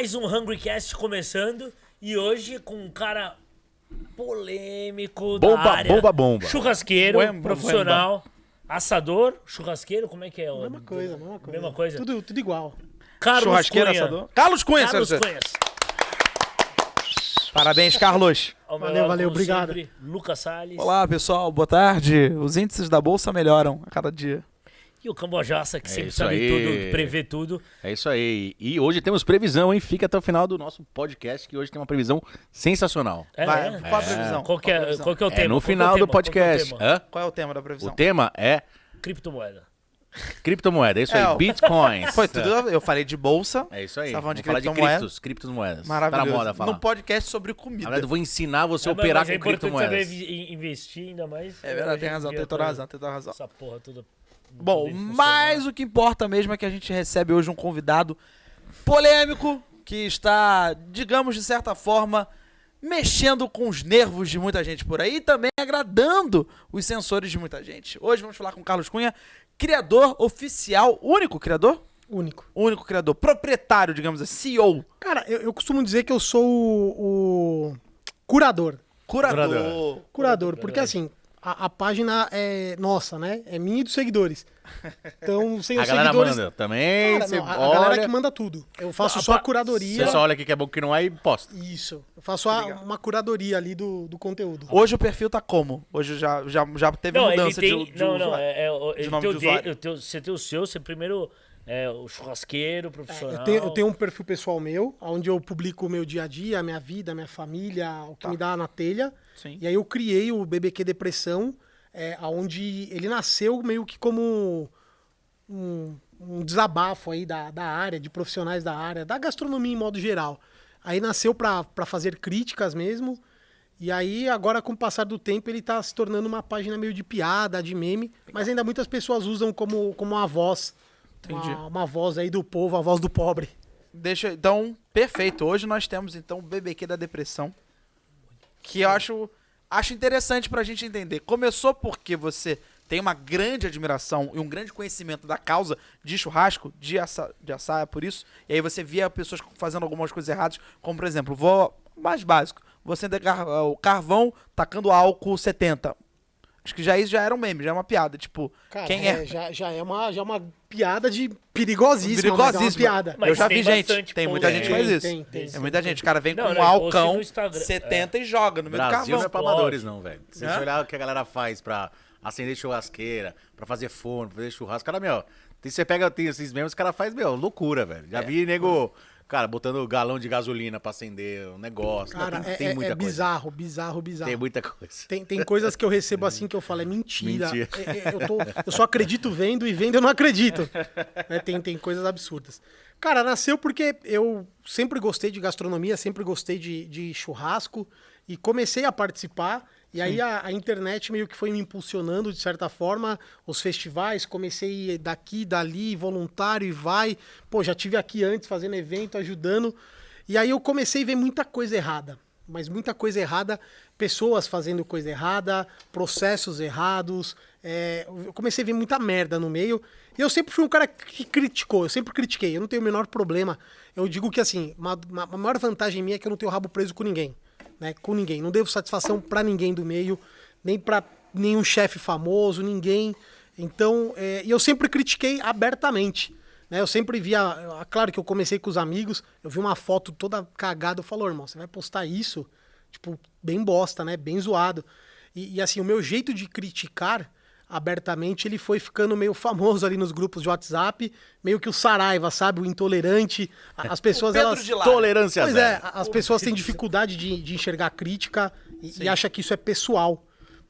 Mais um Hungry Cast começando e hoje com um cara polêmico da Bomba, área. bomba, bomba. Churrasqueiro, profissional, assador, churrasqueiro, como é que é? o- Mesma coisa, mesma coisa. Mesma coisa. Tudo, tudo igual. Carlos Churrasqueiro, Cunha. assador. Carlos Cunha, Carlos Cunha. Parabéns, Carlos. Valeu, valeu, obrigado. sempre, Lucas Salles. Olá, pessoal, boa tarde. Os índices da bolsa melhoram a cada dia. E o Cambojaça, que É sempre sabe aí. tudo, prevê tudo. É isso aí. E hoje temos previsão, hein? Fica até o final do nosso podcast, que hoje tem uma previsão sensacional. É, Vai, é. qual a previsão? Qual que é, Qual a previsão? qual que é o É tema? no Qual é o final do? Qual é o podcast. tema? Hã? Qual é o tema da O previsão? tema é Criptomoeda. criptomoeda. É isso É, aí. Bitcoins. Foi tudo. Eu falei de bolsa. É isso aí. Tá falando de Vamos falar de criptos, criptomoedas. Maravilhoso. Tá na moda falar. Num podcast sobre Na comida. verdade, eu vou ensinar você a É, operar mas é com saber criptomoedas. vi- investir ainda mais. É verdade, Hoje tem em razão, tem toda tá razão, tem toda razão. Essa porra toda. Bom, mas o que importa mesmo é que a gente recebe hoje um convidado polêmico que está, digamos de certa forma, mexendo com os nervos de muita gente por aí e também agradando os sensores de muita gente. Hoje vamos falar com o Carlos Cunha, criador oficial, único criador? Único. Único criador, proprietário, digamos assim, CEO, Cara, eu, eu costumo dizer que eu sou o, o curador. curador. Curador. Curador, porque assim, a, a página é nossa, né? É minha e dos seguidores. Então, sem A os galera seguidores. manda também. Cara, você não, a, a olha, galera que manda tudo. Eu faço Ah, só a curadoria. Você só olha o que é bom que não é e posta. Isso. Eu faço a- uma curadoria ali do, do conteúdo. Hoje o perfil tá como? Hoje já, já, já teve Não, mudança tem. de, de não, não. É, é, de nome tem o de usuário. teu- você tem o seu, você primeiro é o churrasqueiro profissional. Eu tenho, eu tenho um perfil pessoal meu, onde eu publico o meu dia a dia, a minha vida, a minha família, o que Tá. me dá na telha. Sim. E aí eu criei o BBQ Depressão, é, onde ele nasceu meio que como um, um desabafo aí da, da área, de profissionais da área, da gastronomia em modo geral. Aí nasceu para fazer críticas mesmo. E aí, agora, com o passar do tempo, ele tá se tornando uma página meio de piada, de meme, mas ainda muitas pessoas usam como, como uma voz. Entendi. Uma, uma voz aí do povo, a voz do pobre. Deixa, então, perfeito. Hoje nós temos então o BBQ da depressão, que eu acho, acho interessante pra gente entender. Começou porque você tem uma grande admiração e um grande conhecimento da causa de churrasco, de, assa, de assar, por isso. E aí você via pessoas fazendo algumas coisas erradas, como por exemplo, vou mais básico, você acender o carvão tacando álcool 70. Acho que já isso já era um meme, já é uma piada, tipo, Cara, quem é? Já, já, é uma, já é uma piada de perigosíssima, mas é uma Perigosíssima. piada. Mas eu já vi gente, tem muita gente que faz isso. tem, tem, é tem, muita gente, o cara vem Não, com não, um alcão Instagram, 70 e joga no meio do Brasil não carvão. é pra amadores, não, velho. Se você olhar o que a galera faz pra acender churrasqueira, pra fazer forno, pra fazer churrasco, cara, meu, tem, você pega tem esses mesmos, os caras fazem, meu, loucura, velho. Já vi nego, cara, botando galão de gasolina pra acender um negócio. Cara, tem, é, tem é- muita é coisa. bizarro, bizarro, bizarro. Tem muita coisa. Tem, tem coisas que eu recebo assim que eu falo, é mentira. Mentira. É- é- eu, tô- eu só acredito vendo e vendo eu não acredito. Né, tem, tem coisas absurdas. Cara, nasceu porque eu sempre gostei de gastronomia, sempre gostei de, de churrasco e comecei a participar. E aí a, a internet meio que foi me impulsionando de certa forma, os festivais, comecei daqui, dali, voluntário e vai. Pô, já tive aqui antes fazendo evento, ajudando. E aí eu comecei a ver muita coisa errada mas muita coisa errada, pessoas fazendo coisa errada, processos errados. é, eu comecei a ver muita merda no meio. E eu sempre fui um cara que criticou, eu sempre critiquei, eu não tenho o menor problema. Eu digo que assim, uma, uma- a maior vantagem minha é que eu não tenho rabo preso com ninguém. Né? Com ninguém. Não devo satisfação pra ninguém do meio, nem pra nenhum chefe famoso, ninguém. Então, é, e eu sempre critiquei abertamente. Né? Eu sempre via. eu- Claro que eu comecei com os amigos, eu vi uma foto toda cagada, eu falo, "Ô, irmão, você vai postar isso? Tipo, bem bosta, né? Bem zoado. E, e, assim, o meu jeito de criticar abertamente, ele foi ficando meio famoso ali nos grupos de WhatsApp, meio que o Saraiva, sabe? O intolerante. As pessoas, Pedro elas. de Lara. Tolerância Pois zero. é, as pessoas têm dificuldade de, de enxergar crítica e, e acham que isso é pessoal.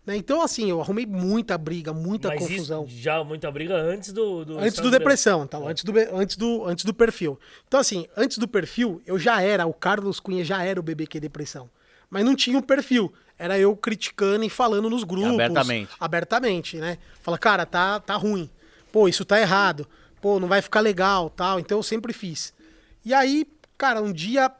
né? Então, assim, eu arrumei muita briga, muita Mas confusão. Isso, já muita briga antes do. do Antes do depressão, então, antes do, antes, do, antes do perfil. Então, assim, antes do perfil, eu já era, o Carlos Cunha já era o BBQ Depressão. Mas não tinha um perfil. Era eu criticando e falando nos grupos. Abertamente. Abertamente, né? Fala, cara, tá, tá ruim. Pô, isso tá errado. Pô, não vai ficar legal, tal. Então eu sempre fiz. E aí, cara, um dia,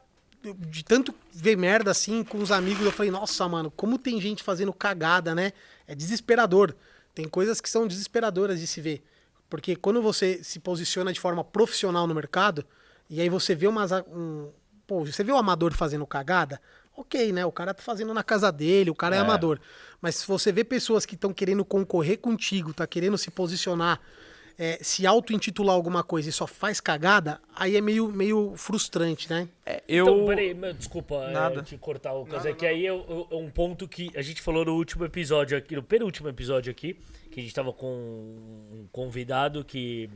de tanto ver merda assim com os amigos, eu falei, nossa, mano, como tem gente fazendo cagada, né? É desesperador. Tem coisas que são desesperadoras de se ver. Porque quando você se posiciona de forma profissional no mercado, e aí você vê umas, um- pô, você vê o amador fazendo cagada, ok, né? O cara tá fazendo na casa dele, o cara é, É. amador. Mas se você vê pessoas que estão querendo concorrer contigo, tá querendo se posicionar, é, se auto-intitular alguma coisa e só faz cagada, aí é meio, meio frustrante, né? É, eu. Então, peraí, meu, desculpa é, Nada. te cortar o caso. É que aí é, o- é um ponto que a gente falou no último episódio aqui, no penúltimo episódio aqui, que a gente tava com um convidado que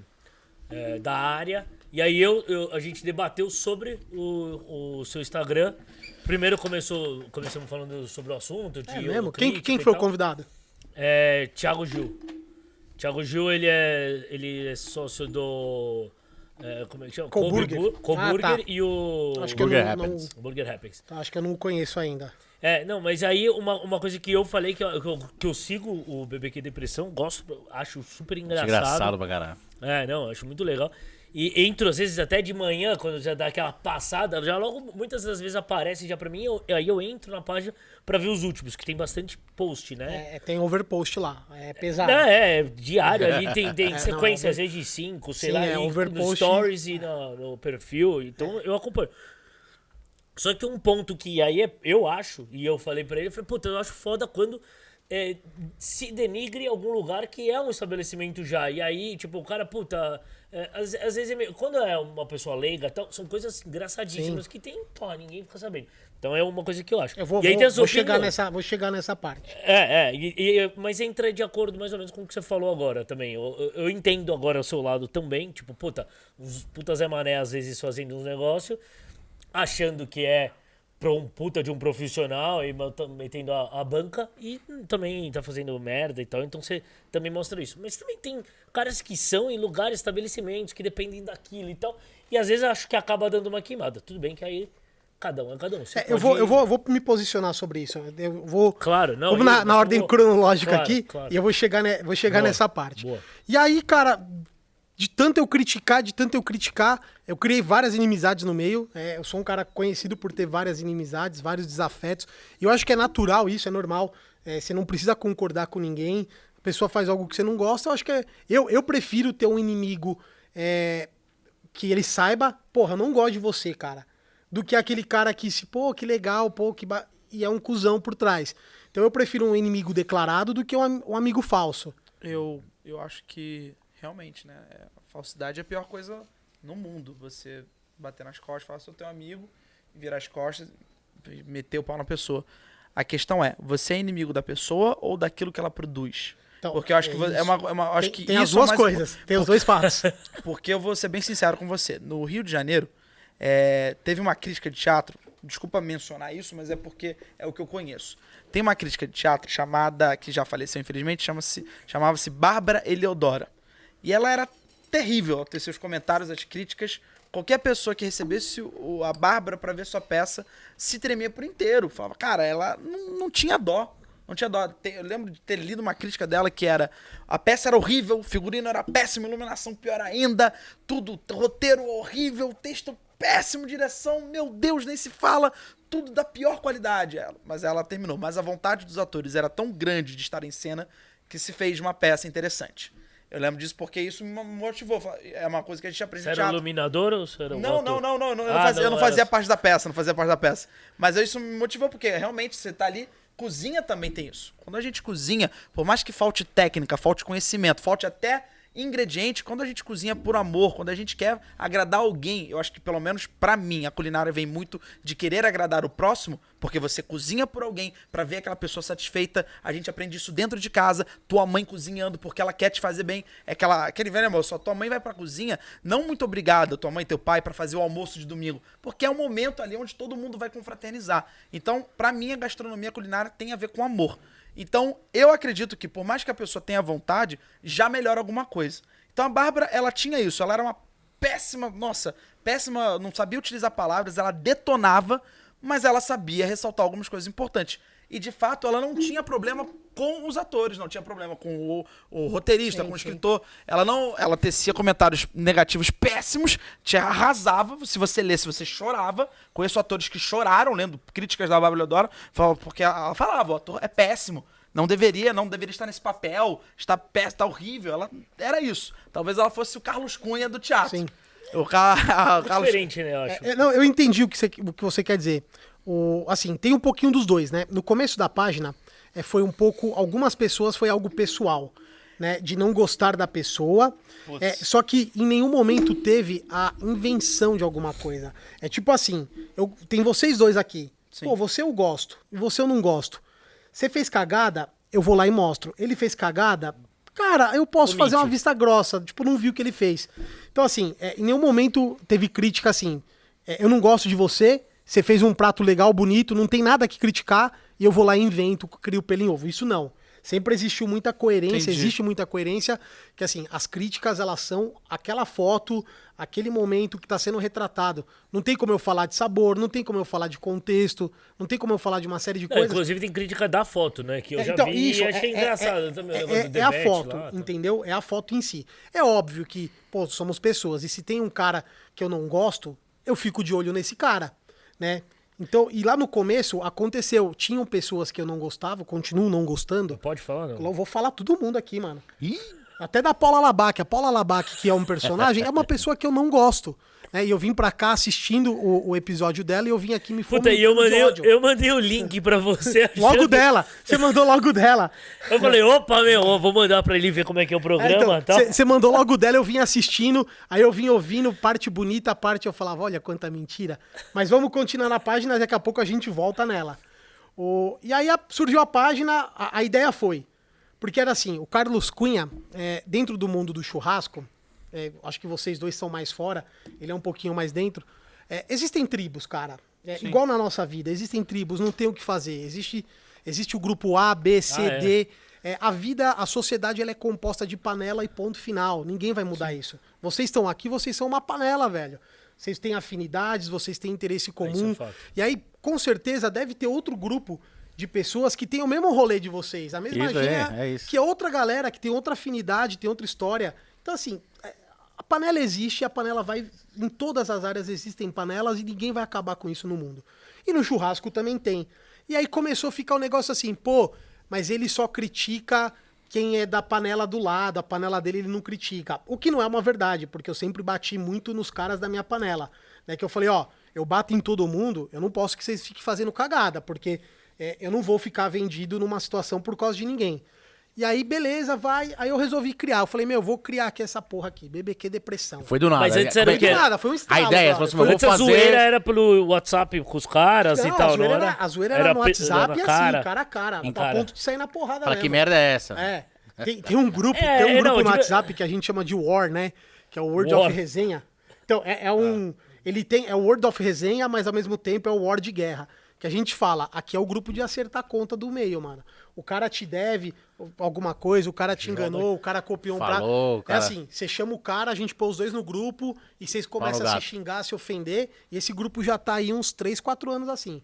é, da área. E aí eu, eu- a gente debateu sobre o, o seu Instagram. Primeiro começou, começamos falando sobre o assunto. De É mesmo? Quem, quem foi o convidado? É Thiago Gil. Thiago Gil, ele é, ele é sócio do. É, como é que chama? Coburger. Coburger, Coburger Ah, tá. e o. Acho que Burger não, não- Happens. Burger Happens. tá, acho que eu não conheço ainda. É, não, mas aí uma, uma coisa que eu falei que eu, que eu, que eu sigo o BBQ Depressão, gosto, acho super engraçado. Engraçado pra caralho. É, não, acho muito legal. E entro, às vezes, até de manhã, quando já dá aquela passada, já logo, muitas das vezes aparece já pra mim, eu- aí eu entro na página pra ver os últimos, que tem bastante post, né? É, tem overpost lá, é pesado. É, é, diário ali, tem, tem não, sequência, over- às vezes de 5, sei Sim, lá, é, e no overpost- stories e no, no perfil, então eu acompanho. Só que um ponto que aí é- eu acho, e eu falei pra ele, eu falei, puta, eu acho foda quando é, se denigre algum lugar que é um estabelecimento já. E aí, tipo, o cara, puta, é, às, às vezes é meio- quando é uma pessoa leiga, tal, são coisas engraçadíssimas que tem, pô, ninguém fica sabendo. Então é uma coisa que eu acho. Eu vou, e aí vou- vou chegar nessa, vou chegar nessa parte. É, é, e- e- mas entra de acordo mais ou menos com o que você falou agora também. Eu, eu- eu entendo agora o seu lado também, tipo, puta, os puta Zé Mané às vezes fazendo uns negócios, achando que é pra um puta de um profissional e metendo a, a banca e também tá fazendo merda e tal, então você também mostra isso. Mas também tem caras que são em lugares, estabelecimentos que dependem daquilo e tal, e às vezes acho que acaba dando uma queimada. Tudo bem que aí cada um é cada um. É, eu, pode- vou, eu, vou, eu vou me posicionar sobre isso. Eu vou. Claro, não. Vamos na, na ordem vou- cronológica Claro, aqui claro. e eu vou chegar, ne- vou chegar Boa, nessa parte. boa. E aí, cara, de tanto eu criticar, de tanto eu criticar, eu criei várias inimizades no meio. É, eu sou um cara conhecido por ter várias inimizades, vários desafetos. E eu acho que é natural isso, é normal. É, você não precisa concordar com ninguém. A pessoa faz algo que você não gosta. Eu acho que é. Eu, eu prefiro ter um inimigo é, que ele saiba, porra, eu não gosto de você, cara. Do que aquele cara que se, pô, que legal, pô, que. ba- E é um cuzão por trás. Então eu prefiro um inimigo declarado do que um, um amigo falso. Eu, eu acho que realmente, né? é, A falsidade é a pior coisa no mundo. Você bater nas costas, falar sou teu amigo, virar as costas e meter o pau na pessoa. A questão é, você é inimigo da pessoa ou daquilo que ela produz? Então, Porque eu acho que é vo- é isso. uma, é uma- acho tem que tem as é duas mais coisas, tem os dois fatos. porque eu vou ser bem sincero com você. No Rio de Janeiro, é, teve uma crítica de teatro. Desculpa mencionar isso, mas é porque é o que eu conheço. Tem uma crítica de teatro chamada, que já faleceu infelizmente, chama-se, chamava-se Bárbara Eleodora. E ela era terrível ao ter seus comentários, as críticas. Qualquer pessoa que recebesse o- a Bárbara para ver sua peça se tremia por inteiro. Falava, cara, ela não, não tinha dó. Não tinha dó. Eu lembro de ter lido uma crítica dela que era: a peça era horrível, o figurino era péssimo, iluminação pior ainda, tudo, roteiro horrível, texto péssimo, direção, meu Deus, nem se fala, tudo da pior qualidade. Mas ela terminou. Mas a vontade dos atores era tão grande de estar em cena que se fez uma peça interessante. Eu lembro disso porque isso me motivou. É uma coisa que a gente aprende Você era teatro. iluminador ou você era um Não, não, não, não, não, eu não Ah, fazia, eu não era fazia só- parte da peça, não fazia parte da peça. Mas isso me motivou porque realmente você tá ali, cozinha também tem isso. Quando a gente cozinha, por mais que falte técnica, falte conhecimento, falte até ingrediente, quando a gente cozinha por amor, quando a gente quer agradar alguém, eu acho que pelo menos pra mim a culinária vem muito de querer agradar o próximo, porque você cozinha por alguém pra ver aquela pessoa satisfeita. A gente aprende isso dentro de casa, tua mãe cozinhando porque ela quer te fazer bem. É aquela, aquele velho amor, só tua mãe vai pra cozinha, não muito obrigada, tua mãe e teu pai, pra fazer o almoço de domingo, porque é um momento ali onde todo mundo vai confraternizar. Então, pra mim, a gastronomia culinária tem a ver com amor. Então, eu acredito que por mais que a pessoa tenha vontade, já melhora alguma coisa. Então, a Bárbara, ela tinha isso, ela era uma péssima, nossa, péssima, não sabia utilizar palavras, ela detonava, mas ela sabia ressaltar algumas coisas importantes. E de fato, ela não tinha problema com os atores, não tinha problema com o, o roteirista, Sim, com o sim. escritor. Ela não, ela tecia comentários negativos péssimos, te arrasava. Se você lesse, você chorava. Conheço atores que choraram lendo críticas da Bárbara Leodora, falava- porque ela falava, o ator é péssimo. Não deveria, não deveria estar nesse papel, está péssimo, está horrível. Ela era isso. Talvez ela fosse o Carlos Cunha do teatro. Sim. O, Ca- o É Carlos. diferente, né, eu acho. É, não, eu entendi o que você, o que você quer dizer. O, assim, tem um pouquinho dos dois, né? No começo da página, é, foi um pouco. Algumas pessoas foi algo pessoal, né? De não gostar da pessoa. É, só que em nenhum momento teve a invenção de alguma coisa. É tipo assim: eu, tem vocês dois aqui. Pô, você eu gosto, e você eu não gosto. Você fez cagada, eu vou lá e mostro. Ele fez cagada, cara, eu posso fazer uma vista grossa, tipo, não vi o que ele fez. Então, assim, é, em nenhum momento teve crítica assim. é, eu não gosto de você, você fez um prato legal, bonito, não tem nada que criticar, e eu vou lá e invento, crio pelo em ovo. Isso não. Sempre existiu muita coerência, Entendi. existe muita coerência, que assim, as críticas, elas são aquela foto, aquele momento que está sendo retratado. Não tem como eu falar de sabor, não tem como eu falar de contexto, não tem como eu falar de uma série de Não, coisas. inclusive tem crítica da foto, né? Que eu É, já então, vi isso, e achei é- é- engraçado é- também. é- é, é a foto, lá, tá. entendeu? É a foto em si. É óbvio que, pô, somos pessoas. E se tem um cara que eu não gosto, eu fico de olho nesse cara, né? Então, e lá no começo aconteceu, tinham pessoas que eu não gostava, continuo não gostando. Pode falar, não? Eu vou falar todo mundo aqui, mano. Até da Paula Labac. A Paula Labac, que é um personagem, é uma pessoa que eu não gosto. Né? E eu vim pra cá assistindo o, o episódio dela e eu vim aqui me Puta, e eu mandei, eu mandei o link pra você. Logo achando- dela. Você mandou logo dela. Eu falei, opa, meu, eu vou mandar pra ele ver como é que é o É, programa tal. Você mandou logo dela, eu vim assistindo, aí eu vim ouvindo parte bonita, parte eu falava, olha quanta mentira. Mas vamos continuar na página, daqui a pouco a gente volta nela. O, e aí a- surgiu a página, a, a ideia foi, porque era assim, o Carlos Cunha, é, dentro do mundo do churrasco, é, acho que vocês dois são mais fora, ele é um pouquinho mais dentro, é, existem tribos, cara. É, igual na nossa vida, existem tribos, não tem o que fazer. Existe, existe o grupo A, B, C, Ah, é. D, é, a vida, a sociedade, ela é composta de panela e ponto final. Ninguém vai mudar isso. Vocês estão aqui, vocês são uma panela, velho. Vocês têm afinidades, vocês têm interesse comum. fato. e aí, com certeza, deve ter outro grupo de pessoas que tem o mesmo rolê de vocês. A mesma Isso, é, é isso. que é outra galera, que tem outra afinidade, tem outra história. Então, assim, é, a panela existe, a panela vai. Em todas as áreas existem panelas e ninguém vai acabar com isso no mundo. E no churrasco também tem. E aí começou a ficar um negócio assim, pô, mas ele só critica quem é da panela do lado, a panela dele ele não critica. O que não é uma verdade, porque eu sempre bati muito nos caras da minha panela. Né? Que eu falei, ó, eu bato em todo mundo, eu não posso que vocês fiquem fazendo cagada, porque é, eu não vou ficar vendido numa situação por causa de ninguém. E aí, beleza, vai. Aí eu resolvi criar. Eu falei, meu, eu vou criar aqui essa porra aqui, BBQ Depressão. Foi do nada. Mas antes Como era é o quê? Não nada, foi um A estralo, ideia, brother. você falou, Antes vou a fazer... zoeira era pelo WhatsApp com os caras Não, e tal, a zoeira, não era? era, a zoeira era no pe- WhatsApp na e assim, cara a cara. Em a cara. ponto de sair na porrada Fala, mesmo. que merda é essa? É. Tem, tem um grupo, É, tem um é, grupo não, no de- WhatsApp que a gente chama de War, né? Que é o Word War. of Resenha. Então, é, é um. Ele tem. É o Word of Resenha, mas ao mesmo tempo é o War de guerra. Que a gente fala, aqui é o grupo de acertar a conta do meio, mano. O cara te deve alguma coisa, o cara te enganou, o cara copiou um Falou, prato. cara. É assim, você chama o cara, a gente põe os dois no grupo e vocês começam a se xingar, a se ofender, e esse grupo já tá aí uns 3, 4 anos assim.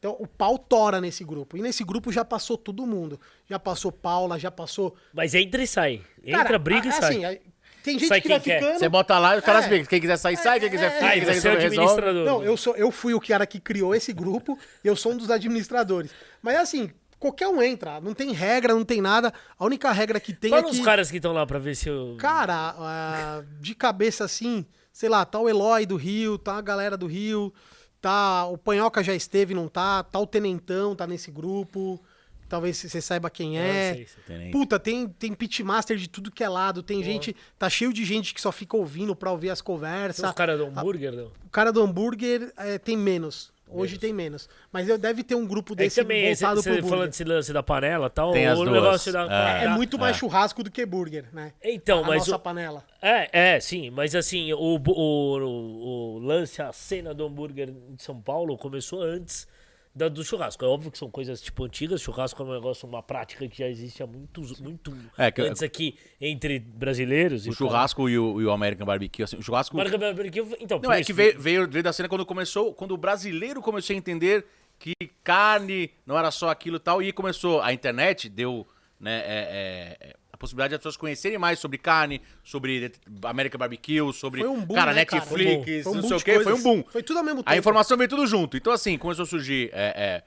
Então o pau tora nesse grupo. E nesse grupo já passou todo mundo. Já passou Paula, já passou. Mas entra e sai. Entra, Cara, briga e é sai. assim, é- tem gente Sai que quem vai quer. ficando. Você bota lá e os caras É. Quem quiser sair, sai. Quem quiser é, ficar, Ah, quem e quiser você é administrador. Não, eu, sou, eu fui o cara que criou esse grupo e eu sou um dos administradores. Mas assim, qualquer um entra. Não tem regra, não tem nada. A única regra que tem Fala é que. caras que estão lá pra ver se eu... Cara, ah, de cabeça assim, sei lá, tá o Eloy do Rio, tá a galera do Rio, tá. O Panhoca já esteve, não tá? Tá o Tenentão, tá nesse grupo. Talvez você saiba quem Ah, é. sei. Puta, tem, tem pitmaster de tudo que é lado. Tem gente. Tá cheio de gente que só fica ouvindo pra ouvir as Tem conversas. os caras do hambúrguer, não? O cara do hambúrguer é, tem menos. Hoje tem menos. Mas eu deve ter um grupo desse também, voltado você pro falando burger. desse lance da panela e tal, Tem as o duas. negócio da... É. É da- muito mais churrasco do que burger, né? Então, a mas nossa o- panela. É, é, sim, mas assim, o, o, o, o lance, a cena do hambúrguer de São Paulo começou antes da, do churrasco. É óbvio que são coisas tipo antigas, churrasco é um negócio, uma prática que já existe há muitos, muito É, que- antes aqui entre brasileiros. O churrasco e o, e o American Barbecue, assim, o churrasco... Marca Barbecue, então, Não, é isso, que veio, veio, veio da cena quando começou, quando o brasileiro começou a entender que carne não era só aquilo e tal, e começou, a internet deu, né, é, é, a possibilidade das pessoas conhecerem mais sobre carne, sobre American Barbecue, sobre, Foi um boom, cara, né, cara? Netflix, Foi um não sei o de quê, foi um boom. Foi tudo ao mesmo tempo. A informação veio tudo junto. Então, assim, começou a surgir é, é,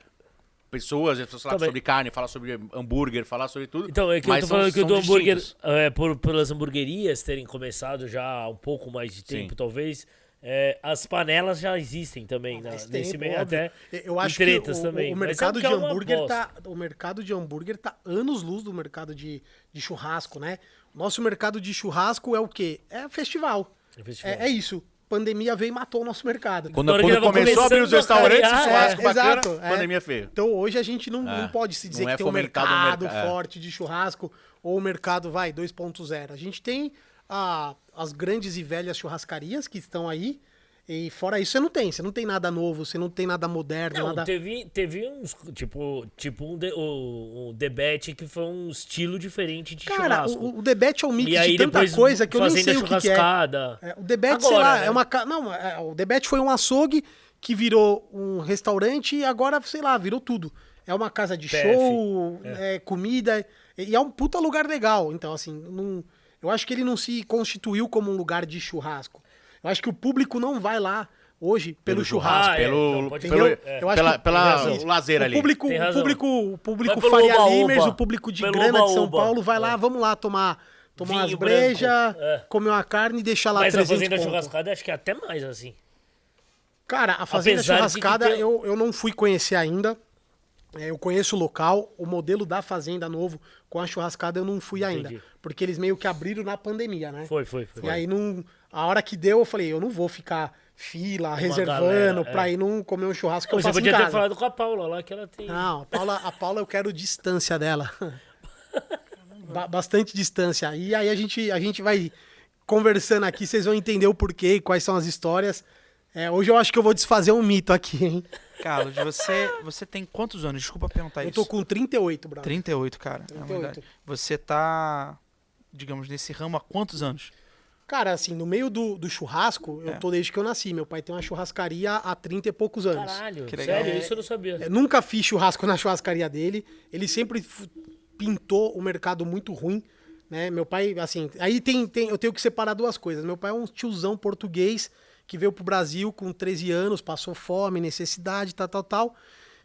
pessoas, as pessoas falar Também. sobre carne, falar sobre hambúrguer, falar sobre tudo. Então, é que mas eu tô são- falando que o são do hambúrguer, é, por, pelas hamburguerias terem começado já há um pouco mais de tempo, Sim. talvez, é, as panelas já existem também na, nesse tempo, meio, óbvio. até Eu acho que o, também. o Mas mercado de é hambúrguer tá, o mercado de hambúrguer tá anos luz do mercado de, de churrasco, né? Nosso mercado de churrasco é o quê? É festival. É festival. É, é isso. Pandemia veio e matou o nosso mercado. Quando, quando tava começou a abrir os restaurantes, variar, churrasco é, bacana, exato, é. pandemia feia. Então hoje a gente não, não É, pode se dizer não é que tem um o mercado merca- é. forte de churrasco ou o mercado, vai, 2.0. A gente tem a- as grandes e velhas churrascarias que estão aí. E fora isso, você não tem. Você não tem nada novo, você não tem nada moderno, Não, nada... teve, teve uns, tipo, tipo um, de, o, um debate que foi um estilo diferente de Cara, churrasco. o, o debate é um mix e de tanta coisa que eu nem sei o que, que é. É, O Debete, sei lá, né? é uma. Não, é, o Debete foi um açougue que virou um restaurante e agora, sei lá, virou tudo. É uma casa de PF, show, é, comida. E é um puta lugar legal. Então, assim, não, eu acho que ele não se constituiu como um lugar de churrasco. Eu acho que o público não vai lá hoje pelo, churrasco. Ah, é, pelo, pode pelo. É. Eu acho pela, que- pela o lazer O ali. público, o público, o público pelo Faria oba-oba. Limers, o público de Pelo grana de São. Paulo vai lá, É. vamos lá tomar, tomar Vinho umas brejas, é. comer uma carne e deixar lá Mas a 300 fazenda conto. churrascada acho que é até mais assim. Cara, a Fazenda Apesar Churrascada tem- eu, eu não fui conhecer ainda. É, eu conheço o local, o modelo da Fazenda novo com a churrascada eu não fui ainda. Entendi. Porque eles meio que abriram na pandemia, né? Foi, foi, foi. E aí, não, a hora que deu, eu falei, eu não vou ficar fila, reservando galera, pra é. ir num comer um churrasco que eu Você faço em podia ter falado com a Paula lá, que ela tem. Não, a Paula, a Paula eu quero distância dela. Ba- bastante distância. E aí a gente, a gente vai conversando aqui, vocês vão entender o porquê, quais são as histórias. É, hoje eu acho que eu vou desfazer um mito aqui, hein? Carlos, você, você tem quantos anos? Desculpa perguntar Eu isso. tô com 38, brother. 38, cara. É 38. verdade. Você tá, digamos, nesse ramo há quantos anos? Cara, assim, no meio do, do churrasco, eu É. tô desde que eu nasci. Meu pai tem uma churrascaria há 30 e poucos anos. Caralho, Que legal. sério, É, isso eu não sabia. Eu nunca fiz churrasco na churrascaria dele. Ele sempre pintou o mercado muito ruim, né? Meu pai, assim, aí tem, tem, eu tenho que separar duas coisas. Meu pai é um tiozão português que veio pro Brasil com 13 anos, passou fome, necessidade, tal, tal, tal.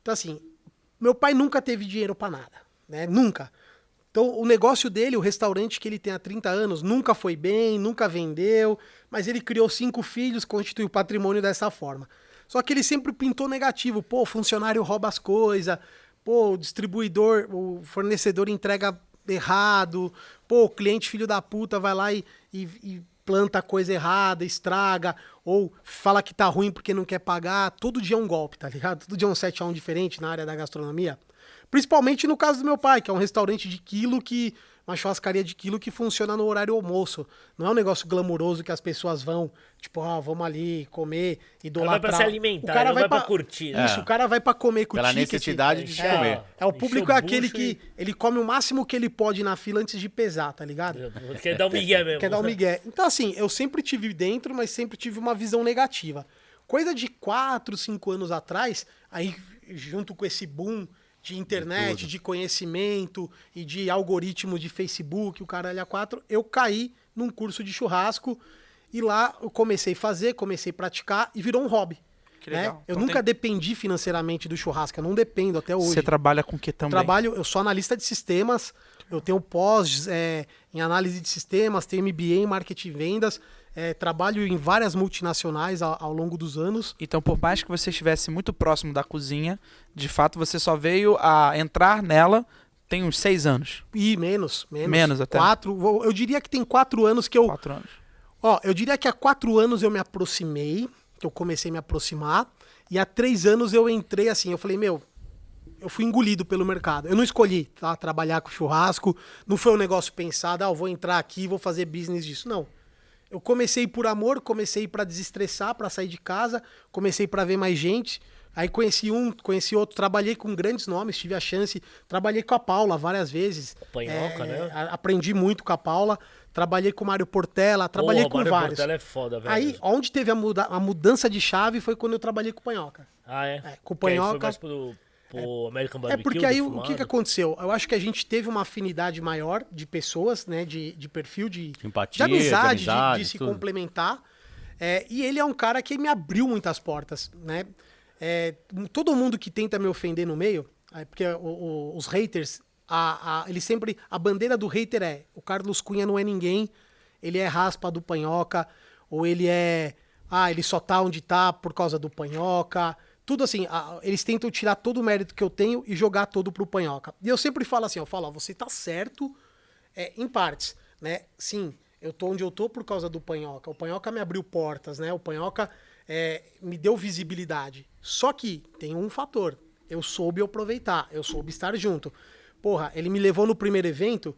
Então, assim, meu pai nunca teve dinheiro pra nada, né? Nunca. Então, o negócio dele, o restaurante que ele tem há 30 anos, nunca foi bem, nunca vendeu, mas ele criou cinco filhos, constituiu patrimônio dessa forma. Só que ele sempre pintou negativo. Pô, funcionário rouba as coisas, pô, o distribuidor, o fornecedor entrega errado, pô, o cliente filho da puta vai lá e, e, e planta coisa errada, estraga, ou fala que tá ruim porque não quer pagar. Todo dia é um golpe, tá ligado? Todo dia é um 7 a 1 diferente na área da gastronomia. Principalmente no caso do meu pai, que é um restaurante de quilo que. Uma churrascaria de quilo que funciona no horário almoço. Não é um negócio glamuroso que as pessoas vão, tipo, ah, vamos ali comer, idolatrar. vai pra se alimentar, não vai pra curtir, né? Isso, É. o cara vai pra comer com Pela ticket. necessidade de se É. comer. É, o público o é aquele que e- ele come o máximo que ele pode na fila antes de pesar, tá ligado? Quer dar um migué mesmo. Quer dar um migué. Então, assim, eu sempre tive dentro, mas sempre tive uma visão negativa. Coisa de 4, 5 anos atrás, aí junto com esse boom de internet, de, conhecimento e de algoritmo de Facebook, o caralho a 4, eu caí num curso de churrasco e lá eu comecei a fazer, comecei a praticar e virou um hobby. Que né? Eu Então nunca tem- dependi financeiramente do churrasco, eu não dependo até hoje. Você trabalha com o que também? Trabalho, eu sou analista de sistemas, eu tenho pós é, em análise de sistemas, tenho MBA em marketing e vendas, é, trabalho em várias multinacionais ao, ao longo dos anos. Então, por mais que você estivesse muito próximo da cozinha, de fato você só veio a entrar nela tem uns seis anos. E menos, menos. Menos até. Quatro, eu diria que tem quatro anos que eu. Quatro anos. Ó, eu diria que há quatro anos eu me aproximei, que eu comecei a me aproximar, e há três anos eu entrei assim, eu falei, meu, eu fui engolido pelo mercado. Eu não escolhi tá, trabalhar com churrasco, não foi um negócio pensado, ah, eu vou entrar aqui, vou fazer business disso. Não. Eu comecei por amor, comecei para desestressar, para sair de casa, comecei para ver mais gente. Aí conheci um, conheci outro, trabalhei com grandes nomes, tive a chance, trabalhei com a Paula várias vezes. Panhoca, É, né? Aprendi muito com a Paula, trabalhei com o Mário Portela, trabalhei Porra, com Mário vários. Portela é foda, velho. Aí, onde teve a, muda- a mudança de chave foi quando eu trabalhei com o Panhoca. Ah, é? É, com o Que aí Foi Panhoca- mais pro, pro American É Barbecue. porque aí o defumado. que, que aconteceu? Eu acho que a gente teve uma afinidade maior de pessoas, né? De, de perfil, de, Empatia, de amizade, de de, amizade, de se tudo. complementar. É, e ele é um cara que me abriu muitas portas, né? É, todo mundo que tenta me ofender no meio, Aí, porque o- o- os haters, a, a, ele sempre. A bandeira do hater é: o Carlos Cunha não é ninguém, ele é raspa do panhoca, ou ele é. Ah, ele só tá onde tá por causa do panhoca. Tudo assim, a- eles tentam tirar todo o mérito que eu tenho e jogar todo pro panhoca. E eu sempre falo assim: eu falo, ó, você tá certo é, em partes, né? Sim, eu tô onde eu tô por causa do Panhoca. O Panhoca me abriu portas, né? O Panhoca é, me deu visibilidade. Só que tem um fator. Eu soube aproveitar, eu soube estar junto. Porra, ele me levou no primeiro evento,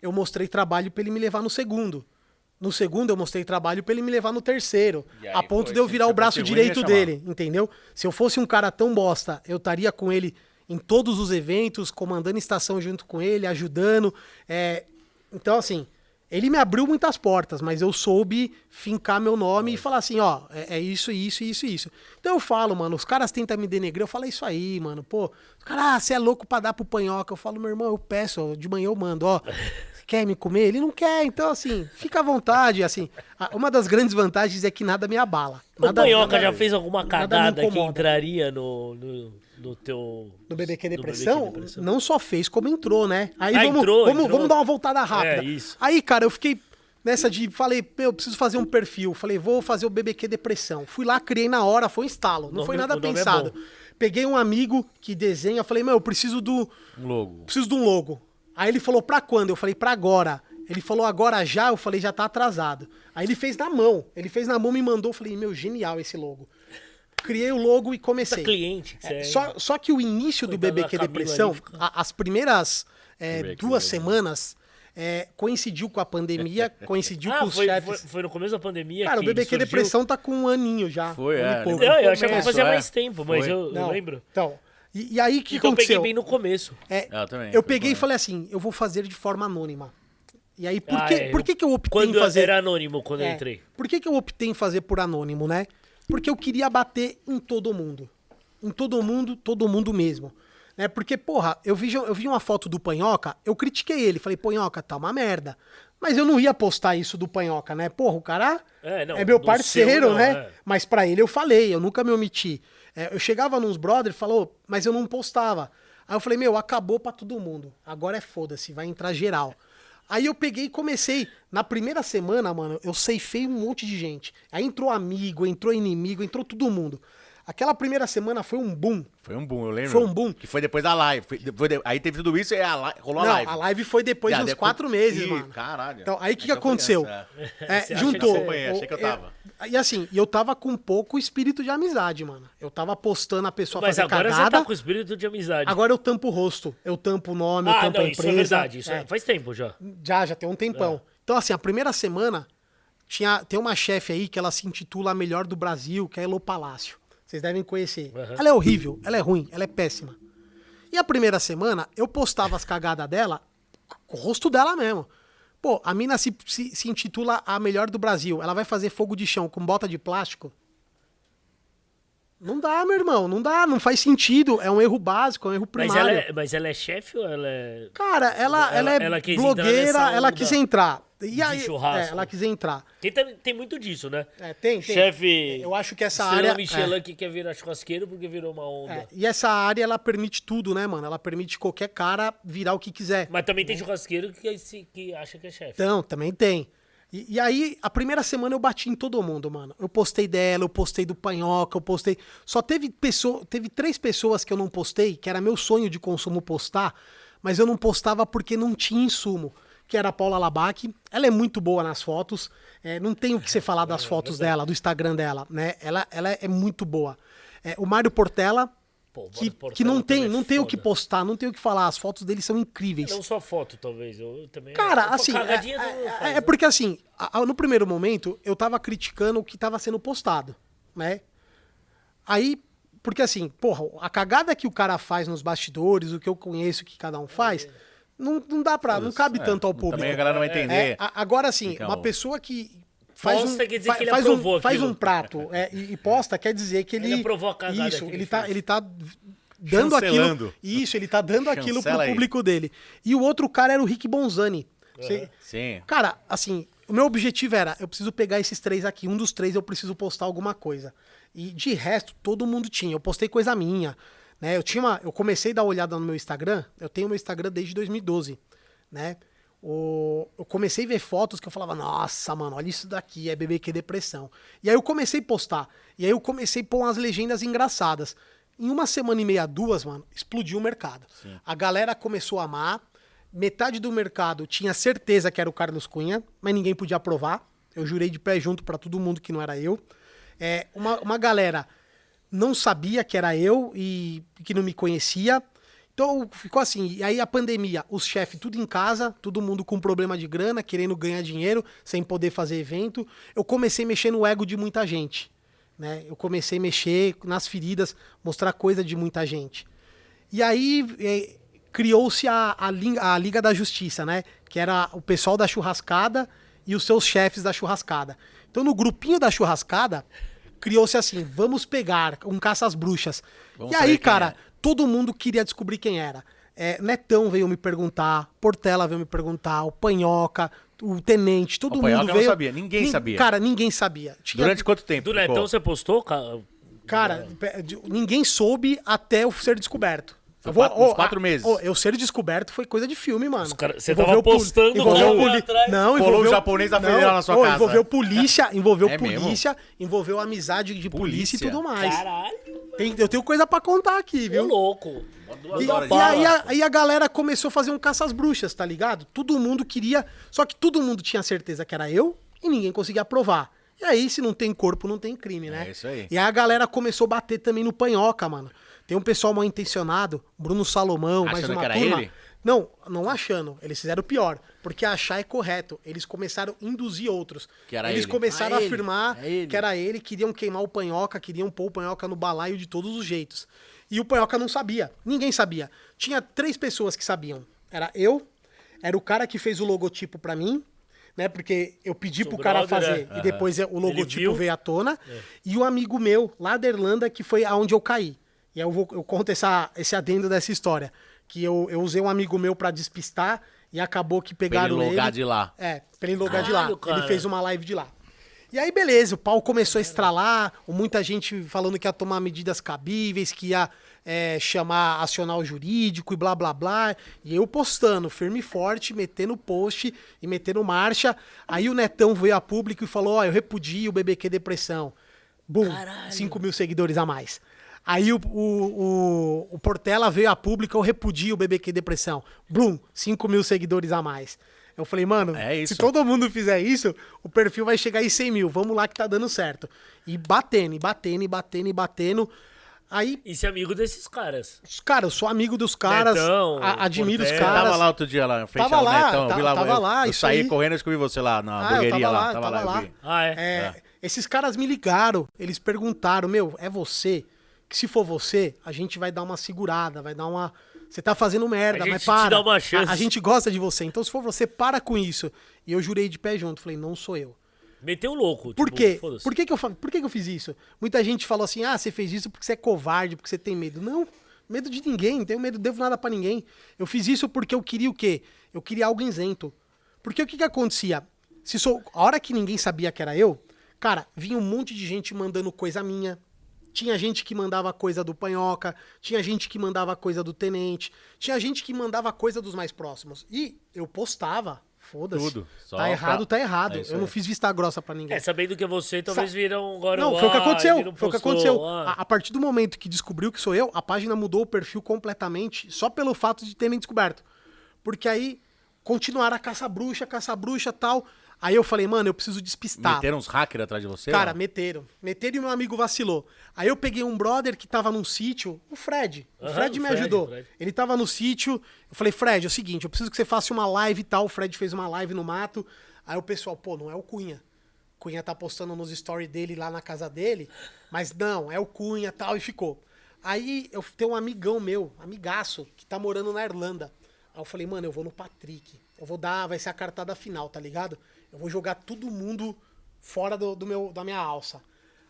eu mostrei trabalho pra ele me levar no segundo. No segundo, eu mostrei trabalho pra ele me levar no terceiro. Aí A ponto foi, de eu virar o braço direito dele, entendeu? Se eu fosse um cara tão bosta, eu estaria com ele em todos os eventos, comandando estação junto com ele, ajudando. é, Então, assim, ele me abriu muitas portas, mas eu soube fincar meu nome e falar assim, ó, é, é isso, isso, isso, isso. Então eu falo, mano, os caras tentam me denegrir, eu falo, é isso aí, mano, pô. Os caras, ah, você é louco pra dar pro panhoca. Eu falo, meu irmão, eu peço, ó, de manhã eu mando, ó. Quer me comer? Ele não quer, então assim, fica à vontade, assim. Uma das grandes vantagens é que nada me abala. O Nada, Panhoca nada- já fez alguma cagada que entraria no, no, no teu. No BBQ no Depressão, Depressão? não só fez, como entrou, né? Aí Ah, vamos, entrou, vamos, entrou. vamos dar uma voltada rápida. É, isso. Aí, cara, eu fiquei nessa de. Falei, eu preciso fazer um perfil. Falei, vou fazer o BBQ Depressão. Fui lá, criei na hora, foi um instalo. Não Nome- foi nada o é pensado. bom. Peguei um amigo que desenha, falei, meu, eu preciso do. Um logo. Preciso de um logo. Aí ele falou, pra quando? Eu falei, pra agora. Ele falou, agora já? Eu falei, já tá atrasado. Aí ele fez na mão. Ele fez na mão, me mandou. Eu falei, meu, genial esse logo. Criei o logo e comecei. cliente. É, é. só, só que o início do Cuidado BBQ Depressão, a- as primeiras é, duas semanas, é, coincidiu com a pandemia, coincidiu Ah, com os foi, chefes. foi, foi no começo da pandemia. Cara, o que BBQ surgiu- Depressão tá com um aninho já. Foi, um é, pouco. Não, eu achava que fazia é. mais tempo, mas eu, eu lembro. Então, e, e aí que então eu peguei aconteceu? bem no começo. É, Eu também, eu peguei e bom. falei assim, eu vou fazer de forma anônima. E aí, por, Ah, que, é, por que, que eu optei Quando em fazer... era anônimo, quando eu É, entrei. Por que, que eu optei em fazer por anônimo, né? Porque eu queria bater em todo mundo. Em todo mundo, todo mundo mesmo. Né? Porque, porra, eu vi, eu vi uma foto do Panhoca, eu critiquei ele. Falei, Panhoca, tá uma merda. Mas eu não ia postar isso do Panhoca, né? Porra, o cara É, não, é meu parceiro, seu não, né? é. Mas pra ele eu falei, eu nunca me omiti. É, eu chegava nos brothers e falou, mas eu não postava. Aí eu falei, meu, acabou pra todo mundo. Agora é foda-se, vai entrar geral. Aí eu peguei e comecei. Na primeira semana, mano, eu ceifei um monte de gente. Aí entrou amigo, entrou inimigo, entrou todo mundo. Aquela primeira semana foi um boom. Foi um boom, eu lembro. Foi um boom. Que foi depois da live. Foi- foi de- Aí teve tudo isso e a live, rolou a Não, live. a live foi depois uns depois- quatro meses, Ih, mano. Caralho. Então, aí o que, que foi aconteceu? É, juntou. que você- achei que eu tava. E assim, eu tava com pouco espírito de amizade, mano. Eu tava postando a pessoa Mas fazer agora cagada. você tá com espírito de amizade. Agora eu tampo o rosto, eu tampo o nome, eu ah, tampo não, a isso empresa. é verdade. Isso é- É, faz tempo já. Já, já tem um tempão. É. Então, assim, a primeira semana tinha, tem uma chefe aí que ela se intitula a melhor do Brasil, que é a Elo Palácio. Vocês devem conhecer. Uhum. Ela é horrível, ela é ruim, ela é péssima. E a primeira semana, eu postava as cagadas dela com o rosto dela mesmo. Pô, a mina se, se, se intitula a melhor do Brasil. Ela vai fazer fogo de chão com bota de plástico? Não dá, meu irmão, não dá, não faz sentido. É um erro básico, é um erro Mas primário. ela, é, mas ela é chefe ou ela é. Cara, ela, Ela- ela, é ela blogueira, ela quis entrar. E de aí, churrasco. é, ela quis entrar. Tem, tem, muito disso, né? É, tem, tem. Chefe. Eu acho que essa área. Michelin é, que quer virar churrasqueiro porque virou uma onda. é, e essa área, ela permite tudo, né, mano? Ela permite qualquer cara virar o que quiser. Mas também tem churrasqueiro que, se- que acha que é chefe. Então, também tem. E, e aí, a primeira semana eu bati em todo mundo, mano. Eu postei dela, eu postei do Panhoca, eu postei. Só teve pessoa, teve três pessoas que eu não postei, que era meu sonho de consumo postar, mas eu não postava porque não tinha insumo. Que era a Paula Labac. Ela é muito boa nas fotos. é, não tem o que você falar das fotos dela, do Instagram dela, né? Ela, ela é muito boa. É, o Mário Portela, Pô, que, Portela que não tem, é não tem o que postar, não tem o que falar. As fotos dele são incríveis. Não só foto, talvez. Eu também. Cara, assim, é, mundo é- é né? porque assim, a- a- no primeiro momento, eu tava criticando o que tava sendo postado, né? Aí, porque assim, porra, a cagada que o cara faz nos bastidores, o que eu conheço que cada um faz, não, não dá pra, não cabe É, tanto ao público. Também a galera não vai entender. É, agora assim, Fica uma um- pessoa que faz um, Posta quer dizer fa- que ele faz, um, faz um prato é, e, e posta, quer dizer que ele... Ele aprovou a Isso, que ele tá, fez. ele tá dando aquilo... Isso, ele tá dando aquilo pro público dele. E o outro cara era o Rick Bonzani. Você- Sim. Cara, assim, o meu objetivo era, eu preciso pegar esses três aqui, um dos três eu preciso postar alguma coisa. E de resto, todo mundo tinha. Eu postei coisa minha, Né? Eu tinha uma, eu comecei a dar uma olhada no meu Instagram, eu tenho meu Instagram desde 2012, né? O, eu comecei a ver fotos que eu falava, nossa, mano, olha isso daqui, é BBQ depressão. E aí eu comecei a postar. E aí eu comecei a pôr umas legendas engraçadas. Em uma semana e meia, duas, mano, explodiu o mercado. A galera começou a amar. Metade do mercado tinha certeza que era o Carlos Cunha, mas ninguém podia provar. Eu jurei de pé junto pra todo mundo que não era eu. É, uma, uma galera não sabia que era eu e que não me conhecia. Então ficou assim. E aí a pandemia, os chefes tudo em casa, todo mundo com problema de grana, querendo ganhar dinheiro, sem poder fazer evento. Eu comecei a mexer no ego de muita gente. Né? Eu comecei a mexer nas feridas, mostrar coisa de muita gente. E aí eh, criou-se a, a, a Liga da Justiça, né? Que era o pessoal da churrascada e os seus chefes da churrascada. Então, no grupinho da churrascada, criou-se assim: vamos pegar um caça às bruxas. Vamos e aí, cara, é. todo mundo queria descobrir quem era. É, Netão veio me perguntar, Portela veio me perguntar, o Panhoca, o Tenente, todo O Panhoca mundo não veio. sabia, ninguém Nin- sabia. Cara, ninguém sabia. Tinha- Durante quanto tempo? Do ficou? Netão você postou, cara? Cara, de- ninguém soube até eu ser descoberto. Foi vou- quatro- uns ô, quatro a- meses. ô, eu ser descoberto foi coisa de filme, mano. Os cara- você Envolveu tava postando envolveu um poli- atrás. Não, Colou envolveu o japonês da não, federal na sua ô, casa. Envolveu polícia, envolveu É mesmo? polícia, envolveu amizade de polícia, Polícia? e tudo mais. Caralho, Tem- eu tenho coisa pra contar aqui, viu? viu? louco. E, e aí, a, aí a galera começou a fazer um caça às bruxas, tá ligado? Todo mundo queria. Só que todo mundo tinha certeza que era eu e ninguém conseguia provar. E aí, se não tem corpo, não tem crime, né? É isso aí. E aí a galera começou a bater também no panhoca, mano. Tem um pessoal mal intencionado, Bruno Salomão, mais Achando uma que era turma. ele? Não, não achando. Eles fizeram pior. Porque achar é correto. Eles começaram a induzir outros. Que era Eles ele. começaram Ah, a ele. afirmar É ele. que era ele, queriam queimar o panhoca, queriam pôr o panhoca no balaio de todos os jeitos. E o panhoca não sabia. Ninguém sabia. Tinha três pessoas que sabiam. Era eu, era o cara que fez o logotipo pra mim, né? Porque eu pedi Seu pro cara brother, fazer é. e depois o logotipo veio à tona. E o amigo meu, lá da Irlanda, que foi aonde eu caí. E aí eu, vou, eu conto essa, esse adendo dessa história. Que eu, eu usei um amigo meu pra despistar e acabou que Pra pegaram ele ele. logar de lá. É, pra ele logar de lá. Cara. Ele fez uma live de lá. E aí, beleza, o pau começou a estralar, muita gente falando que ia tomar medidas cabíveis, que ia é, chamar, acionar o jurídico e blá blá blá. E eu postando, firme e forte, metendo post e metendo marcha. Aí o Netão veio a público e falou: Ó, eu repudio o BBQ Depressão. Bum, 5 mil seguidores a mais. Aí o, o, o, o Portela veio a público, eu repudio o BBQ Depressão. Blum, 5 mil seguidores a mais. Eu falei, mano, É se todo mundo fizer isso, o perfil vai chegar em 100 mil. Vamos lá que tá dando certo. E batendo, e batendo, e batendo, e batendo. Aí, E ser amigo desses caras. cara, eu sou amigo dos caras, Netão, a- admiro os Portela. Eu caras. tava lá outro dia lá, frente Tava ao lá, Netão. eu ta- vi lá, tava eu, lá, eu saí aí. correndo e descobri você lá na Ah, eu hamburgueria tava lá. lá, Tava lá, eu lá. Ah, é? É, Esses caras me ligaram, eles perguntaram, meu, é você? Que se for você, a gente vai dar uma segurada, vai dar uma. Você tá fazendo merda, A gente mas te para. dá uma chance. A, a gente gosta de você. Então, se for você, para com isso. E eu jurei de pé junto. Falei, não sou eu. Meteu louco. Por tipo, quê? Por que, que, eu, por que, que eu fiz isso? Muita gente falou assim: ah, você fez isso porque você é covarde, porque você tem medo. Não, medo de ninguém, não tenho medo, devo nada pra ninguém. Eu fiz isso porque eu queria o quê? Eu queria algo isento. Porque o que, que acontecia? Se sou, a hora que ninguém sabia que era eu, cara, vinha um monte de gente mandando coisa minha. Tinha gente que mandava coisa do Panhoca, tinha gente que mandava coisa do Tenente, tinha gente que mandava coisa dos mais próximos. E eu postava, foda-se. Tudo, só Tá errado, pra- tá errado. É eu não fiz vista grossa pra ninguém. É, sabendo que é você, talvez Sa- viram agora Não, o foi o que aconteceu. Foi o que postou, aconteceu. A, a partir do momento que descobriu que sou eu, a página mudou o perfil completamente só pelo fato de terem descoberto. Porque aí continuaram a caça-bruxa, caça-bruxa tal. Aí eu falei, mano, eu preciso despistar. Meteram uns hackers atrás de você? Cara, ó? meteram. Meteram e meu amigo vacilou. Aí eu peguei um brother que tava num sítio, o Fred. O Fred o me Fred, ajudou. Fred. Ele tava no sítio. Eu falei, Fred, é o seguinte, eu preciso que você faça uma live e tal. O Fred fez uma live no mato. Aí o pessoal, pô, não é o Cunha. O Cunha tá postando nos stories dele lá na casa dele. Mas não, é o Cunha e tal. E ficou. Aí eu tenho um amigão meu, amigaço, que tá morando na Irlanda. Aí eu falei, mano, eu vou no Patrick. Eu vou dar, vai ser a cartada final, tá ligado? Eu vou jogar todo mundo fora do, do meu, da minha alça.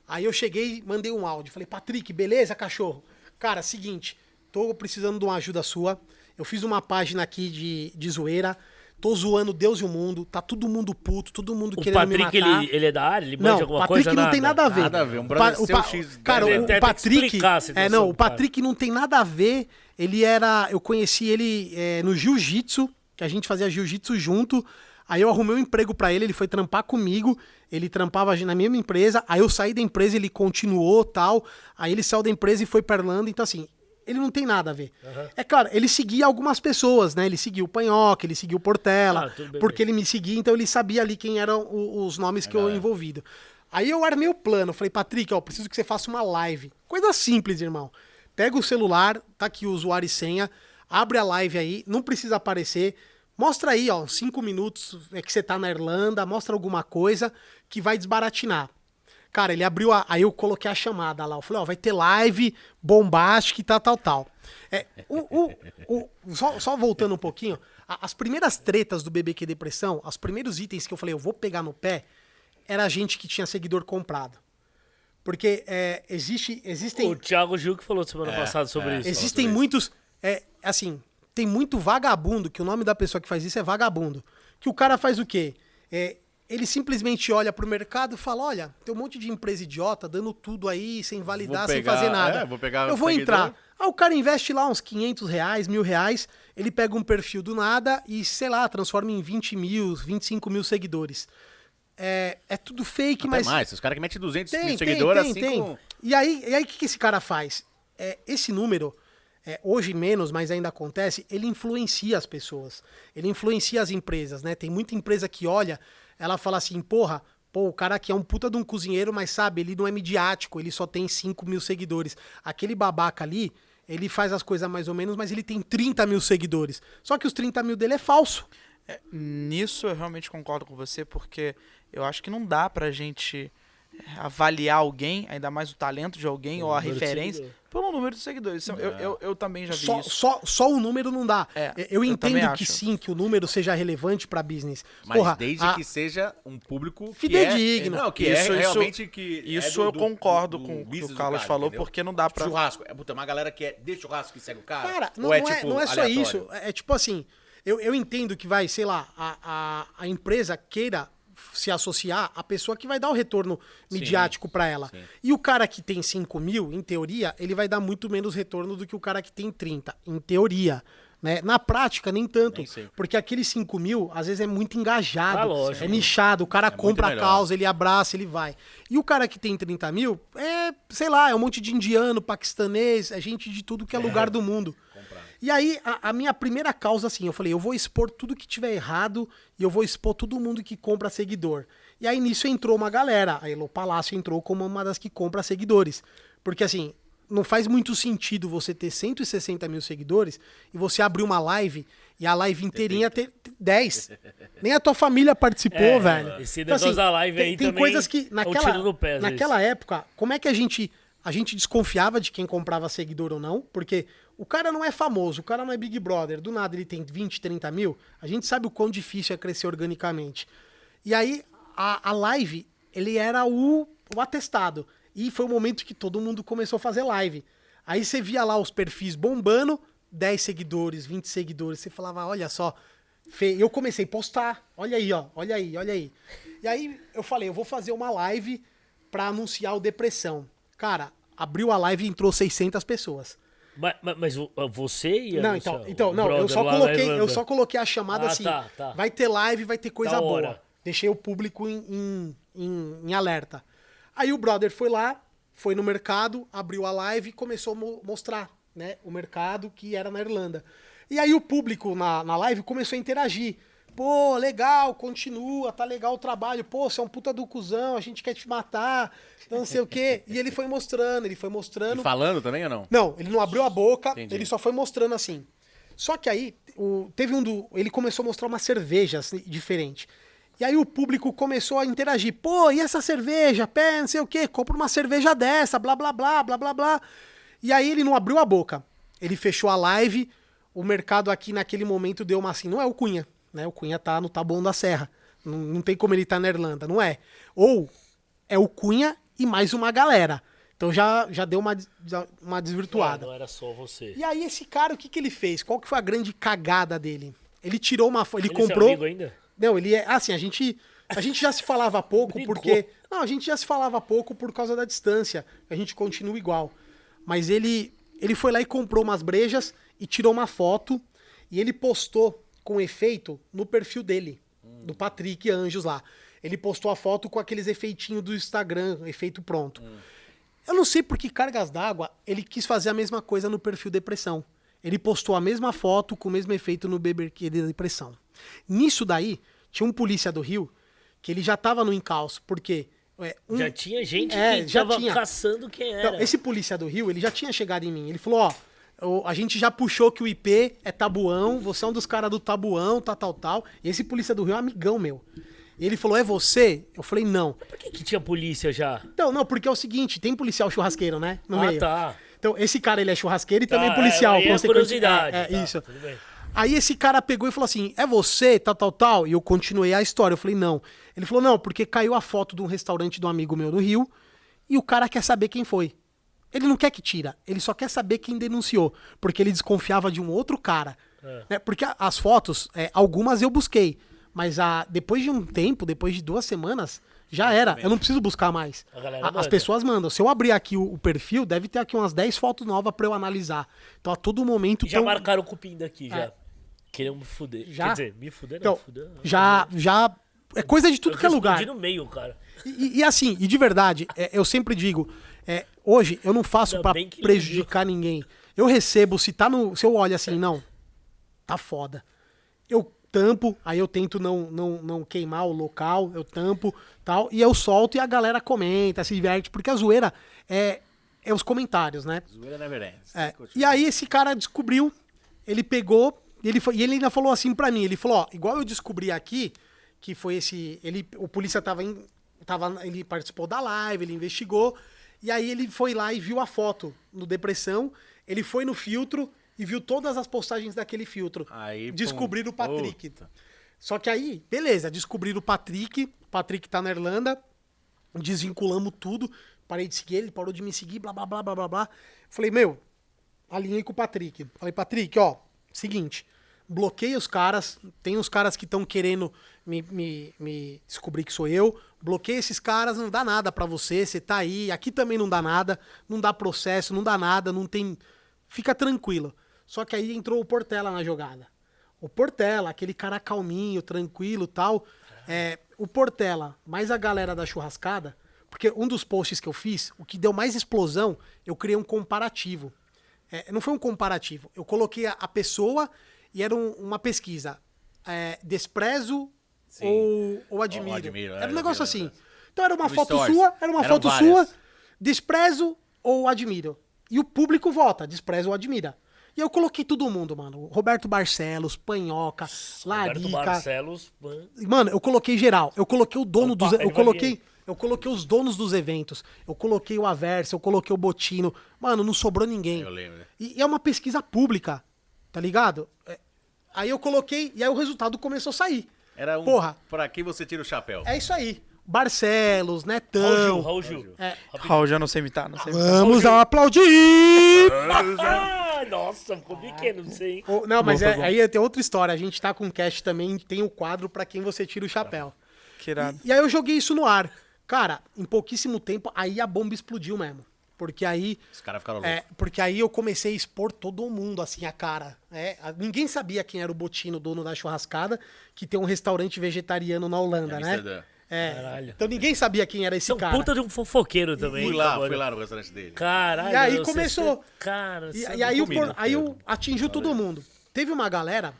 Aí eu cheguei, mandei um áudio. Falei, Patrick, beleza, cachorro? Cara, seguinte, tô precisando de uma ajuda sua. Eu fiz uma página aqui de, de zoeira. tô zoando Deus e o mundo, tá todo mundo puto, todo mundo O querendo me Patrick, matar. ele, ele é da área? Ele Não, alguma Patrick coisa? não tem nada a ver. Nada a ver, um O brother Pa- o seu Pa- X, Cara, o, o Patrick. É, não, o cara. Patrick não tem nada a ver. Ele era. Eu conheci ele é, no jiu-jitsu, que a gente fazia jiu-jitsu junto. Aí eu arrumei um emprego pra ele, ele foi trampar comigo. Ele trampava na mesma empresa. Aí eu saí da empresa, ele continuou tal. Aí ele saiu da empresa e foi pra Irlanda. Então, assim, ele não tem nada a ver. É claro, ele seguia algumas pessoas, né? Ele seguiu o Panhoca, ele seguiu o Portela. Ah, porque ele me seguia, então ele sabia ali quem eram o- os nomes que eu envolvido. Aí eu armei o plano, falei, Patrick, ó, preciso que você faça uma live. Coisa simples, irmão. Pega o celular, tá aqui o usuário e senha, abre a live aí, não precisa aparecer. Mostra aí, ó, uns cinco minutos é que você tá na Irlanda, mostra alguma coisa que vai desbaratinar. Cara, ele abriu a. Aí eu coloquei a chamada lá. Eu falei, ó, vai ter live bombástica e tal, tal, tal. É, o, o- o- só, só voltando um pouquinho, a- as primeiras tretas do BBQ Depressão, os primeiros itens que eu falei, eu vou pegar no pé, era gente que tinha seguidor comprado. Porque é, existe, existem. O Thiago Gil que falou semana É, passada sobre é. isso. Existem sobre muitos. É, assim, tem muito vagabundo, que o nome da pessoa que faz isso é vagabundo. Que o cara faz o quê? É, ele simplesmente olha pro mercado e fala: olha, tem um monte de empresa idiota dando tudo aí, sem validar, sem pegar- fazer nada. é, vou pegar Eu vou entrar. Ah, o cara investe lá uns 500 reais, mil reais, ele pega um perfil do nada e, sei lá, transforma em 20 mil, 25 mil seguidores. É, é tudo fake, Até mas. mais, os caras que metem 200 Tem, mil tem, seguidores tem, assim tem. com... E aí, e aí o que, que esse cara faz? É, esse número, é, hoje menos, mas ainda acontece, ele influencia as pessoas. Ele influencia as empresas, né? Tem muita empresa que olha, ela fala assim, porra, pô, o cara aqui é um puta de um cozinheiro, mas sabe, ele não é midiático, ele só tem 5 mil seguidores. Aquele babaca ali, ele faz as coisas mais ou menos, mas ele tem 30 mil seguidores. Só que os 30 mil dele é falso. Nisso eu realmente concordo com você, porque eu acho que não dá pra gente é, avaliar alguém, ainda mais o talento de alguém ou a referência, pelo número de seguidores. Isso Eu, eu, eu também já vi Só, isso. só, só o número não dá. É, eu eu também entendo que acho. sim, que o número seja relevante para business. Mas Porra, desde a- que seja um público Fidedigno. Que é, não, que Isso- é isso- realmente que Isso é do- eu do- concordo do com o que o do Carlos cara, falou, entendeu? porque não dá pra. Churrasco. É, puta, uma galera que é de churrasco que segue o cara. Cara, não, Ou é, não, é, tipo, não é só aleatório? isso. É, é tipo assim, eu, eu entendo que vai, sei lá, a, a, a empresa queira se associar à pessoa que vai dar o retorno midiático pra ela. sim. E o cara que tem 5 mil, em teoria, ele vai dar muito menos retorno do que o cara que tem 30, em teoria. Né? Na prática, nem tanto. Nem. Porque aqueles 5 mil, às vezes, é muito engajado. Ah, lógico. é nichado. O cara muito compra a causa, ele abraça, ele vai. E o cara que tem 30 mil, é, sei lá, é um monte de indiano, paquistanês, é gente de tudo que é lugar do mundo. E aí, a, a minha primeira causa, assim, eu falei, eu vou expor tudo que tiver errado e eu vou expor todo mundo que compra seguidor. E aí, nisso entrou uma galera. A Elo Palácio entrou como uma das que compra seguidores. Porque, assim, não faz muito sentido você ter 160 mil seguidores e você abrir uma live e a live inteirinha ter 10. Nem a tua família participou, É, velho. esse Então, negócio da live tem, aí tem também coisas que é naquela, pé, naquela época, como é que a gente a gente desconfiava de quem comprava seguidor ou não? Porque o cara não é famoso, o cara não é Big Brother, do nada ele tem 20, 30 mil, a gente sabe o quão difícil é crescer organicamente. E aí, a, a live, ele era o, o atestado. E foi o momento que todo mundo começou a fazer live. Aí você via lá os perfis bombando, 10 seguidores, 20 seguidores, você falava, olha só, Fê, eu comecei a postar. Olha aí, ó. Olha aí, olha aí. E aí eu falei, eu vou fazer uma live pra anunciar o Depressão. Cara, abriu a live e entrou 600 pessoas. Mas, mas- mas o- você ia. não, então, o então não, eu só na coloquei, eu só coloquei a chamada Ah, assim. tá, tá. Vai ter live, vai ter coisa Da boa. hora. Deixei o público em, em, em- em alerta. Aí o brother foi lá, foi no mercado, abriu a live e começou a mo- mostrar, né, o mercado que era na Irlanda. E aí o público na, na live começou a interagir. Pô, legal, continua, tá legal o trabalho. Pô, você é um puta do cuzão, a gente quer te matar, então não sei o quê. E ele foi mostrando, ele foi mostrando. E falando também ou não? Não, ele não abriu a boca, Entendi. ele só foi mostrando assim. Só que aí, o, teve um do. Ele começou a mostrar uma cerveja assim, diferente. E aí o público começou a interagir. Pô, e essa cerveja? Pé, não sei o quê, compra uma cerveja dessa, blá, blá, blá, blá, blá, blá. E aí ele não abriu a boca. Ele fechou a live. O mercado aqui naquele momento deu uma assim. Não é o Cunha, né? O Cunha tá no Taboão da Serra. Não, não tem como ele estar tá na Irlanda, não é. Ou é o Cunha e mais uma galera. Então já, já deu uma, uma É, desvirtuada. não era só você. E aí esse cara, o que, que ele fez? Qual que foi a grande cagada dele? Ele tirou uma foto. Ele, Ele é comprou. amigo ainda? Não, ele é. Assim, a gente. A gente já se falava pouco Brigou. porque. Não, a gente já se falava pouco por causa da distância. A gente continua igual. Mas ele. Ele foi lá e comprou umas brejas e tirou uma foto. E ele postou com efeito no perfil dele. Do Patrick Anjos lá. Ele postou a foto com aqueles efeitinhos do Instagram, efeito pronto. Eu não sei por que cargas d'água ele quis fazer a mesma coisa no perfil depressão. Ele postou a mesma foto com o mesmo efeito no BBQ de depressão. Nisso daí, tinha um polícia do Rio que ele já tava no encalço, porque é, um- Já tinha gente É, que já tava tinha. caçando quem era. Não, esse polícia do Rio, ele já tinha chegado em mim. Ele falou, ó, a gente já puxou que o IP é tabuão, você é um dos caras do tabuão, tal, tal, tal. E esse polícia do Rio é um amigão meu. E ele falou, é você? Eu falei, não. Por que, que tinha polícia já? Então, não, porque é o seguinte, tem policial churrasqueiro, né? No ah, meio. tá. Então, esse cara, ele é churrasqueiro e Tá, também policial. é, aí é consequentemente. curiosidade. É, é tá, isso. tudo bem. Aí esse cara pegou e falou assim: é você, tal, tal, tal? E eu continuei a história. Eu falei, não. Ele falou, não, porque caiu a foto de um restaurante de um amigo meu no Rio e o cara quer saber quem foi. Ele não quer que tira, ele só quer saber quem denunciou, porque ele desconfiava de um outro cara. É. Né? Porque as fotos, é, algumas eu busquei, mas a, depois de um tempo, depois de duas semanas, já era. Eu não preciso buscar mais. A as pessoas mandam. Se eu abrir aqui o, o perfil, deve ter aqui umas 10 fotos novas pra eu analisar. Então a todo momento. Já tão- marcaram o cupim daqui, já. É. Queriam me fuder. Já? Quer dizer, me fuder não, Então, fuder. não. já, já. É coisa de tudo Eu que é lugar. no meio, cara. E, e assim, e de verdade, é, eu sempre digo, é, hoje eu não faço ele prejudicar ninguém. Eu recebo, se tá no. Se eu olho assim, não, tá foda. Eu tampo, aí eu tento não, não, não queimar o local, eu tampo tal, e eu solto e a galera comenta, se diverte, porque a zoeira é, é os comentários, né? Zoeira never ends. É, E aí esse cara descobriu, ele pegou, e ele, foi- e ele ainda falou assim pra mim, ele falou, ó, igual eu descobri aqui, que foi esse, ele, o polícia tava, em, tava, ele participou da live, ele investigou, e aí ele foi lá e viu a foto no Depressão, ele foi no filtro e viu todas as postagens daquele filtro. Aí, Descobriram o Patrick. puta. Só que aí, beleza, descobriram o Patrick, o Patrick tá na Irlanda, desvinculamos tudo, parei de seguir ele, parou de me seguir, blá blá blá blá blá blá. Falei, meu, alinhei com o Patrick. Falei, Patrick, ó, seguinte, bloqueia os caras, tem os caras que estão querendo me, me, me descobrir que sou eu, bloqueia esses caras, não dá nada pra você, você tá aí, aqui também não dá nada, não dá processo, não dá nada, não tem... Fica tranquilo. Só que aí entrou o Portela na jogada. O Portela, aquele cara calminho, tranquilo tal. É, o Portela, mais a galera da churrascada, porque um dos posts que eu fiz, o que deu mais explosão, eu criei um comparativo. É, não foi um comparativo. Eu coloquei a, a pessoa e era um- uma pesquisa. É, desprezo ou, ou admiro. Ou admiro, era é, um negócio admiro, assim. Então era uma No foto Stories. sua, era uma Eram foto várias. sua, desprezo ou admiro. E o público vota, despreza ou admira. E eu coloquei todo mundo, mano. Roberto Barcelos, Panhoca, Roberto Larica. Barcelos, mano. Mano, eu coloquei geral. Eu coloquei o dono Opa, dos. Eu coloquei. Eu coloquei os donos dos eventos. Eu coloquei o Aversa, eu coloquei o Botino. Mano, não sobrou ninguém. Eu lembro. né? E, e é uma pesquisa pública, tá ligado? É, aí eu coloquei, e aí o resultado começou a sair. Era um. Porra. Pra quem você tira o chapéu? É isso aí. Barcelos, Raul Gil, Netão. Raul Gil. É. Raul, já não sei imitar, não sei imitar. Vamos aplaudir! Ah, nossa, ficou pequeno, não sei. Ô, não, mas Bom, tá é- bom. aí tem outra história. A gente tá com o cast também, tem o quadro pra quem você tira o chapéu. Que irado. E aí eu joguei isso no ar. Cara, em pouquíssimo tempo, aí a bomba explodiu mesmo. Porque aí. Os caras ficaram loucos. É, porque aí eu comecei a expor todo mundo, assim, a cara. É, ninguém sabia quem era o Botino, dono da churrascada, que tem um restaurante vegetariano na Holanda, Em né? Amsterdã. É. Caralho. Então ninguém sabia quem era esse São cara. puta de um fofoqueiro também. Fui lá, fui lá no restaurante dele. Caralho. E aí você- começou. Cara, E, você e aí, por- aí Pedro. atingiu todo mundo. Teve uma galera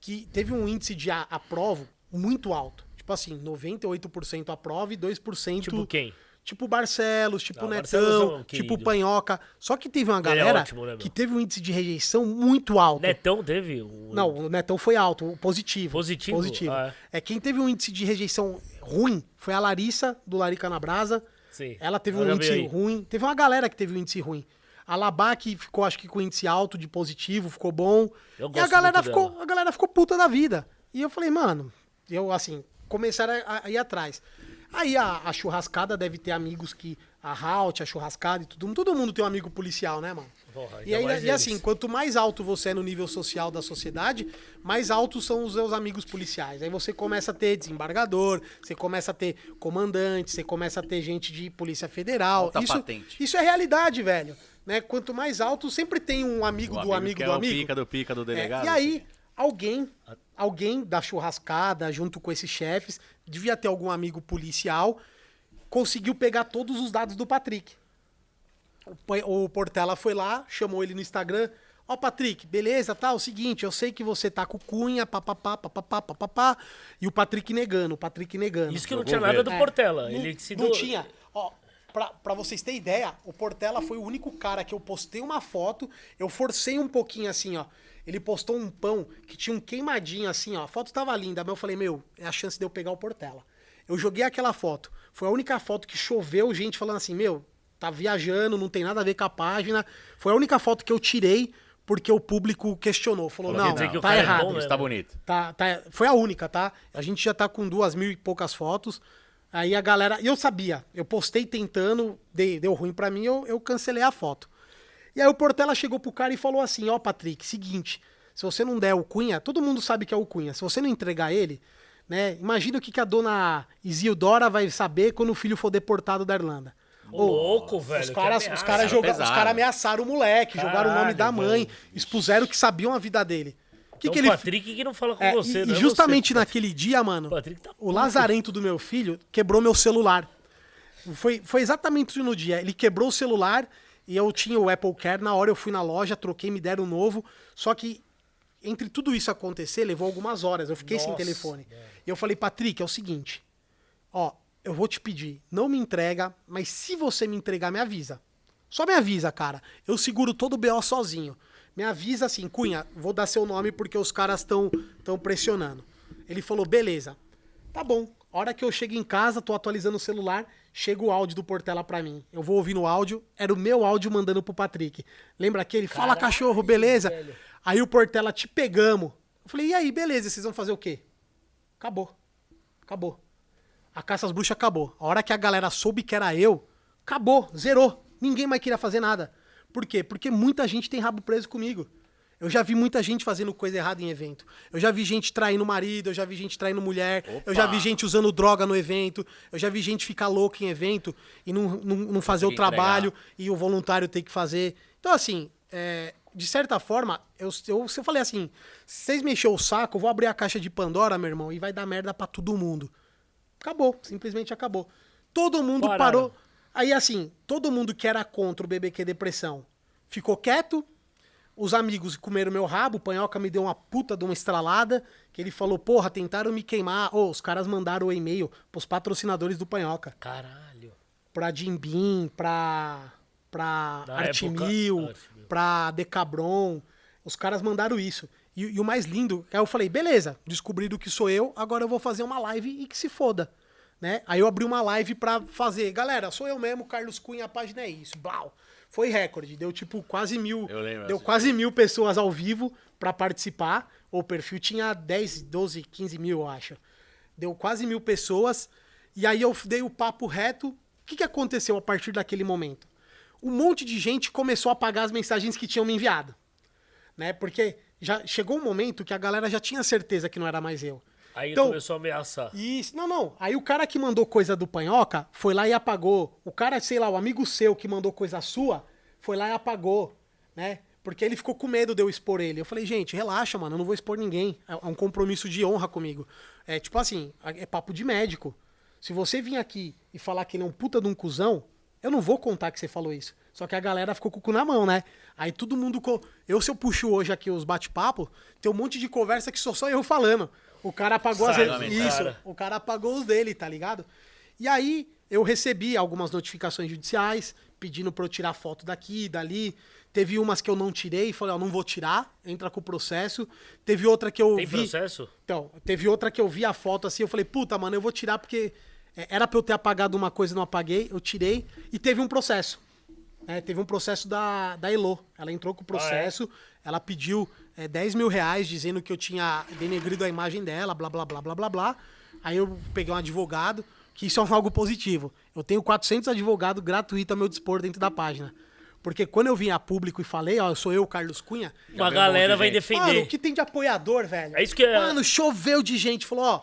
que teve um índice de aprovo muito alto. Tipo assim, 98% aprova e 2%. Tipo quem? Tipo Barcelos, tipo Não, Netão, é tipo. Panhoca. Só que teve uma é galera ótimo, né, que teve um índice de rejeição muito alto. Netão teve? Um... Não, o Netão foi alto, positivo. Positivo? Positivo. Ah, é. quem teve um índice de rejeição ruim foi a Larissa, do Larica na Brasa. Sim. Ela teve Ela um índice aí. ruim. Teve uma galera que teve um índice ruim. A Labá, que ficou, acho que com índice alto de positivo, ficou bom. Eu e a galera, ficou, dela. a galera ficou puta da vida. E eu falei, mano, eu assim, começaram a, a ir atrás. Aí a, a churrascada deve ter amigos que. A Halt, a churrascada e tudo. Todo mundo tem um amigo policial, né, mano? Porra, e, e assim, quanto mais alto você é no nível social da sociedade, mais altos são os seus amigos policiais. Aí você começa a ter desembargador, você começa a ter comandante, você começa a ter gente de polícia federal. Alta isso, patente. isso é realidade, velho. Né? Quanto mais alto, sempre tem um amigo O do amigo que do é amigo. Pica do pica do É, delegado. e aí, alguém, alguém da churrascada, junto com esses chefes, devia ter algum amigo policial, conseguiu pegar todos os dados do Patrick. O Portela foi lá, chamou ele no Instagram. Ó, Patrick, beleza, tá? O seguinte, eu sei que você tá com cunha, papapá, papapá, papapá. E o Patrick negando, o Patrick negando. Isso que não tinha nada do É, Portela. Não, Ele se não do- tinha. Ó, pra, pra vocês terem ideia, o Portela foi o único cara que eu postei uma foto, eu forcei um pouquinho assim, ó. Ele postou um pão que tinha um queimadinho assim, ó. A foto tava linda, mas eu falei, meu, é a chance de eu pegar o Portela. Eu joguei aquela foto. Foi a única foto que choveu gente falando assim, meu, tá viajando, não tem nada a ver com a página. Foi a única foto que eu tirei porque o público questionou. Falou, Falou não, que tá é errado. bom, né? Isso tá bonito. Tá, tá, foi a única, tá? A gente já tá com duas mil e poucas fotos. Aí a galera. E eu sabia, eu postei tentando, dei- deu ruim pra mim, eu, eu cancelei a foto. E aí o Portela chegou pro cara e falou assim: Ó, Patrick, seguinte, se você não der o Cunha, todo mundo sabe que é o Cunha. Se você não entregar ele, né? Imagina o que, que a dona Isildora vai saber quando o filho for deportado da Irlanda. Ô, Louco, velho. os caras, os caras joga- os caras ameaçaram o moleque, jogaram o nome Caralho, da mãe, velho. expuseram que sabiam a vida dele. O que, Então que o ele Patrick que não fala com é, você, e, e é justamente você. naquele dia, mano, O Patrick tá o lazarento do meu filho quebrou meu celular. Foi, foi exatamente no dia. Ele quebrou o celular e eu tinha o Apple Care. Na hora eu fui na loja, troquei, me deram um novo. Só que entre tudo isso acontecer, levou algumas horas. Eu fiquei sem Nossa, telefone. E eu falei, Patrick, é o seguinte. Ó, eu vou te pedir, não me entrega, mas se você me entregar, me avisa. Só me avisa, cara. Eu seguro todo o BO sozinho. Me avisa assim, Cunha, vou dar seu nome porque os caras estão tão pressionando. Ele falou, beleza. Tá bom. A hora que eu chego em casa, tô atualizando o celular, chega o áudio do Portela pra mim. Eu vou ouvir no áudio, era o meu áudio mandando pro Patrick. Lembra aquele? Fala, Caralho, cachorro, beleza? velho. Aí o Portela, te pegamos. Eu falei, e aí, beleza, vocês vão fazer o quê? Acabou. Acabou. A caça às bruxas acabou. A hora que a galera soube que era eu, acabou, zerou. Ninguém mais queria fazer nada. Por quê? Porque muita gente tem rabo preso comigo. Eu já vi muita gente fazendo coisa errada em evento. Eu já vi gente traindo marido, eu já vi gente traindo mulher, eu já vi gente usando droga no evento, eu já vi gente ficar louca em evento e não, não, não fazer o trabalho e o voluntário ter que fazer. Então, assim, é, de certa forma, eu, eu, se eu falei assim, se vocês mexeu o saco, eu vou abrir a caixa de Pandora, meu irmão, e vai dar merda pra todo mundo. Acabou, simplesmente acabou. Todo mundo Pararam. parou. Aí, assim, todo mundo que era contra o BBQ Depressão ficou quieto. Os amigos comeram meu rabo, o Panhoca me deu uma puta de uma estralada, que ele falou, porra, tentaram me queimar. Ô, os caras mandaram o e-mail pros patrocinadores do Panhoca. Caralho. Pra Jim Beam, pra, pra Artimil, época, Artimil. pra Decabron. Os caras mandaram isso. E, e o mais lindo, aí eu falei, beleza, descobriram que sou eu, agora eu vou fazer uma live e que se foda. Né? Aí eu abri uma live pra fazer, galera, sou eu mesmo, Carlos Cunha, a página é isso. Blau. Foi recorde, deu tipo quase mil. Eu lembro, deu quase mil pessoas ao vivo pra participar. O perfil tinha 10, 12, 15 mil, eu acho. Deu quase mil pessoas. E aí eu dei o papo reto. O que, que aconteceu a partir daquele momento? Um monte de gente começou a apagar as mensagens que tinham me enviado. Né? Porque já chegou um momento que a galera já tinha certeza que não era mais eu. Aí Então- começou a ameaçar. Isso, não, não. Aí o cara que mandou coisa do Panhoca foi lá e apagou. O cara, sei lá, o amigo seu que mandou coisa sua, foi lá e apagou, né? Porque ele ficou com medo de eu expor ele. Eu falei, gente, relaxa, mano, eu não vou expor ninguém. É é um compromisso de honra comigo. É tipo assim, é papo de médico. Se você vir aqui e falar que ele é um puta de um cuzão, eu não vou contar que você falou isso. Só que a galera ficou com o cu na mão, né? Aí todo mundo. co- Eu, se eu puxo hoje aqui os bate-papo, tem um monte de conversa que sou só eu falando. O cara apagou as cara. Isso. O cara apagou os dele, tá ligado? E aí eu recebi algumas notificações judiciais pedindo pra eu tirar foto daqui, dali. Teve umas que eu não tirei, falei, ó, não vou tirar, entra com o processo. Teve outra que eu Tem vi. processo? Então, teve outra que eu vi a foto assim, eu falei, puta, mano, eu vou tirar porque é, era pra eu ter apagado uma coisa e não apaguei, eu tirei. E teve um processo. Né? teve um processo da, da Elo. Ela entrou com o processo, ela pediu é, 10 mil reais dizendo que eu tinha denegrido a imagem dela, blá, blá, blá, blá, blá, blá. Aí eu peguei um advogado, que isso é algo positivo. Eu tenho 400 advogados gratuitos a meu dispor dentro da página. Porque quando eu vim a público e falei, ó, eu sou eu, Carlos Cunha. Uma um galera vai gente. defender. Mano, o que tem de apoiador, velho? É isso que é- Mano, choveu de gente. Falou, ó,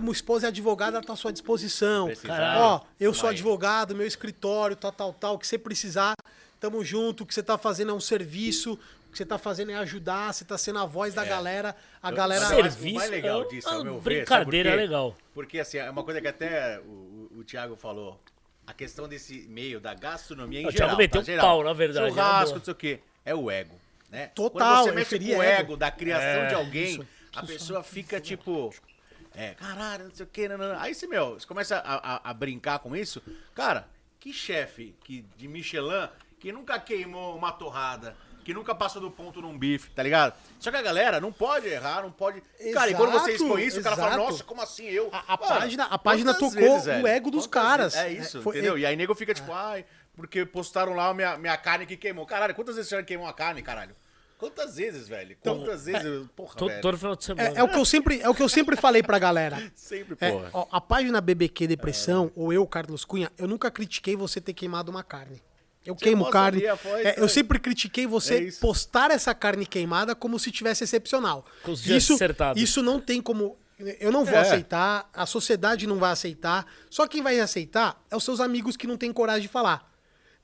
minha esposa é advogada, ela tá à sua disposição. Precisar, Ó, eu sou advogado, meu escritório, tal, tal, tal. O que você precisar, tamo junto. O que você tá fazendo é um serviço. O que você tá fazendo é ajudar. Você tá sendo a voz da galera. A galera... Mas eu acho que o Serviço mais legal é disso, uma ao meu ver, brincadeira quê? legal. Porque, assim, é uma coisa que até o, o, o Thiago falou. A questão desse meio da gastronomia em O geral. Thiago meteu tá? um Geral. pau, na verdade, Churrasco, na boa. não sei o quê. É o ego, né? Total, Quando você mexe com o ego. ego da criação É. de alguém, Isso, a pessoa fica, tipo... É, caralho, não sei o não, não. Aí, você, meu, você começa a, a- a brincar com isso. Cara, que chefe que, de Michelin que nunca queimou uma torrada, que nunca passou do ponto num bife, tá ligado? Só que a galera não pode errar, não pode. cara, e quando você Exato, expõe isso, o cara fala, exato. nossa, como assim eu? A- a Mano, página- a página tocou vezes, o ego dos Quantas caras. vezes? É isso, É, foi- entendeu? E aí nego fica tipo, ai, porque postaram lá minha, minha carne que queimou. Caralho, quantas vezes você já queimou a carne, caralho? Quantas vezes, velho? Quantas vezes? eu- Porra, Todo, velho. todo final de semana. É, é o que eu sempre, é o que eu sempre falei pra galera. Sempre, É, porra. ó, a página BBQ Depressão, ou eu, Carlos Cunha, eu nunca critiquei você ter queimado uma carne. Eu queimo mostra carne. É, eu é. sempre critiquei É você isso. postar essa carne queimada como se tivesse excepcional. Com os Isso, acertados. isso não tem como. Eu não vou É. aceitar, a sociedade não vai aceitar. Só quem vai aceitar é os seus amigos que não têm coragem de falar.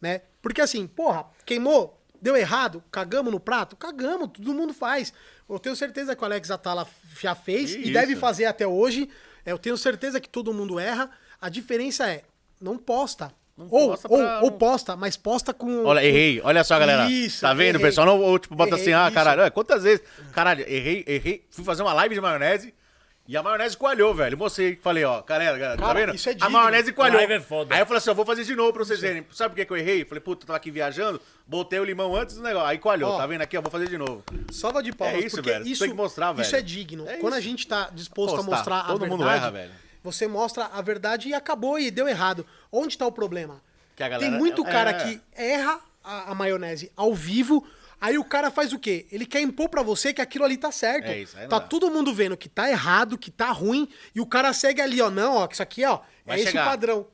Né? Porque assim, porra, queimou, deu errado, cagamos no prato? Cagamos, todo mundo faz. Eu tenho certeza que o Alex Atala já fez e Isso. deve fazer até hoje. É, Eu tenho certeza que todo mundo erra. A diferença é, não posta. ou, posta ou, pra- ou posta, mas posta com. Olha, errei. Olha só, galera. Isso, tá vendo, errei. pessoal? Não, ou, tipo, bota assim, Errei, ah, isso. caralho, é, quantas vezes? Caralho, errei, errei. Fui fazer uma live de maionese e a maionese coalhou, velho. Mostrei, falei, ó, galera, galera, tá Cara, vendo? isso é a digno. maionese coalhou. Live é foda. Aí eu falei assim, eu vou fazer de novo pra vocês verem. Sabe por que, que eu errei? Falei, puta, tava aqui viajando, botei o limão antes do negócio. Aí coalhou, Ó. tá vendo aqui? Eu vou fazer de novo. Salva de palmas, É isso, porque velho. Você isso, tem que mostrar, isso velho. é digno. É Quando a isso. gente tá disposto Postar. a mostrar a Todo verdade, mundo erra, velho. você mostra a verdade e acabou e deu errado. Onde tá o problema? Que a galera- Tem muito é- cara é. que erra a, a maionese ao vivo, aí o cara faz o quê? Ele quer impor pra você que aquilo ali tá certo. É isso, tá dá. todo mundo vendo que tá errado, que tá ruim, e o cara segue ali, ó, não, ó, que isso aqui, ó, Vai é esse chegar. o padrão.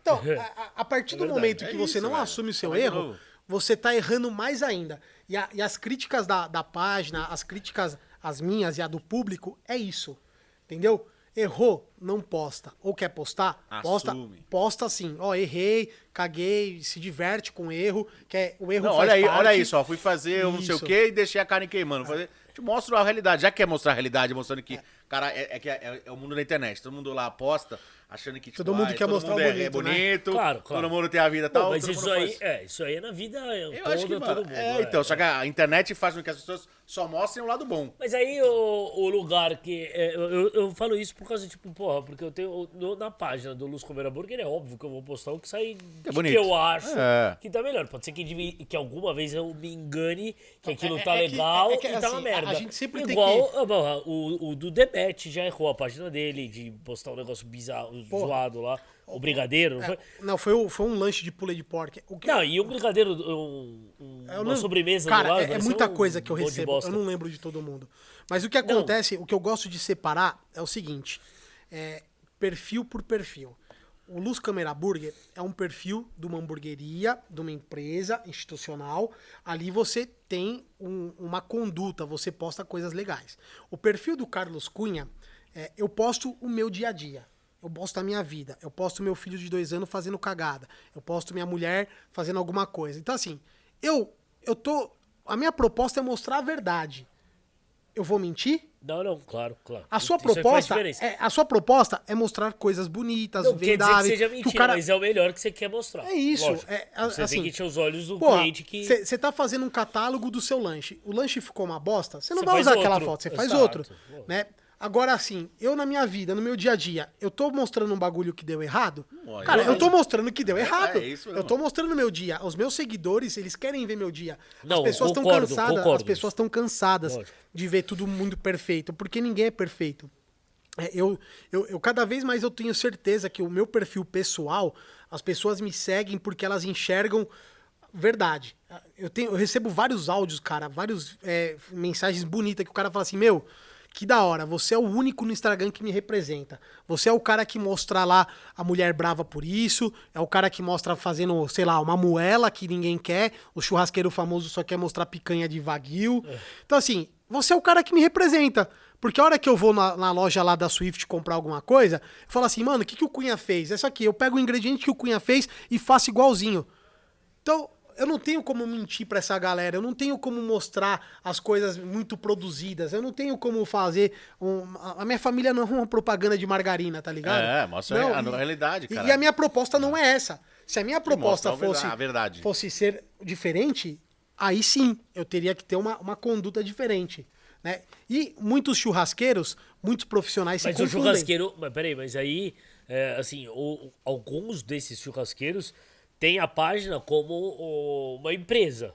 Então, a- a, partir do verdade. momento É que você isso, não velho. assume o seu Vai de erro, você tá errando mais ainda. E, a- e as críticas da, da página, as críticas, as minhas e a do público, é isso. Entendeu? Errou, não posta. Ou quer postar? Posta, Assume. posta assim. Ó, errei, caguei, se diverte com o erro, que é, o erro Não, olha aí, parte. olha isso, ó. Fui fazer um não sei o quê e deixei a carne queimando. Fazer, te mostro a realidade. Já que quer mostrar a realidade, mostrando que, cara, é, é que é, é o mundo da internet. Todo mundo lá aposta, achando que tipo, Todo mundo ai, quer mostrar mundo o é- bonito, é né? bonito, Claro, claro. todo mundo tem a vida Pô, tal. mas todo isso aí, faz. é, isso aí é na vida Eu toda, acho que, todo mano, mundo. é, então, só que a internet faz com que as pessoas só mostrem o lado bom. Mas aí o, o lugar que. é, eu, eu- eu falo isso por causa, tipo, porra, porque eu tenho. no- na página do Luz Comer Hambúrguer é óbvio que eu vou postar o que sai. É bonito. Que eu acho É. que tá melhor. Pode ser que, que alguma vez eu me engane que aquilo é- tá é que- legal é que, e tá uma assim, merda. a gente sempre tem Igual ah, o, o do Debete já errou a página dele de postar um negócio bizarro, zoado lá. O Brigadeiro, não foi? Não, foi, o- foi um lanche de pulê de porco. O que, Não, e o Brigadeiro, um, um- Eu uma não- sobremesa Cara, do lado. é, é muita um coisa que eu recebo. Eu não lembro de todo mundo. Mas o que acontece, o que eu gosto de separar é o seguinte: é perfil por perfil. O Luz Câmera Burger é um perfil de uma hamburgueria, de uma empresa institucional. Ali você tem um- uma conduta, você posta coisas legais. O perfil do Carlos Cunha, é, eu posto o meu dia a dia. Eu posto a minha vida. Eu posto meu filho de dois anos fazendo cagada. Eu posto minha mulher fazendo alguma coisa. Então, assim, eu, eu tô. A minha proposta é mostrar a verdade. Eu vou mentir? Não, não, claro, claro. A sua Isso faz proposta é, a sua proposta é mostrar coisas bonitas, Não quer dizer que seja que mentira, o cara... mas é o melhor que você quer mostrar. É isso, Lógico. é, a- você assim, tem que encher os olhos do Porra, cliente que. você tá fazendo um catálogo do seu lanche. O lanche ficou uma bosta, você não Você vai usar aquela outro. foto, você faz Exato. outro, né? Agora, assim, eu na minha vida, no meu dia a dia, eu tô mostrando um bagulho que deu errado? Olha, Cara, eu tô mostrando que deu errado. é isso mesmo. eu tô mostrando meu dia. Os meus seguidores, eles querem ver meu dia. As Não, pessoas estão concordo, cansadas, as concordo. pessoas estão cansadas Lógico. de ver tudo muito perfeito, porque ninguém é perfeito. É, eu, eu, eu cada vez mais eu tenho certeza que o meu perfil pessoal, as pessoas me seguem porque elas enxergam verdade. Eu, tenho, eu recebo vários áudios, cara, várias mensagens bonitas que o cara fala assim, meu, que da hora, você é o único no Instagram que me representa. Você é o cara que mostra lá a mulher brava por isso, é o cara que mostra fazendo, sei lá, uma moela que ninguém quer, o churrasqueiro famoso só quer mostrar picanha de vaguio. Então, assim, você é o cara que me representa. Porque a hora que eu vou na, na loja lá da Swift comprar alguma coisa, eu falo assim, mano, o que, que o Cunha fez? É isso aqui, eu pego o ingrediente que o Cunha fez e faço igualzinho. Então, eu não tenho como mentir pra essa galera, eu não tenho como mostrar as coisas muito produzidas, eu não tenho como fazer. Um, a minha família não é uma propaganda de margarina, tá ligado? É, mostra Não, a, e- realidade, cara. E a minha proposta não é essa. Se a minha proposta fosse, a verdade. fosse ser diferente, aí sim eu teria que ter uma, uma conduta diferente. Né? E muitos churrasqueiros, muitos profissionais Mas se o confundem. churrasqueiro. Mas peraí, mas aí, é, assim, o- alguns desses churrasqueiros têm a página como uma empresa.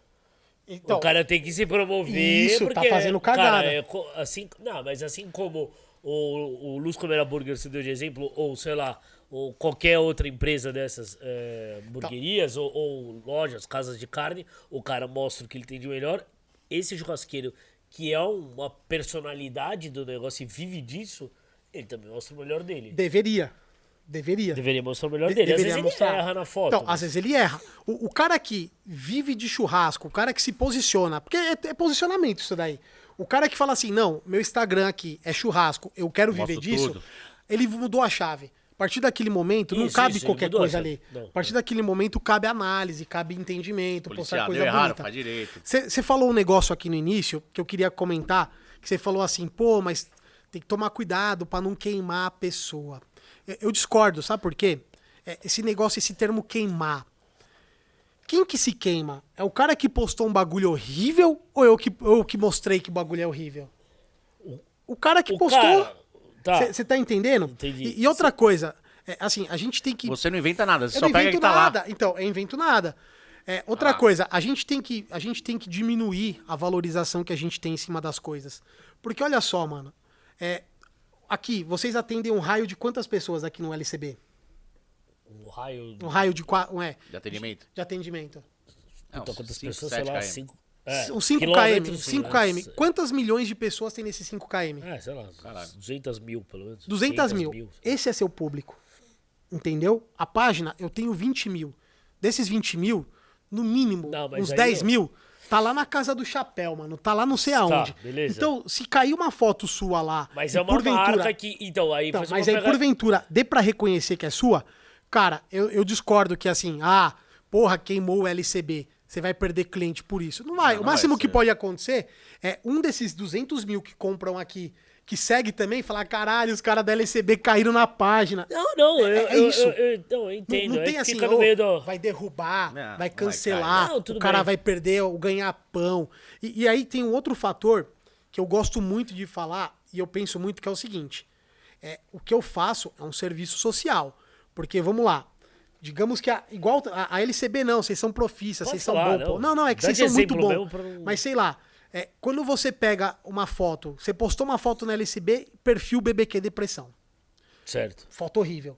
Então, o cara tem que se promover. Isso, tá porque, fazendo cara, cagada. é co- assim, não, mas assim como o, o Luz Comer Burger se deu de exemplo, ou sei lá, ou qualquer outra empresa dessas é, hamburguerias, ou, ou lojas, casas de carne, o cara mostra o que ele tem de melhor. Esse churrasqueiro, que é uma personalidade do negócio e vive disso, ele também mostra o melhor dele. Deveria. Deveria. Deveria mostrar o melhor De- dele. Às deveria vezes mostrar. ele erra na foto. Então, mas- às vezes ele erra. O, o cara que vive de churrasco, o cara que se posiciona, porque é, é posicionamento isso daí. O cara que fala assim, não, meu Instagram aqui é churrasco, eu quero viver Mostro disso, tudo. ele mudou a chave. A partir daquele momento, não Isso, cabe isso, qualquer coisa ali. Não. A partir daquele momento, cabe análise, cabe entendimento, postar coisa errado, bonita. faz direito. Você falou um negócio aqui no início que eu queria comentar, que você falou assim, pô, mas tem que tomar cuidado pra não queimar a pessoa. Eu, eu discordo, sabe por quê? É, esse negócio, esse termo queimar. Quem que se queima? É o cara que postou um bagulho horrível ou eu que, eu que mostrei que o bagulho é horrível? O cara que O postou. cara- tá. Você tá entendendo? Entendi. E, e outra coisa, é, assim, a gente tem que Você não inventa nada, você eu só não pega invento que tá nada. lá. Então, eu invento nada. É, outra Ah. coisa, a gente, tem que, a gente tem que diminuir a valorização que a gente tem em cima das coisas. Porque olha só, mano. É, aqui, vocês atendem um raio de quantas pessoas aqui no LCB? Um raio. Um raio de quatro. É, De atendimento. de atendimento. Não, Puta, quantas cinco, pessoas, sei lá, km. 5. É, um 5 km. quilômetros, 5 né? km. Quantas milhões de pessoas tem nesse 5 km? É, sei lá, 200 mil pelo menos. 200 mil. 500 Esse é seu público. Entendeu? A página, eu tenho 20 mil. Desses 20 mil, no mínimo, Não, uns aí 10 eu- mil, tá lá na casa do chapéu, mano. Tá lá não sei aonde. beleza. Então, se cair uma foto sua lá. Mas é uma marca que. Então, aí Então, faz mas aí, porventura, dê pra reconhecer que é sua, cara, eu, eu discordo que assim, ah, porra, queimou o LCB. Você vai perder cliente por isso. Não vai. Não, o máximo vai que pode acontecer é um desses 200 mil que compram aqui, que segue também, falar, caralho, os caras da LCB caíram na página. Não, não, eu, É- é eu- isso. Eu, eu, não, eu Não, entendo. não é tem que assim, meio do. vai derrubar, Não, não vai vai cancelar, cair. Não, o cara bem. vai perder o ganha-pão. E, e aí tem um outro fator que eu gosto muito de falar e eu penso muito que é o seguinte: é, o que eu faço é um serviço social. Porque, vamos lá, digamos que, a, igual a, a LCB não, vocês são profissas, vocês são bons. não. Não, não, é que Dá vocês são muito bons. pra não- Mas sei lá, é, quando você pega uma foto, você postou uma foto na LCB, perfil BBQ Depressão Certo. foto horrível.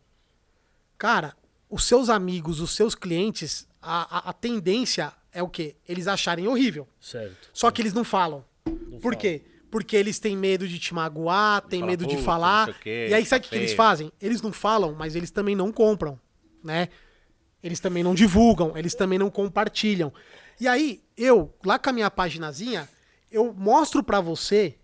Cara, os seus amigos, os seus clientes, a, a, a tendência é o quê? Eles acharem horrível. Certo. Só que eles não falam. Por falam. quê? Porque eles têm medo de te magoar, têm Fala, medo de "Puta, falar. não quê, e aí, sabe o que, eles feio." fazem? Eles não falam, mas eles também não compram, né? Eles também não divulgam, eles também não compartilham. E aí, eu, lá com a minha paginazinha, eu mostro pra você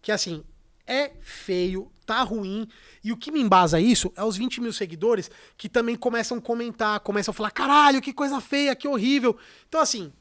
que, assim, é feio, tá ruim. E o que me embasa isso é os 20 mil seguidores que também começam a comentar, começam a falar: caralho, que coisa feia, que horrível. Então, assim,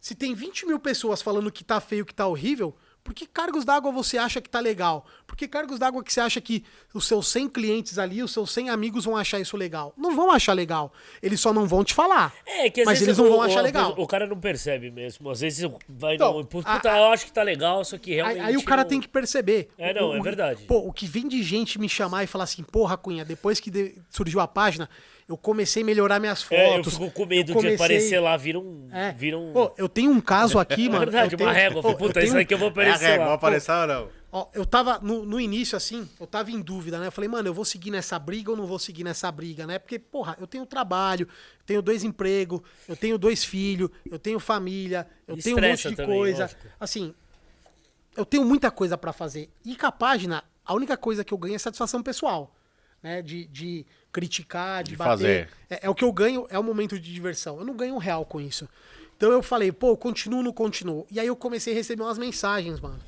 se tem 20 mil pessoas falando que tá feio, que tá horrível, por que cargos d'água você acha que tá legal? Por que cargos d'água que você acha que os seus 100 clientes ali, os seus 100 amigos vão achar isso legal? Não vão achar legal. Eles só não vão te falar. É, que às Mas vezes eles não vão o- achar o- legal. O cara não percebe mesmo. Às vezes vai Então, no. Puta, a- eu acho que tá legal, só que Aí, realmente. aí o cara não- tem que perceber. É, não, O- é o- verdade. Pô, o que vem de gente me chamar e falar assim, porra, Cunha, depois que de- surgiu a página, eu comecei a melhorar minhas fotos. É, eu fico com medo comecei- de aparecer lá, vira um. É. Vira um. Pô, eu tenho um caso aqui, é mano. verdade, eu uma tenho- régua. Pô, Puta, eu isso tenho- aí que eu vou É aparecer régua, lá. vai aparecer ou não? Ó, eu tava no, no início, assim, eu tava em dúvida, né? Eu falei, mano, eu vou seguir nessa briga ou não vou seguir nessa briga, né? Porque, porra, eu tenho trabalho, eu tenho dois empregos, eu tenho dois filhos, eu tenho família, eu tenho um monte de também, coisa. lógico. Assim, eu tenho muita coisa pra fazer. E com a página, a única coisa que eu ganho é satisfação pessoal. Né? De, de criticar, de, De bater. É, é o que eu ganho, é um momento de diversão. Eu não ganho um real com isso. Então eu falei, pô, continuo, não continuo. E aí eu comecei a receber umas mensagens, mano.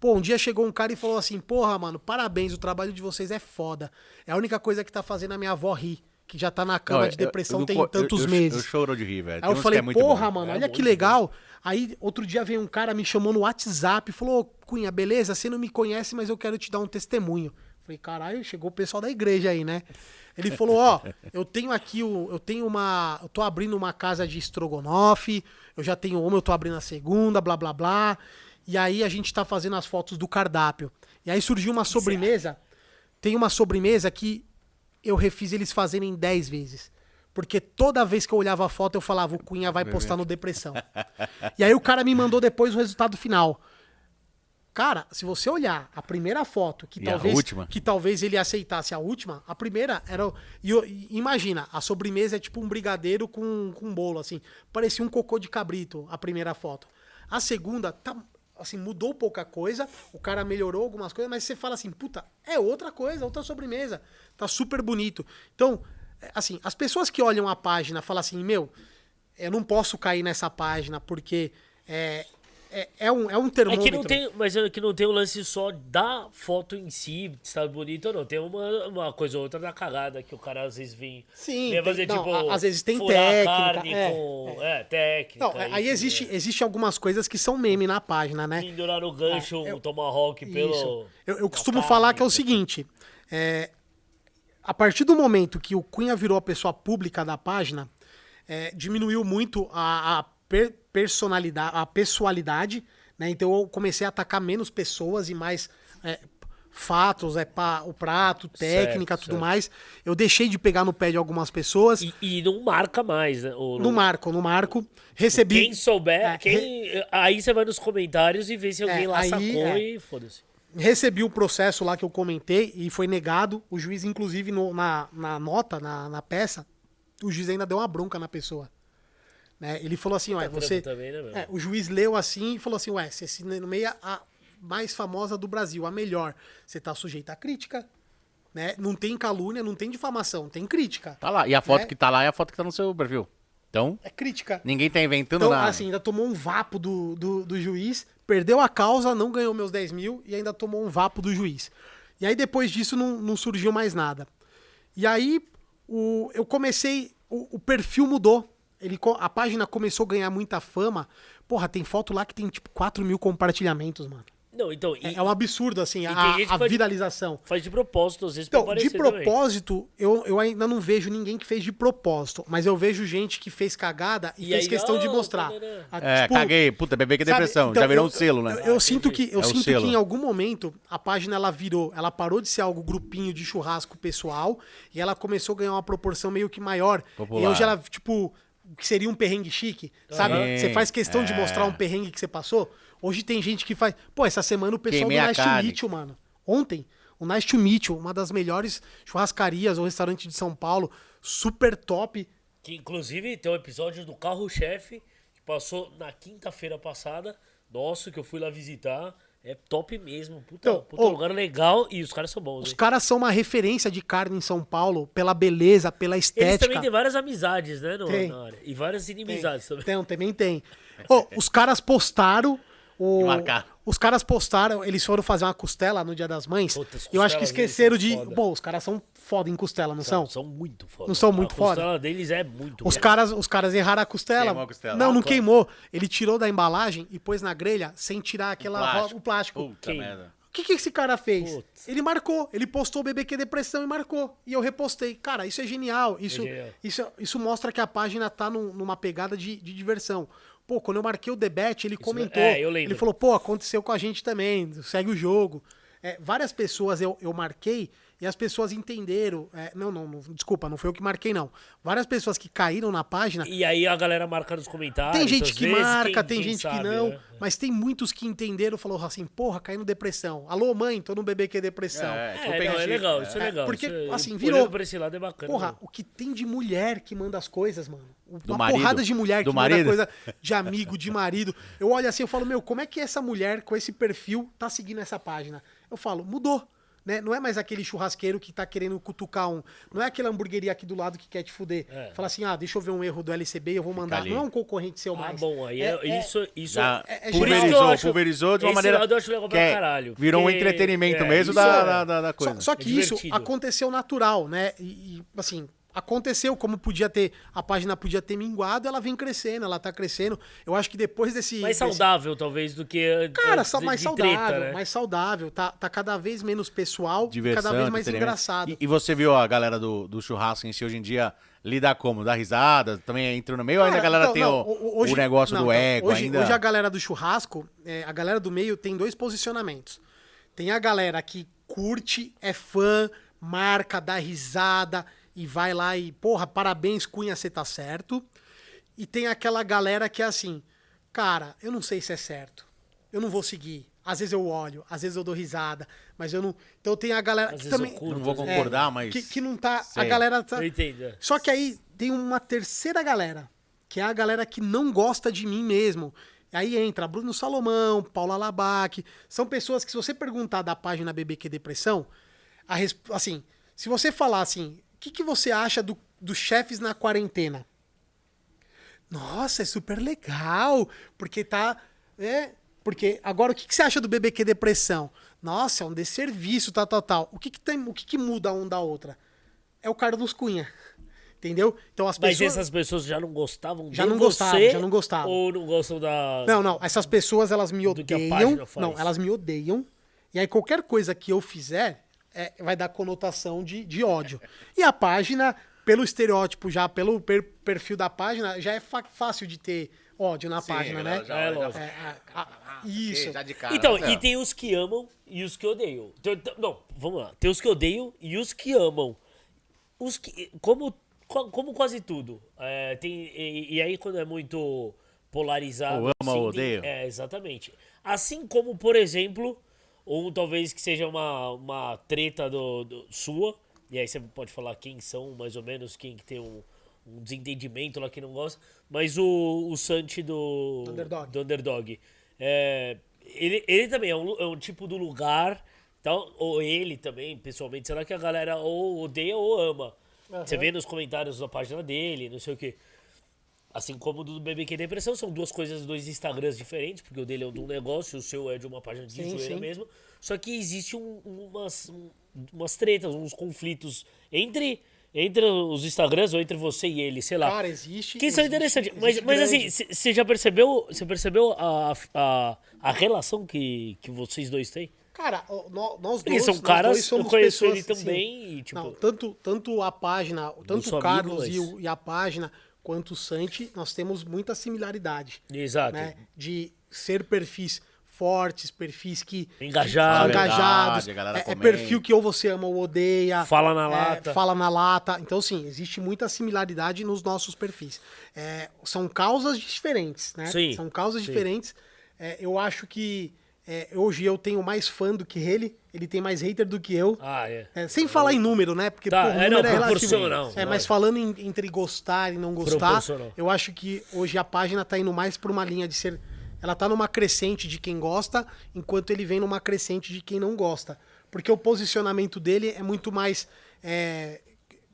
Pô, um dia chegou um cara e falou assim, porra, mano, parabéns, o trabalho de vocês é foda. É a única coisa que tá fazendo a minha avó rir, que já tá na cama Não, de eu- depressão eu- tem eu- tantos eu- meses. Eu choro de rir, velho. Aí Tem eu falei, é porra, bom. mano, É olha que legal. Aí outro dia veio um cara me chamou no WhatsApp e falou, "Ô, Cunha, beleza, você não me conhece, mas eu quero te dar um testemunho. Falei, caralho, chegou o pessoal da igreja aí, né? Ele falou, ó, eu tenho aqui, o, eu tenho uma, eu tô abrindo uma casa de estrogonofe, eu já tenho uma, eu tô abrindo a segunda, blá, blá, blá. E aí a gente tá fazendo as fotos do cardápio. E aí surgiu uma sobremesa, tem uma sobremesa que eu refiz eles fazerem 10 vezes. Porque toda vez que eu olhava a foto, eu falava, o Cunha vai postar no Depressão. e aí o cara me mandou depois o resultado final. Cara, se você olhar a primeira foto, que E talvez que talvez ele aceitasse a última, a primeira era. E, e imagina, a sobremesa é tipo um brigadeiro com, com um bolo, assim. Parecia um cocô de cabrito, a primeira foto. A segunda, tá, assim, mudou pouca coisa, o cara melhorou algumas coisas, mas você fala assim, puta, é outra coisa, outra sobremesa. Tá super bonito. Então, é, assim, as pessoas que olham a página falam assim, meu, eu não posso cair nessa página porque é, é, é um, é um É termômetro. que não tem, mas é que não tem o lance só da foto em si, se tá bonito ou não. Tem uma, uma coisa ou outra da cagada que o cara às vezes vem. Sim, vem fazer, não, tipo, às vezes tem técnica, é, com. É, técnica. Não, aí enfim, existe, é. existe algumas coisas que são meme na página, né? Pendurar no gancho Ah, eu- um tomahawk pelo. Isso. Eu, eu costumo carne. falar que é o seguinte: é, a partir do momento que o Cunha virou a pessoa pública da página, é, diminuiu muito a, a per- personalidade, a pessoalidade, né? Então eu comecei a atacar menos pessoas e mais é, fatos, é pa- o prato, técnica, Certo, tudo certo. mais. Eu deixei de pegar no pé de algumas pessoas. E, e não marca mais, né? O- No marco, no marco. Recebi. Quem souber, É, quem, aí você vai nos comentários e vê se alguém É, lá aí, sacou é. e foda-se. Recebi o processo lá que eu comentei e foi negado. O juiz, inclusive, no- na, na nota, na, na peça, o juiz ainda deu uma bronca na pessoa. Né? Ele falou assim, ué, Tá você... trampo também, né? É, o juiz leu assim e falou assim, ué, você se nomeia a mais famosa do Brasil, a melhor. Você tá sujeito à crítica, né? Não tem calúnia, não tem difamação, tem crítica. Tá lá. E a foto Né? que tá lá é a foto que tá no seu perfil. Então, É crítica. ninguém tá inventando Então, nada. assim, ainda tomou um vapo do, do, do juiz, perdeu a causa, não ganhou meus 10 mil e ainda tomou um vapo do juiz. E aí, depois disso, não, não surgiu mais nada. E aí, o, eu comecei, o, o perfil mudou. Ele, a página começou a ganhar muita fama. Porra, tem foto lá que tem, tipo, 4 mil compartilhamentos, mano. Não, então. e- É, é um absurdo, assim, a, a faz- viralização. Faz de propósito, às vezes, Então, de também. propósito, eu, eu ainda não vejo ninguém que fez de propósito, mas eu vejo gente que fez cagada e, E fez aí, questão de oh, mostrar. tarará. A- É, tipo, caguei. Puta, bebê que sabe, depressão. então, Já virou eu- um selo, né? Eu, eu sinto que, eu É sinto selo. que em algum momento a página ela virou, ela parou de ser algo grupinho de churrasco pessoal e ela começou a ganhar uma proporção meio que maior. Popular. E hoje ela, tipo, que seria um perrengue chique, sabe? Sim, Você faz questão de é. mostrar um perrengue que você passou. Hoje tem gente que faz. Pô, essa semana o pessoal Queimei do Nice to. Meet You, mano. Ontem, o Nice to Meet You, uma das melhores churrascarias ou restaurante de São Paulo, super top. Que inclusive tem um episódio do carro-chefe que passou na quinta-feira passada. Nosso, que eu fui lá visitar. É top mesmo. Puta, Então, puta ô, lugar legal e os caras são bons, Os hein? caras são uma referência de carne em São Paulo pela beleza, pela Eles estética. também têm várias amizades, né, no, Tem. na área. E várias inimizades também. Tem, também tem. Ô, os caras postaram. O, E os caras postaram, eles foram fazer uma costela no Dia das Mães. Puta, as eu acho que esqueceram de. foda. Bom, os caras são foda em costela, não são? São muito foda. Não são muito a foda? costela deles é muito Os caras, os caras erraram a costela. Queimou a costela. Não, não Ah, claro. queimou. Ele tirou da embalagem e pôs na grelha sem tirar aquela Plástico. o plástico. Puta Quem? merda. O que, que esse cara fez? Putz. Ele marcou, ele postou o BBQ Depressão e marcou. E eu repostei. Cara, isso é genial. Isso, genial. isso, isso mostra que a página tá num- numa pegada de, de diversão. Pô, quando eu marquei o debate, ele comentou. é, eu lembro. Ele falou, pô, aconteceu com a gente também, segue o jogo. É, várias pessoas eu, eu marquei E as pessoas entenderam. é, não, não, não, desculpa, não foi eu que marquei, não. Várias pessoas que caíram na página. E aí a galera marca nos comentários. Tem gente que vezes, marca, quem- tem quem gente sabe, que não, né? mas tem muitos que entenderam, falou assim, porra, caindo depressão. Alô, mãe, tô no BBQ depressão. É, É, tipo, não, é legal, é. isso é É, legal. porque, isso é- assim, virou- pra esse lado é bacana. Porra, né? o que tem de mulher que manda as coisas, mano. Uma marido? porrada de mulher que Do manda marido? coisa de amigo, de marido. Eu olho assim, eu falo, meu, como é que essa mulher com esse perfil tá seguindo essa página? Eu falo, mudou. Né? Não é mais aquele churrasqueiro que tá querendo cutucar um. Não é aquela hamburgueria aqui do lado que quer te fuder. É. Fala assim, ah, deixa eu ver um erro do LCB e eu vou mandar. Não é um concorrente seu Ah, mais. bom, aí é, isso, isso Já é- é por isso que eu pulverizou, acho- pulverizou de uma esse maneira. lado eu acho legal que pra é- caralho. Virou um entretenimento é, mesmo isso da, é- da, da- da Só, coisa. só que É isso aconteceu natural, né? E, e, assim, aconteceu como podia ter, a página podia ter minguado, ela vem crescendo, ela tá crescendo. Eu acho que depois desse. Mais desse- saudável, talvez, do que. Cara, eh, sa- de- mais de saudável, treta, né? mais saudável. Tá, tá cada vez menos pessoal, Diversão, cada vez mais engraçado. E, e você viu a galera do, do churrasco em si hoje em dia lidar como? Dar risada? Também entrou no meio? ou ainda a Cara, galera então, tem não, o, hoje- o negócio não, do então, ego hoje, ainda? Hoje a galera do churrasco, é, a galera do meio tem dois posicionamentos. Tem a galera que curte, é fã, marca, dá risada e vai lá e, porra, parabéns, Cunha, você tá certo. E tem aquela galera que é assim, cara, eu não sei se é certo. Eu não vou seguir. Às vezes eu olho, às vezes eu dou risada, mas eu não. Então tem a galera Às que vezes eu também. curto, Não vou concordar, mas. Que, que não tá. A Sei. galera tá. Eu entendo. é. Só que aí tem uma terceira galera, que é a galera que não gosta de mim mesmo. Aí entra Bruno Salomão, Paula Labac. São pessoas que, se você perguntar da página BBQ Depressão, a assim, se você falar assim, que, que você acha do, dos chefes na quarentena? Nossa, é super legal, porque tá. É, porque agora o que, que você acha do BBQ Depressão? Nossa, é um desserviço, tal, tal, tal. O que, que, tem, o que, que muda um da outra? É o Carlos Cunha. Entendeu? Então as Mas pessoas. essas pessoas já não gostavam Já de não você, gostavam, já não gostavam. Ou não gostam da. Não, não, essas pessoas elas me odeiam. Não, elas me odeiam. E aí qualquer coisa que eu fizer é, vai dar conotação de, de ódio. E a página, pelo estereótipo já, pelo per- perfil da página, já é fa- fácil de ter ódio na Sim, página, né? já- É, lógico. É, a- a- isso. Já de cara, Então, né? e tem os que amam e os que odeiam. Então, então, não, vamos lá. Tem os que odeiam e os que amam. Os que. Como, co- como quase tudo. é, tem, e, e aí, quando é muito polarizado. Ou ama ou tem- odeia. É, exatamente. Assim como, por exemplo, ou talvez que seja uma, uma treta do, do- sua. E aí você pode falar quem são, mais ou menos, quem que tem um, um desentendimento lá que não gosta. Mas o, o Santi do Underdog. do underdog. É, ele, ele também é um, é um tipo do lugar, tal, ou ele também, pessoalmente. Será que a galera ou odeia ou ama? Você vê nos comentários da página dele, não sei o quê. Assim como o do BBQ Depressão, são duas coisas, dois Instagrams diferentes, porque o dele é de um negócio, o seu é de uma página de Sim, sim. mesmo. Só que existe um- umas, um- umas tretas, uns conflitos entre, entre os Instagrams ou entre você e ele, sei lá. Cara, existe. Que são interessantes. Mas, mas assim, você já percebeu, você percebeu a, a, a relação que, que vocês dois têm? Cara, nós Porque dois, são nós caras, dois eu conheço pessoas, ele assim, também e, tipo... Não, tanto, tanto a página, tanto o Carlos e, e a página, quanto o Santi, nós temos muita similaridade. Exato. Né? De ser perfis fortes, perfis que. Engajado. engajados. Verdade, a galera É, é perfil que ou você ama ou odeia. Fala na é, lata. Fala na lata. Então, sim, existe muita similaridade nos nossos perfis. É, são causas diferentes, né? Sim, São causas sim. diferentes. É, eu acho que é, hoje eu tenho mais fã do que ele, ele tem mais hater do que eu. Ah, é. É, sem falar em número, né? Porque Tá, pô, é, número não, é relativo. proporcional, É, mas falando em- entre gostar e não gostar, eu acho que hoje a página tá indo mais pra uma linha de ser. Ela tá numa crescente de quem gosta, enquanto ele vem numa crescente de quem não gosta. Porque o posicionamento dele é muito mais. é,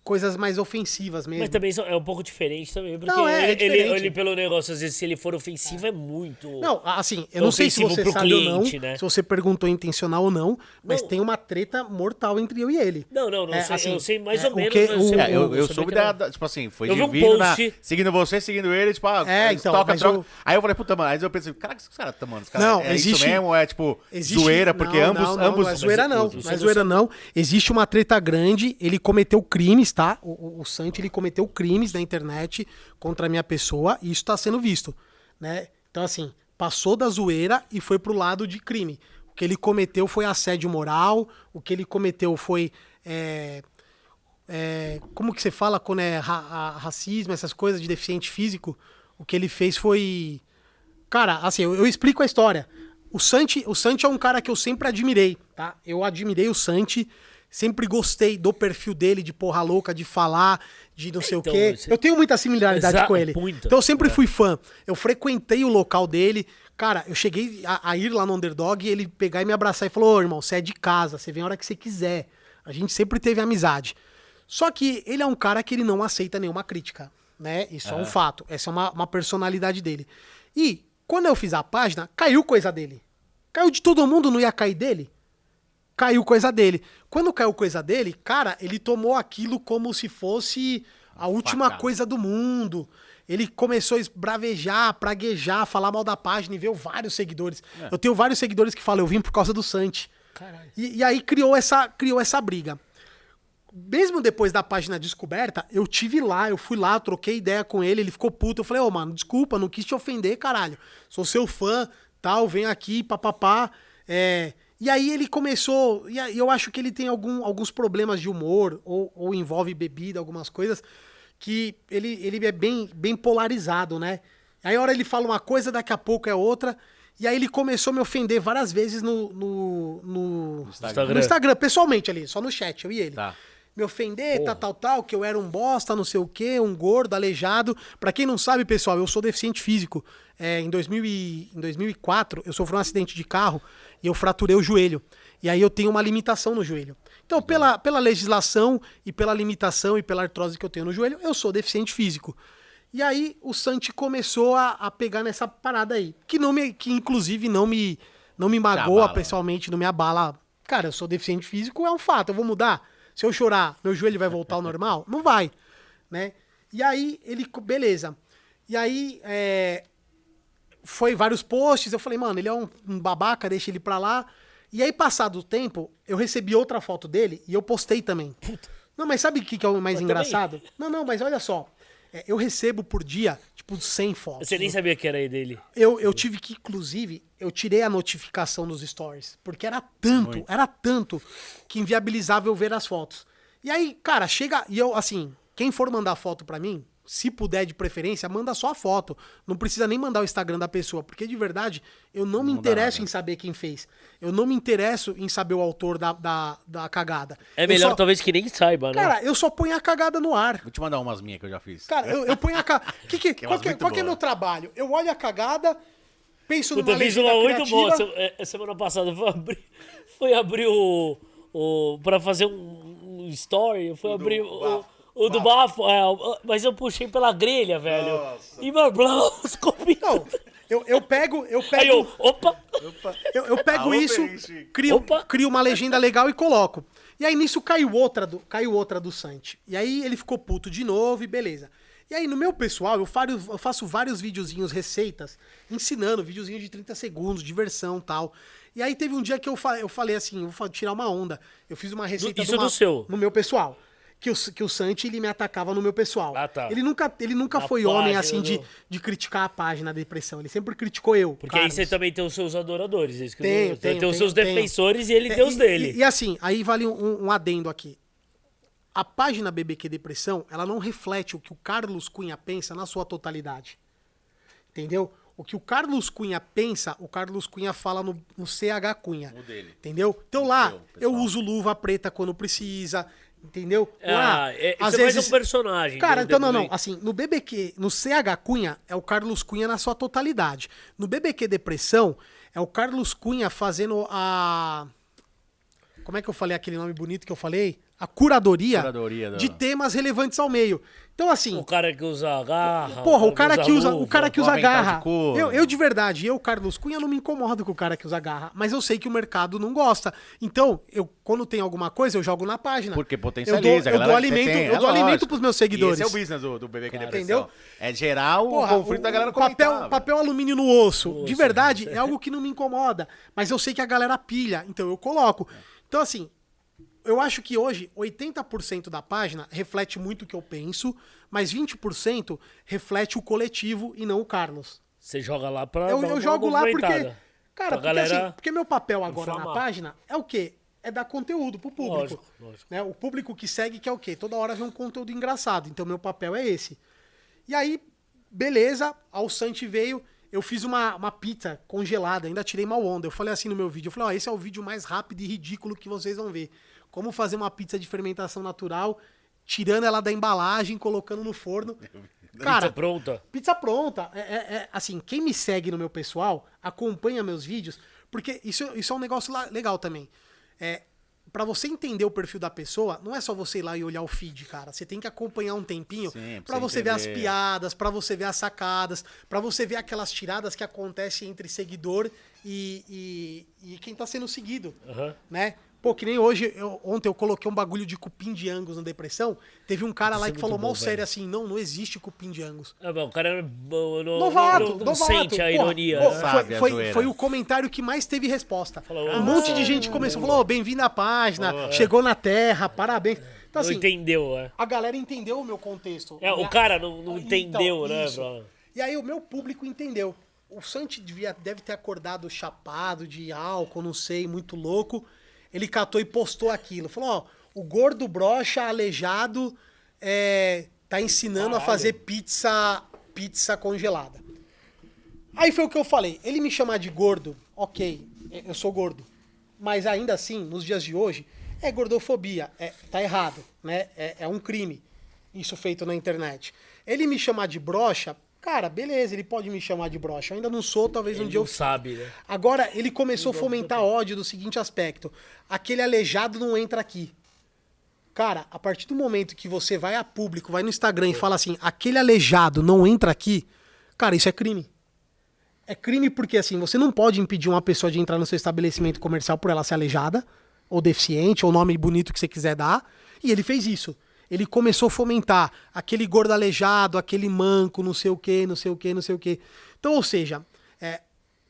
coisas mais ofensivas mesmo. Mas também é um pouco diferente também, porque Não, é, é ele, ele, pelo negócio, às vezes, se ele for ofensivo, é muito... Não, assim, eu não sei se você pro sabe ou não, cliente, né? se você perguntou intencional ou não, mas Não. tem uma treta mortal entre eu e ele. Não, não, não É, sei, assim, eu sei mais é, ou menos, o- sei É, eu, eu sabia soube da, da- Tipo assim, foi Eu vi um divino na- post- seguindo você, seguindo ele, tipo, ah, É, então, toca, troca. eu- Aí eu falei, puta, mano, aí eu pensei, cara, que esses caras estão, mano? Os caras- Não, é existe- isso mesmo? É tipo, Existe- zoeira, porque não, ambos. Não, não, ambos não é zoeira não. Mas Não é zoeira não. Existe uma treta grande. Ele cometeu crimes, tá? O, o, Santi, ele cometeu crimes na internet contra a minha pessoa e isso tá sendo visto, né? Então, assim, passou da zoeira e foi pro lado de crime. O que ele cometeu foi assédio moral, o que ele cometeu foi é, é, como que você fala quando é ra- racismo, essas coisas de deficiente físico, o que ele fez foi. Cara, assim, eu, eu explico a história. O Santi, o Santi é um cara que eu sempre admirei, tá? Eu admirei o Santi, sempre gostei do perfil dele, de porra louca, de falar, de não sei Então, o quê. você- Eu tenho muita similaridade Exa- com ele. muita. Então eu sempre fui fã. Eu frequentei o local dele. Cara, eu cheguei a, a ir lá no Underdog e ele pegar e me abraçar e falou: Ô, irmão, você é de casa, você vem a hora que você quiser. A gente sempre teve amizade. Só que ele é um cara que ele não aceita nenhuma crítica, né? Isso é um fato. Essa é uma, uma personalidade dele. E quando eu fiz a página, caiu coisa dele. Caiu de todo mundo, não ia cair dele? caiu coisa dele. Quando caiu coisa dele, cara, ele tomou aquilo como se fosse a última facada. coisa do mundo. Ele começou a esbravejar, praguejar, falar mal da página e veio vários seguidores. Eu tenho vários seguidores que falam, eu vim por causa do Santi. E, e aí criou essa, criou essa briga. Mesmo depois da página descoberta, eu tive lá, eu fui lá, troquei ideia com ele, ele ficou puto. Eu falei, ô, mano, desculpa, não quis te ofender, caralho. Sou seu fã, tal, vem aqui, papapá. É... E aí ele começou. E eu acho que ele tem algum, alguns problemas de humor, ou, ou envolve bebida, algumas coisas, que ele, ele é bem, bem polarizado, né? Aí a hora ele fala uma coisa, daqui a pouco é outra. E aí ele começou a me ofender várias vezes no, no, no, Instagram. no Instagram, pessoalmente ali, só no chat, eu e ele. Tá. Me ofender, tal, tal, tal, que eu era um bosta, não sei o quê, um gordo, aleijado. Pra quem não sabe, pessoal, eu sou deficiente físico. É, em, 2000 e, em 2004, eu sofri um acidente de carro e eu fraturei o joelho. E aí eu tenho uma limitação no joelho. Então, pela, pela legislação e pela limitação e pela artrose que eu tenho no joelho, eu sou deficiente físico. E aí o Santi começou a, a pegar nessa parada aí. Que, não me, que inclusive não me, não me magoa abala. pessoalmente, não me abala. Cara, eu sou deficiente físico, é um fato, eu vou mudar. Se eu chorar, meu joelho vai voltar ao normal? Não vai, né? E aí, ele, beleza. E aí, é, foi vários posts, eu falei, mano, ele é um, um babaca, deixa ele pra lá. E aí, passado o tempo, eu recebi outra foto dele e eu postei também. Não, mas sabe o que, que é o mais Mas engraçado? Não, não, mas olha só. É, eu recebo por dia, tipo, 100 fotos. Você nem sabia que era aí dele. Eu, eu tive que, inclusive, eu tirei a notificação dos stories. Porque era tanto, era tanto que inviabilizava eu ver as fotos. E aí, cara, chega. E eu, assim, quem for mandar foto pra mim, se puder de preferência, manda só a foto. Não precisa nem mandar o Instagram da pessoa. Porque de verdade, eu não me Não dá interesso nada. em saber quem fez. Eu não me interesso em saber o autor da, da, da cagada. É Eu melhor só- talvez que nem saiba, né? Cara, eu só ponho a cagada no ar. Vou te mandar umas minhas que eu já fiz. Cara, eu, eu ponho a cagada. Que que, Que é qual que, é- qual que é meu trabalho? Eu olho a cagada, penso numa eu fiz uma muito boa. é, Semana passada foi abrir, foi abrir o, o. Pra fazer um, um story. Eu fui abrir o, bafo. O do bafo. é, o- mas eu puxei pela grelha, velho. Nossa. E meu blá, os copinhos. Não, eu, eu pego, eu Aí pego, eu, opa! eu, eu pego Ah, isso, opa, crio, Opa. crio uma legenda legal e coloco. E aí nisso caiu outra do, caiu outra do Santi. E aí ele ficou puto de novo e beleza. E aí no meu pessoal, eu faço, eu faço vários videozinhos, receitas, ensinando, videozinho de 30 segundos, diversão e tal. E aí teve um dia que eu, fa- eu falei assim, vou tirar uma onda. Eu fiz uma receita isso uma- no seu? no meu pessoal. Que o, que o Santi, ele me atacava no meu pessoal. Ah, tá. Ele nunca, ele nunca Na foi homem assim de, de criticar a página da depressão. Ele sempre criticou eu. Porque aí Carlos. você também tem os seus adoradores. Isso que eu- Tenho, tem tenho, os seus tenho, tenho. defensores e ele É, tem os e- dele. E, e assim, aí vale um, um adendo aqui. A página BBQ Depressão, ela não reflete o que o Carlos Cunha pensa na sua totalidade. Entendeu? O que o Carlos Cunha pensa, o Carlos Cunha fala no, no CH Cunha. No dele. Entendeu? Então lá, seu, eu uso luva preta quando precisa. Entendeu? Ah, é- isso é mais um personagem Cara, do- então não, não. Assim, no BBQ, no CH Cunha, é o Carlos Cunha na sua totalidade. No BBQ Depressão, é o Carlos Cunha fazendo a. Como é que eu falei aquele nome bonito que eu falei? A curadoria, Curadoria do- de temas relevantes ao meio. Então, assim. O cara que usa garra. Porra, o cara que usa, o luva. cara que usa avental de garra. couro. Eu, eu de verdade, eu, Carlos Cunha, não me incomodo com o cara que usa garra, mas eu sei que o mercado não gosta. Então, eu quando tem alguma coisa, eu jogo na página. Porque eu potencializa. dou, a eu galera dou que alimento, tem, eu é dou alimento pros meus E seguidores. esse é o business do, do BB que Entendeu? Depressão. É gerar o Porra, conflito o- da galera o papel, papel alumínio no osso, de verdade, é algo que não me incomoda. Mas eu sei que a galera pilha, então eu coloco. Então, assim, eu acho que hoje 80% da página reflete muito o que eu penso, mas 20% reflete o coletivo e não o Carlos. Você joga lá pra. Eu, eu jogo lá porque. Cara, porque, galera assim, porque meu papel agora na página é o quê? é dar conteúdo pro público. Lógico, lógico. Né? O público que segue quer o quê? Toda hora vê um conteúdo engraçado. Então, meu papel é esse. E aí, beleza, ao Santi veio, eu fiz uma, uma pizza congelada, ainda tirei mal onda. Eu falei assim no meu vídeo, eu falei, ó, esse é o vídeo mais rápido e ridículo que vocês vão ver. Como fazer uma pizza de fermentação natural, tirando ela da embalagem, colocando no forno. Cara, Pizza pronta. Pizza pronta. É, é- é, assim, quem me segue no meu pessoal, acompanha meus vídeos, porque isso, isso é um negócio legal também. É, para você entender o perfil da pessoa, não é só você ir lá e olhar o feed, cara. Você tem que acompanhar um tempinho pra você ver as entender. piadas, pra você ver as sacadas, pra você ver aquelas tiradas que acontecem entre seguidor e, e, e quem tá sendo seguido Aham. né? Pô, que nem hoje, eu- ontem eu coloquei um bagulho de cupim de angus na depressão. Teve um cara Isso lá é que falou bom, mal velho. sério assim: não, não existe cupim de angus. Ah, bom, o cara não, não, Novato, não, não novato. sente a Porra, ironia. pô, né? Sabe foi, a foi, foi o comentário que mais teve resposta. Falou, um "Ah, monte de gente começou, falou, "Ô, bem-vindo à página, chegou na Terra, parabéns. Então, não assim, entendeu, é. a galera entendeu o meu contexto. É, o cara não, não Então, entendeu, né, isso. bro? E aí o meu público entendeu. O Santi devia, deve ter acordado chapado de álcool, não sei, muito louco. Ele catou e postou aquilo. Falou, ó, o gordo brocha aleijado é, tá ensinando a Caralho. fazer pizza, pizza congelada. Aí foi o que eu falei. Ele me chamar de gordo, ok, é, eu sou gordo. Mas ainda assim, nos dias de hoje, é gordofobia. É, tá errado, né? É, é um crime. Isso feito na internet. Ele me chamar de brocha, cara, beleza, ele pode me chamar de brocha. Eu ainda não sou, talvez um Ele dia não eu sabe, né? Agora, ele começou a fomentar ódio do seguinte aspecto: aquele aleijado não entra aqui. Cara, a partir do momento que você vai a público, vai no Instagram e fala assim, aquele aleijado não entra aqui, cara, isso é crime. É crime porque, assim, você não pode impedir uma pessoa de entrar no seu estabelecimento comercial por ela ser aleijada, ou deficiente, ou nome bonito que você quiser dar. E ele fez isso. Ele começou a fomentar aquele gordo aleijado, aquele manco, não sei o que, não sei o que, não sei o que. Então, ou seja, é,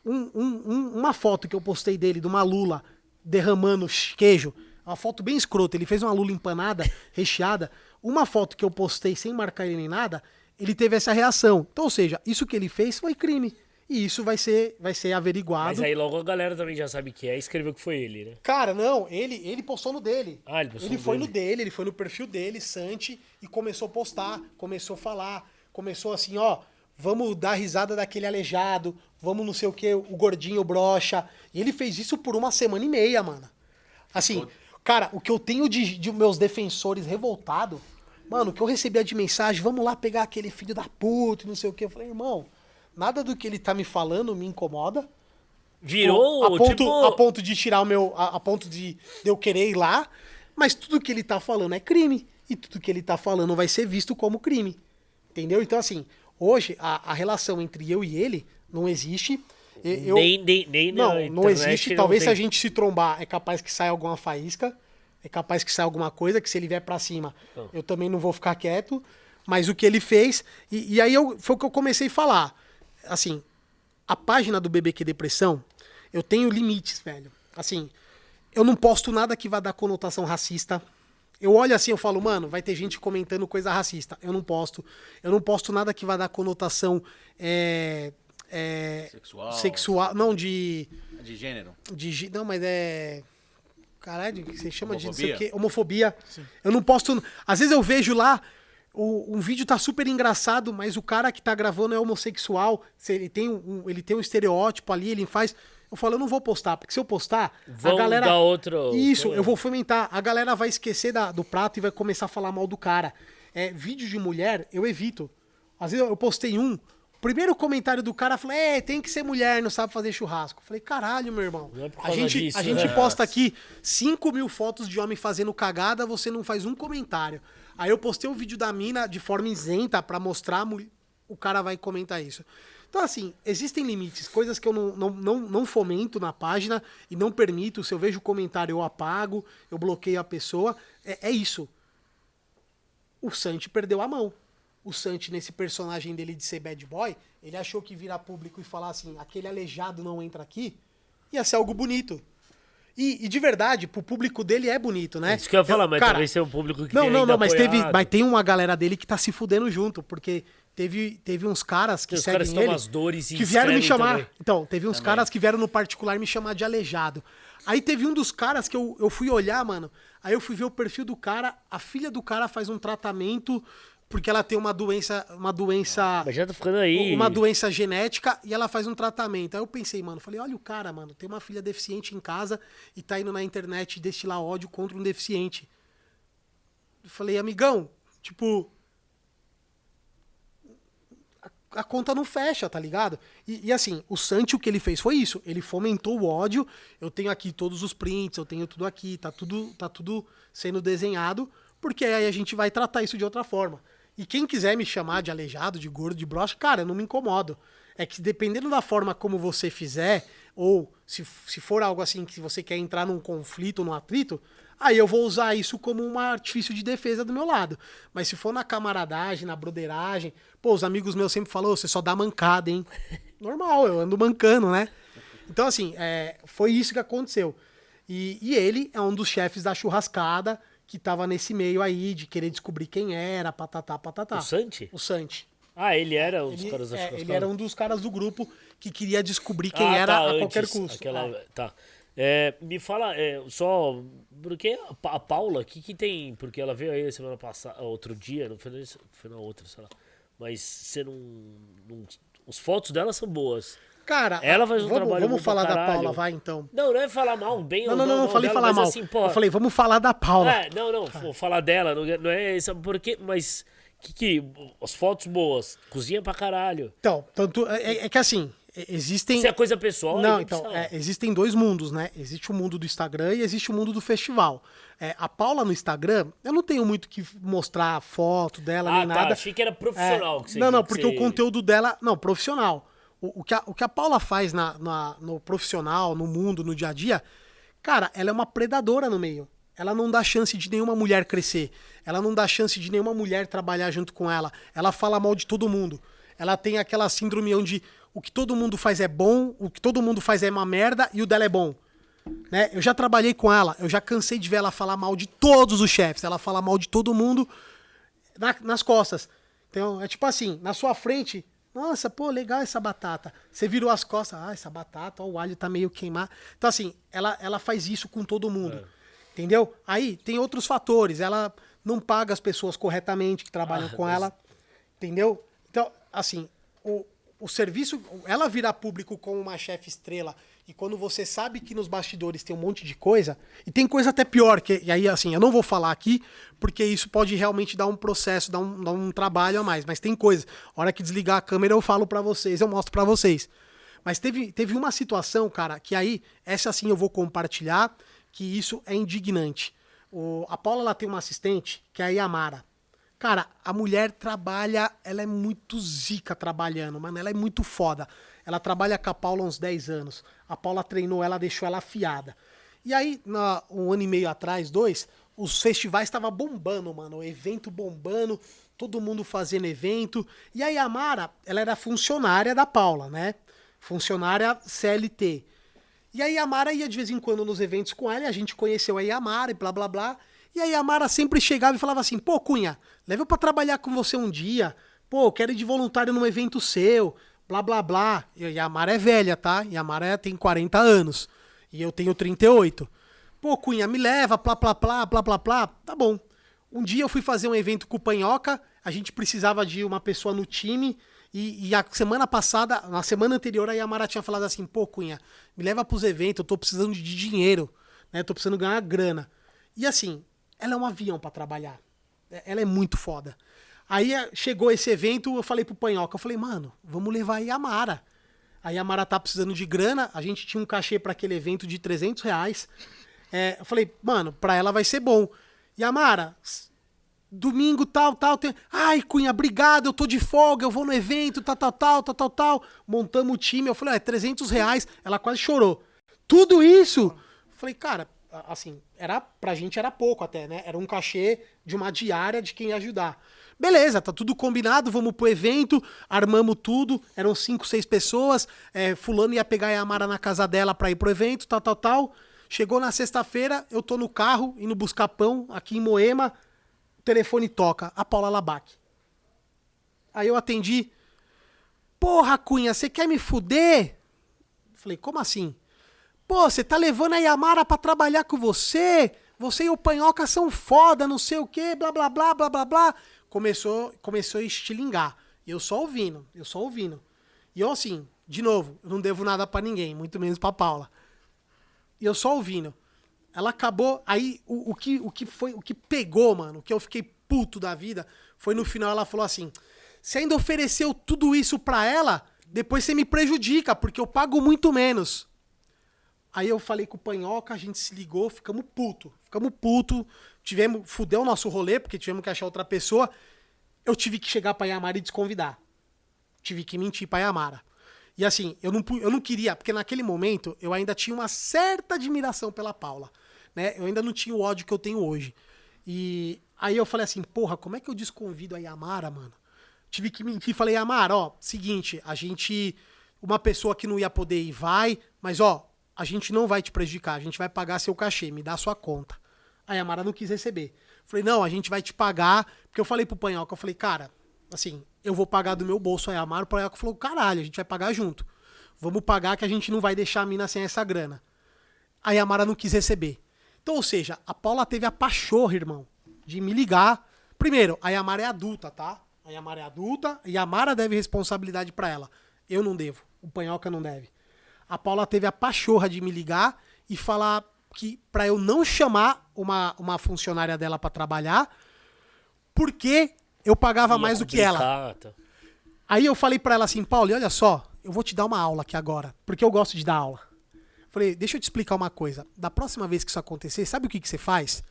um- um- um- uma foto que eu postei dele, de uma lula derramando queijo, uma foto bem escrota, ele fez uma lula empanada, recheada, uma foto que eu postei sem marcar ele nem nada, ele teve essa reação. Então, ou seja, isso que ele fez foi crime. E isso vai ser, vai ser averiguado. Mas aí logo a galera também já sabe que é e escreveu que foi ele, né? Cara, não, ele, ele postou no dele. Ah, ele postou no foi dele. no dele, ele foi no perfil dele, Santi, e começou a postar, começou a falar, começou assim, ó, vamos dar risada daquele aleijado, vamos não sei o que, o gordinho brocha. E ele fez isso por uma semana e meia, mano. Assim, cara, o que eu tenho de, de meus defensores revoltado, mano, o que eu recebia de mensagem, vamos lá pegar aquele filho da puta, e não sei o que. Eu falei, irmão, nada do que ele tá me falando me incomoda. Virou, a ponto, tipo... a ponto de tirar o meu. A, a ponto de, eu querer ir lá. Mas tudo que ele tá falando é crime. E tudo que ele tá falando vai ser visto como crime. Entendeu? Então, assim, hoje a, a relação entre eu e ele não existe. Eu, nem, nem, nem não, não existe. não Talvez se a gente se trombar, é capaz que saia alguma faísca. É capaz que saia alguma coisa, que se ele vier pra cima, eu também não vou ficar quieto. Mas o que ele fez. E, e aí eu, foi o que eu comecei a falar. Assim, a página do BBQ Depressão, eu tenho limites, velho. Assim, eu não posto nada que vá dar conotação racista. Eu olho assim, eu falo, mano, vai ter gente comentando coisa racista. Eu não posto. Eu não posto nada que vá dar conotação é, é, Sexual. sexual. Não, de, De gênero. de. Não, mas é. Caralho, que você chama de não sei o Homofobia? quê. Homofobia. Eu não posto. Às vezes eu vejo lá. O, um vídeo tá super engraçado, mas o cara que tá gravando é homossexual. se Ele tem um, ele tem um estereótipo ali, ele faz. Eu falo, eu não vou postar, porque se eu postar, Vão a galera. dar outro- Isso, eu vou fomentar. A galera vai esquecer da- do prato e vai começar a falar mal do cara. É, vídeo de mulher, eu evito. Às vezes eu postei um. Primeiro comentário do cara falou: É, tem que ser mulher, não sabe fazer churrasco. Eu falei, caralho, meu irmão. É a gente, disso, a gente né? posta aqui 5 mil fotos de homem fazendo cagada, você não faz um comentário. Aí eu postei um vídeo da mina de forma isenta pra mostrar, o cara vai comentar isso. Então, assim, existem limites, coisas que eu não, não, não, não fomento na página e não permito. Se eu vejo o comentário, eu apago, eu bloqueio a pessoa. É, é isso. O Santi perdeu a mão. O Santi, nesse personagem dele de ser bad boy, ele achou que virar público e falar assim, aquele aleijado não entra aqui, ia ser algo bonito. E, e de verdade, pro público dele é bonito, né? Isso que eu ia falar, mas cara, talvez seja um público que Não, não, não, mas teve, mas tem uma galera dele que tá se fudendo junto, porque teve, teve uns caras que os seguem caras ele as dores e que vieram me chamar. também. Então, teve uns caras que vieram no particular me chamar de aleijado. Aí teve um dos caras que eu, eu fui olhar, mano. Aí eu fui ver o perfil do cara. A filha do cara faz um tratamento porque ela tem uma doença, uma doença, Mas já tá ficando aí. uma doença genética e ela faz um tratamento. Aí eu pensei, mano, falei, olha o cara, mano, tem uma filha deficiente em casa e tá indo na internet destilar ódio contra um deficiente. Eu falei, amigão, tipo, a conta não fecha, tá ligado? E, e, assim, o Santi, o que ele fez foi isso. Ele fomentou o ódio. Eu tenho aqui todos os prints, eu tenho tudo aqui, tá tudo, tá tudo sendo desenhado, porque aí a gente vai tratar isso de outra forma. E quem quiser me chamar de aleijado, de gordo, de broxa, cara, eu não me incomodo. É que dependendo da forma como você fizer, ou se, se for algo assim que você quer entrar num conflito, num atrito, aí eu vou usar isso como um artifício de defesa do meu lado. Mas se for na camaradagem, na broderagem, pô, os amigos meus sempre falam, "Ô, você só dá mancada, hein? Normal, eu ando mancando, né? Então, assim, é, foi isso que aconteceu. E, e ele é um dos chefes da churrascada que tava nesse meio aí de querer descobrir quem era, patatá, patatá. O Santi? O Santi. Ah, ele era os Ele, caras da é, ele era um dos caras do grupo que queria descobrir quem Ah, era tá, a antes, qualquer custo. aquela- É. Tá. É, me fala, é, só. Porque a Pa- a Paula, o que, que tem? Porque ela veio aí semana passada, outro dia, não foi, foi na outra, sei lá. Mas você não. não as fotos dela são boas. Cara, Ela faz um vamos, trabalho vamos falar da. Paula, vai então. Não, não é falar mal, bem Não, ou não, não, não mal falei dela, falar mal. Assim, pô, eu falei, vamos falar da Paula. É, não, não, vou falar dela, não, é- não é isso, porque, mas que que as fotos boas, cozinha pra caralho. Então, tanto é, é- é que assim, é- existem Se é coisa pessoal, Não, então, é, existem dois mundos, né? Existe o mundo do Instagram e existe o mundo do festival. É, a Paula no Instagram, eu não tenho muito que mostrar foto dela ah, nem tá, nada. achei que era profissional. Que você, não, não, que porque você- o conteúdo dela. Não, profissional. O, o que, a, o que a Paula faz na, na- no profissional, no mundo, no dia a dia, cara, ela é uma predadora no meio. Ela não dá chance de nenhuma mulher crescer. Ela não dá chance de nenhuma mulher trabalhar junto com ela. Ela fala mal de todo mundo. Ela tem aquela síndrome onde o que todo mundo faz é bom, o que todo mundo faz é uma merda e o dela é bom. Né? Eu já trabalhei com ela, eu já cansei de ver ela falar mal de todos os chefes. Ela fala mal de todo mundo na- nas costas. Então, é tipo assim, na sua frente, nossa, pô, legal essa batata. Você virou as costas, ah, essa batata, ó, o alho tá meio queimado. Então, assim, ela, ela faz isso com todo mundo. Entendeu? Aí tem outros fatores. Ela não paga as pessoas corretamente que trabalham Ah, com ela. Entendeu? Então, assim, o, o serviço, ela virar público como uma chefe estrela e quando você sabe que nos bastidores tem um monte de coisa, e tem coisa até pior, que, e aí, assim, eu não vou falar aqui, porque isso pode realmente dar um processo, dar um, dar um trabalho a mais, mas tem coisa. A hora que desligar a câmera, eu falo pra vocês, eu mostro pra vocês. Mas teve, teve uma situação, cara, que aí, essa sim eu vou compartilhar, que isso é indignante. O, a Paula, ela tem uma assistente, que é a Yamara. Cara, a mulher trabalha, ela é muito zica trabalhando, mano, ela é muito foda. Ela trabalha com a Paula há uns 10 anos. A Paula treinou ela, deixou ela afiada. E aí, na, um ano e meio atrás, dois, os festivais estavam bombando, mano. O evento bombando, todo mundo fazendo evento. E a Yamara, ela era funcionária da Paula, né? Funcionária CLT. E a Yamara ia de vez em quando nos eventos com ela, e a gente conheceu a Yamara e blá blá blá. E a Yamara sempre chegava e falava assim: pô, Cunha, leva eu pra trabalhar com você um dia. Pô, quero ir de voluntário num evento seu, blá blá blá. E a Yamara é velha, tá? Yamara tem 40 anos. E eu tenho 38. Pô, Cunha, me leva, plá plá plá, plá plá plá. Tá bom. Um dia eu fui fazer um evento com o Panhoca, a gente precisava de uma pessoa no time. E, e a semana passada, na semana anterior, a Yamara tinha falado assim: pô, Cunha, me leva pros eventos, eu tô precisando de dinheiro, né? Tô precisando ganhar grana. E assim, ela é um avião para trabalhar. É- Ela é muito foda. Aí eh, chegou esse evento, eu falei pro Panhoca, eu falei, mano, vamos levar a Yamara. A Yamara tá precisando de grana, a gente tinha um cachê para aquele evento de 300 reais. É, eu falei, mano, pra ela vai ser bom. Yamara, s- domingo tal, tal, tem... Ai, Cunha, obrigado, eu tô de folga, eu vou no evento, tal, tal, tal, tal, tal, tal. Montamos o time, eu falei, é 300 reais. Ela quase chorou. Tudo isso? Falei, cara, a- assim, era, pra gente era pouco até, né? Era um cachê de uma diária de quem ajudar. Beleza, tá tudo combinado, vamos pro evento, armamos tudo, eram cinco, seis pessoas, é, fulano ia pegar a Yamara na casa dela pra ir pro evento, tal, tal, tal. Chegou na sexta-feira, eu tô no carro, indo buscar pão aqui em Moema, o telefone toca, a Paula Labac. Aí eu atendi. Porra, Cunha, você quer me fuder? Falei, como assim? Pô, você tá levando a Yamara pra trabalhar com você? Você e o Panhoca são foda, não sei o quê, blá blá blá blá blá blá. Começou, começou a estilingar. Eu só ouvindo, eu só ouvindo. E eu assim, de novo, eu não devo nada pra ninguém, muito menos pra Paula. E eu só ouvindo. Ela acabou. Aí o, o, que, o que foi. O que pegou, mano, o que eu fiquei puto da vida, foi no final ela falou assim: Você ainda ofereceu tudo isso pra ela, depois você me prejudica, porque eu pago muito menos. Aí eu falei com o Panhoca, a gente se ligou, ficamos puto. Ficamos puto. Tivemos. Fudeu o nosso rolê, porque tivemos que achar outra pessoa. Eu tive que chegar pra Yamara e desconvidar. Tive que mentir pra Yamara. E assim, eu não, eu não queria, porque naquele momento eu ainda tinha uma certa admiração pela Paula. Né? Eu ainda não tinha o ódio que eu tenho hoje. E aí eu falei assim, porra, como é que eu desconvido a Yamara, mano? Tive que mentir, falei, Yamara, ó, seguinte, a gente. Uma pessoa que não ia poder ir vai, mas ó, a gente não vai te prejudicar, a gente vai pagar seu cachê, me dá sua conta. A Yamara não quis receber. Falei, não, a gente vai te pagar, porque eu falei pro Panhoca, eu falei, cara, assim, eu vou pagar do meu bolso a Yamara, o Panhoca falou, caralho, a gente vai pagar junto. Vamos pagar que a gente não vai deixar a mina sem essa grana. A Yamara não quis receber. Então, ou seja, a Paula teve a pachorra, irmão, de me ligar. Primeiro, a Yamara é adulta, tá? A Yamara é adulta, e a Yamara deve responsabilidade pra ela. Eu não devo, o Panhoca não deve. A Paula teve a pachorra de me ligar e falar que pra eu não chamar uma, uma funcionária dela pra trabalhar, porque eu pagava Ia mais do que ela. tá. Aí eu falei pra ela assim, Paulo, olha só, eu vou te dar uma aula aqui agora, porque eu gosto de dar aula. Falei, deixa eu te explicar uma coisa. Da próxima vez que isso acontecer, sabe o que, que você faz?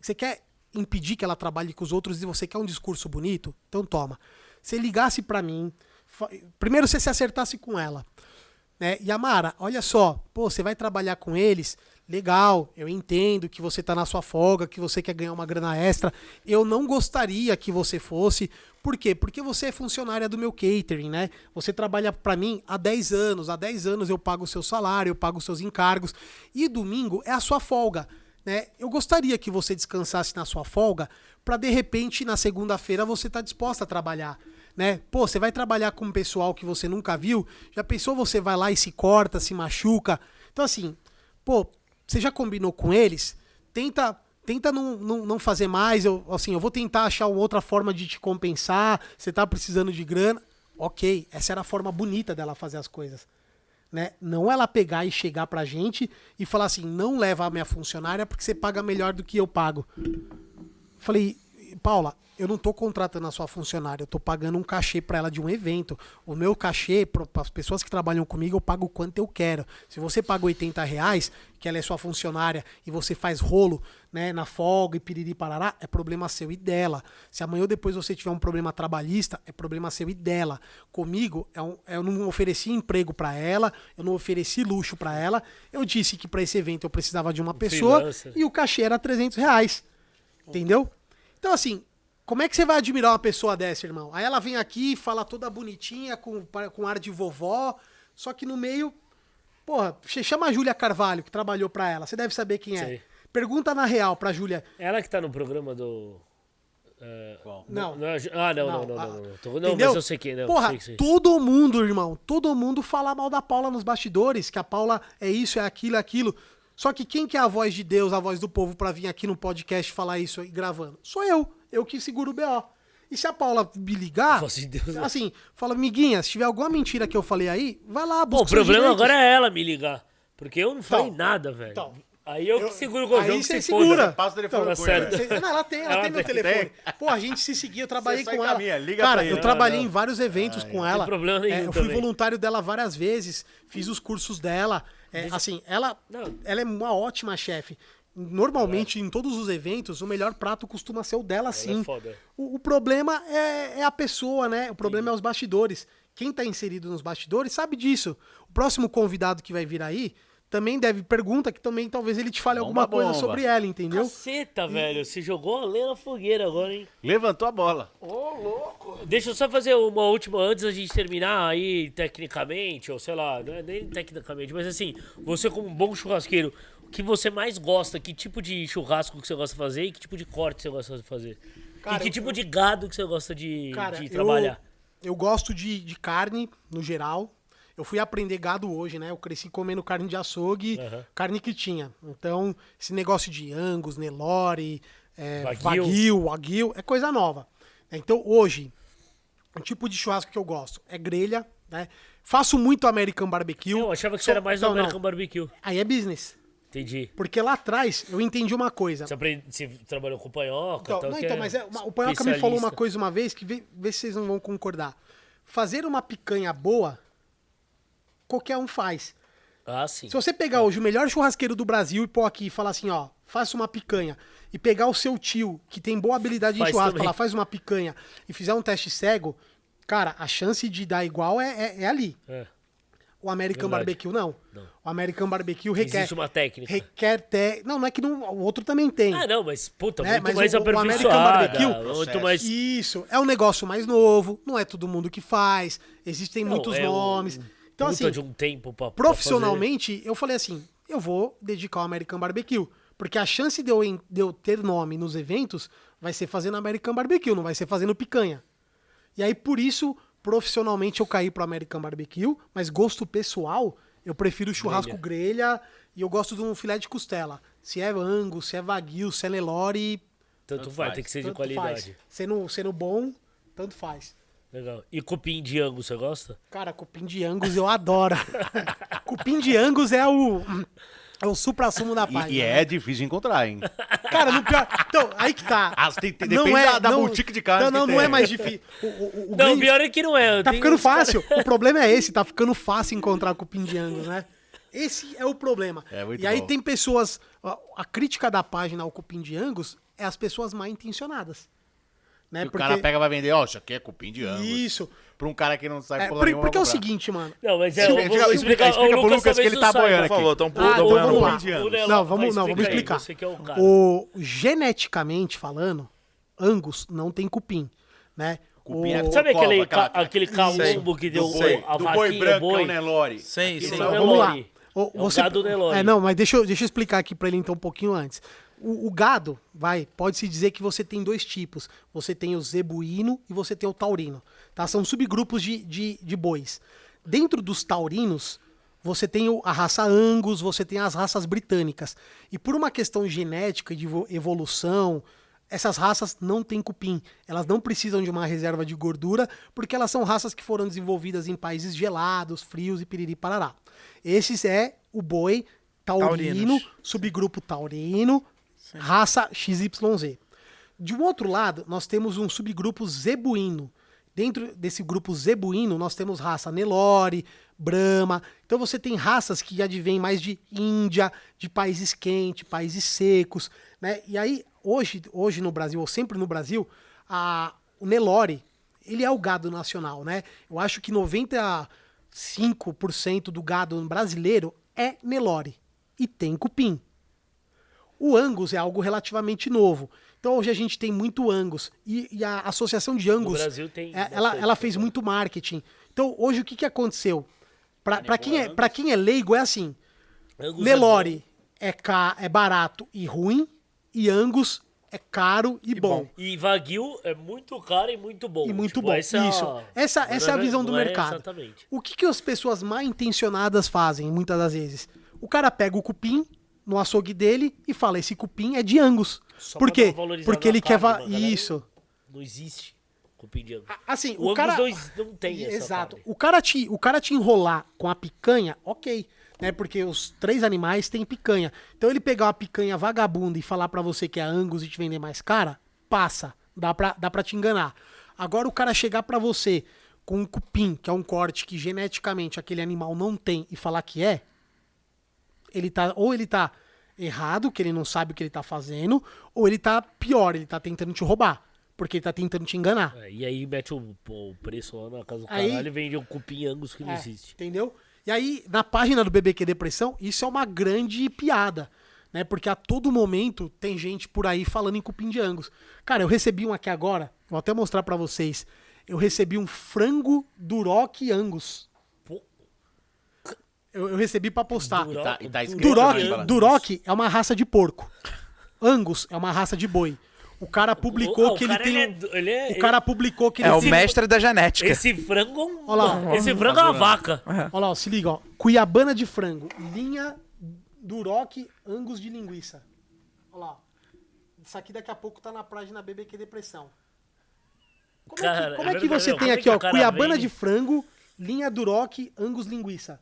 Você quer impedir que ela trabalhe com os outros e você quer um discurso bonito? Então toma. Você ligasse pra mim, primeiro você se acertasse com ela. Né? E Amara, olha só, pô, você vai trabalhar com eles, legal, eu entendo que você tá na sua folga, que você quer ganhar uma grana extra. Eu não gostaria que você fosse. Por quê? Porque você é funcionária do meu catering, né? Você trabalha pra mim há 10 anos. Há 10 anos eu pago o seu salário, eu pago os seus encargos. E domingo é a sua folga. Né? Eu gostaria que você descansasse na sua folga para de repente na segunda-feira você tá disposta a trabalhar, né? Pô, você vai trabalhar com um pessoal que você nunca viu, já pensou você vai lá e se corta, se machuca? Então assim, pô, você já combinou com eles? Tenta tenta não, não, não fazer mais, eu assim, eu vou tentar achar outra forma de te compensar, você tá precisando de grana. OK, essa era a forma bonita dela fazer as coisas né? Não ela pegar e chegar pra gente e falar assim, não leva a minha funcionária porque você paga melhor do que eu pago. Falei, Paula, eu não tô contratando a sua funcionária, eu tô pagando um cachê pra ela de um evento. O meu cachê, para as pessoas que trabalham comigo, eu pago o quanto eu quero. Se você paga 80 reais, que ela é sua funcionária, e você faz rolo né, na folga e piriri parará, é problema seu e dela. Se amanhã ou depois você tiver um problema trabalhista, é problema seu e dela. Comigo, é um- eu não ofereci emprego pra ela, eu não ofereci luxo pra ela. Eu disse que pra esse evento eu precisava de uma pessoa freelancer. e o cachê era 300 reais. Entendeu? Então, assim, como é que você vai admirar uma pessoa dessa, irmão? Aí ela vem aqui, fala toda bonitinha, com, com ar de vovó, só que no meio. Porra, você chama a Júlia Carvalho, que trabalhou pra ela. Você deve saber quem é. Sei. Pergunta na real pra Júlia. Ela que tá no programa do. é, Qual? Não. não é ah, não, não, Não, não, ah, não. Não, não, Entendeu? mas eu sei quem, não. Porra, sei que sei. todo mundo, irmão, todo mundo fala mal da Paula nos bastidores, que a Paula é isso, é aquilo, é aquilo. Só que quem que é a voz de Deus, a voz do povo pra vir aqui no podcast falar isso aí gravando? Sou eu, eu que seguro o BO. E se a Paula me ligar, Deus, assim, fala, miguinha, se tiver alguma mentira que eu falei aí, vai lá, Bom, busca o seus problema direitos. agora é ela me ligar. Porque eu não falei Então, nada, velho. então. Aí eu, Eu- que seguro o aí que você se segura. Passa o telefone Então, tá não, ela tem, ela, Ela tem meu tem. telefone. Pô, a gente se seguia, eu trabalhei com ela. encaminha, liga Cara, eu trabalhei Não, em vários eventos com ela. tem problema nenhum É, eu fui também. voluntário dela várias vezes, fiz os cursos dela. É, assim, ela, Não. ela é uma ótima chefe. Normalmente, em todos os eventos, o melhor prato costuma ser o dela, sim. é foda. O, o problema é, é a pessoa, né? O problema é os bastidores. Quem tá inserido nos bastidores sabe disso. O próximo convidado que vai vir aí também deve pergunta que também talvez ele te fale Bomba, alguma coisa bomba. sobre ela, entendeu? Caceta, velho. Você jogou a lenha na fogueira agora, hein? Levantou a bola. Deixa eu só fazer uma última antes da gente terminar aí, tecnicamente, ou sei lá, não é nem tecnicamente, mas assim, você como um bom churrasqueiro, o que você mais gosta, que tipo de churrasco que você gosta de fazer e que tipo de corte você gosta de fazer? Cara, e que eu- tipo de gado que você gosta de, Cara, de eu, trabalhar? eu gosto de, de carne, no geral. Eu fui aprender gado hoje, né? Eu cresci comendo carne de açougue, Aham. carne que tinha. Então, esse negócio de Angus, Nelore, é. Wagyu, Wagyu, é coisa nova. Então, hoje, o tipo de churrasco que eu gosto é grelha, né? Faço muito American Barbecue. Eu achava que Só- você era mais do não, não. American Barbecue. Aí é business. Entendi. Porque lá atrás eu entendi uma coisa. Você, aprende, você trabalhou com panhoca Então, tal, não, então, é mas é, o Panhoca me falou uma coisa uma vez que vê, vê se vocês não vão concordar. Fazer uma picanha boa, qualquer um faz. Ah, sim. Se você pegar hoje o melhor churrasqueiro do Brasil e pôr aqui e falar assim, ó, faça uma picanha, e pegar o seu tio, que tem boa habilidade em Faz churrasco, falar, faz uma picanha, e fizer um teste cego, cara, a chance de dar igual é, é- é ali. É. O American Verdade. Barbecue não. Não. O American Barbecue requer... Existe uma técnica. Requer te... Não, não é que não, o outro também tem. Ah, não, mas puta, É, muito mas mais o- o American. Barbecue- muito mais... Isso, é um negócio mais novo, não é todo mundo que faz, existem Não, muitos é um- nomes. Então, puta assim, de um tempo pra, pra profissionalmente, eu falei assim, eu vou dedicar ao American Barbecue, porque a chance de eu, de eu ter nome nos eventos vai ser fazendo American Barbecue, não vai ser fazendo picanha. E aí, por isso, profissionalmente eu caí pro American Barbecue, mas gosto pessoal, eu prefiro churrasco grelha, e eu gosto de um filé de costela. Se é Angus, se é Wagyu, se é Nelore, Tanto, Tanto vai, faz. tem que ser de tanto qualidade. faz. Sendo, sendo bom, tanto faz. Legal. E cupim de angus, você gosta? Cara, cupim de Angus eu adoro. cupim de Angus é o. É o supra-sumo da página. E, e é difícil de encontrar, hein? Cara, no pior. Então, aí que tá. Ah, tem- tem- Não depende é- da, da não- boutique de carne Não, não, que não é mais difícil. O, o- o Não, grande- pior é que não é. Tá ficando uns cara- fácil. O problema é esse, tá ficando fácil encontrar cupim de Angus, né? Esse é o problema. É, muito e aí bom. tem pessoas. A, a crítica da página ao cupim de Angus é as pessoas mal intencionadas. Né? E o cara pega e vai vender, ó, isso aqui é cupim de Angus. Isso. Pra um cara que não sabe É, por- nenhuma, porque é o seguinte, mano. Não, mas é. Explica, eu vou explica, explicar, explica o pro Lucas que talvez ele tá boiando Por favor, tão Ah, pouco. então boiando vamos lá. Angus. Não, vamos, mas não, vamos explica aí, explicar. Você que é o. O, geneticamente falando, Angus não tem cupim, né? Cupim O- é Sabe Cova, aquele, aquela- aquele calombo que deu boi, a do boi branco, boi? que é o Nelore. Sim, sim. é o Vamos lá. O- É o gado Nelore. É, não, mas deixa eu, deixa eu explicar aqui pra ele então um pouquinho antes. O, o gado, vai, pode-se dizer que você tem dois tipos. Você tem o zebuíno e você tem o taurino. Tá? São subgrupos de, de, de bois. Dentro dos taurinos, você tem a raça Angus, você tem as raças britânicas. E por uma questão genética de evo- evolução, essas raças não têm cupim. Elas não precisam de uma reserva de gordura, porque elas são raças que foram desenvolvidas em países gelados, frios e piriri parará. Esse é o boi taurino, Taurinos. subgrupo taurino, raça XYZ. De um outro lado, nós temos um subgrupo zebuíno. Dentro desse grupo zebuíno, nós temos raça Nelore, Brahma. Então você tem raças que advêm mais de Índia, de países quentes, países secos, né? E aí, hoje, hoje no Brasil, ou sempre no Brasil, a, o Nelore, ele é o gado nacional, né? Eu acho que 95% do gado brasileiro é Nelore. E tem cupim. O Angus é algo relativamente novo. Então hoje a gente tem muito Angus. E, e a Associação de Angus, é, ela, ela fez né? muito marketing. Então hoje o que, que aconteceu? Pra, pra, quem é, pra quem é leigo é assim. Angus é Nelore é, ca, é barato e ruim. E Angus é caro e, bom. bom. E Wagyu é muito caro e muito bom. E muito Tipo, bom. essa é Isso. a- Essa, essa é a é- visão do é mercado. Exatamente. O que, que as pessoas mal intencionadas fazem, muitas das vezes? O cara pega o cupim no açougue dele e fala: esse cupim é de Angus. Só Por quê? Porque ele quer. Va... galera- Isso. Não existe cupim de Angus. Assim, O o, cara. dois não tem essa Exato. carne. O cara, te, o cara te enrolar com a picanha, ok. Né? Porque os três animais têm picanha. Então ele pegar uma picanha vagabunda e falar pra você que é Angus e te vender mais cara, passa. Dá pra, dá pra te enganar. Agora o cara chegar pra você com um cupim, que é um corte que geneticamente aquele animal não tem, e falar que é, ele tá. Ou ele tá errado, que ele não sabe o que ele tá fazendo, ou ele tá pior, ele tá tentando te roubar. Porque ele tá tentando te enganar. É, e aí mete o, o preço lá na casa do Aí- caralho e vende um cupim Angus que não É, existe. Entendeu? E aí, na página do BBQ Depressão, isso é uma grande piada. Né? Porque a todo momento tem gente por aí falando em cupim de Angus. Cara, eu recebi um aqui agora, vou até mostrar pra vocês. Eu recebi um frango Duroc Angus. Eu, eu recebi pra postar. Duroc- tá- tá Duroc. Duroc é uma raça de porco. Angus é uma raça de boi. O cara publicou o que ele tem. ele é ele é- o cara publicou que É ele o tem- mestre da genética. Esse frango. é um- Olha lá. Esse frango é uma vaca. Olha lá, ó, se liga, ó. Cuiabana de frango, linha Duroc Angus de linguiça. Olha lá. Isso aqui daqui a pouco tá na página BBQ Depressão. Como é Cara, que, como é é que verdade, você tem é aqui, ó, o Cuiabana vende? de frango, linha Duroc Angus linguiça?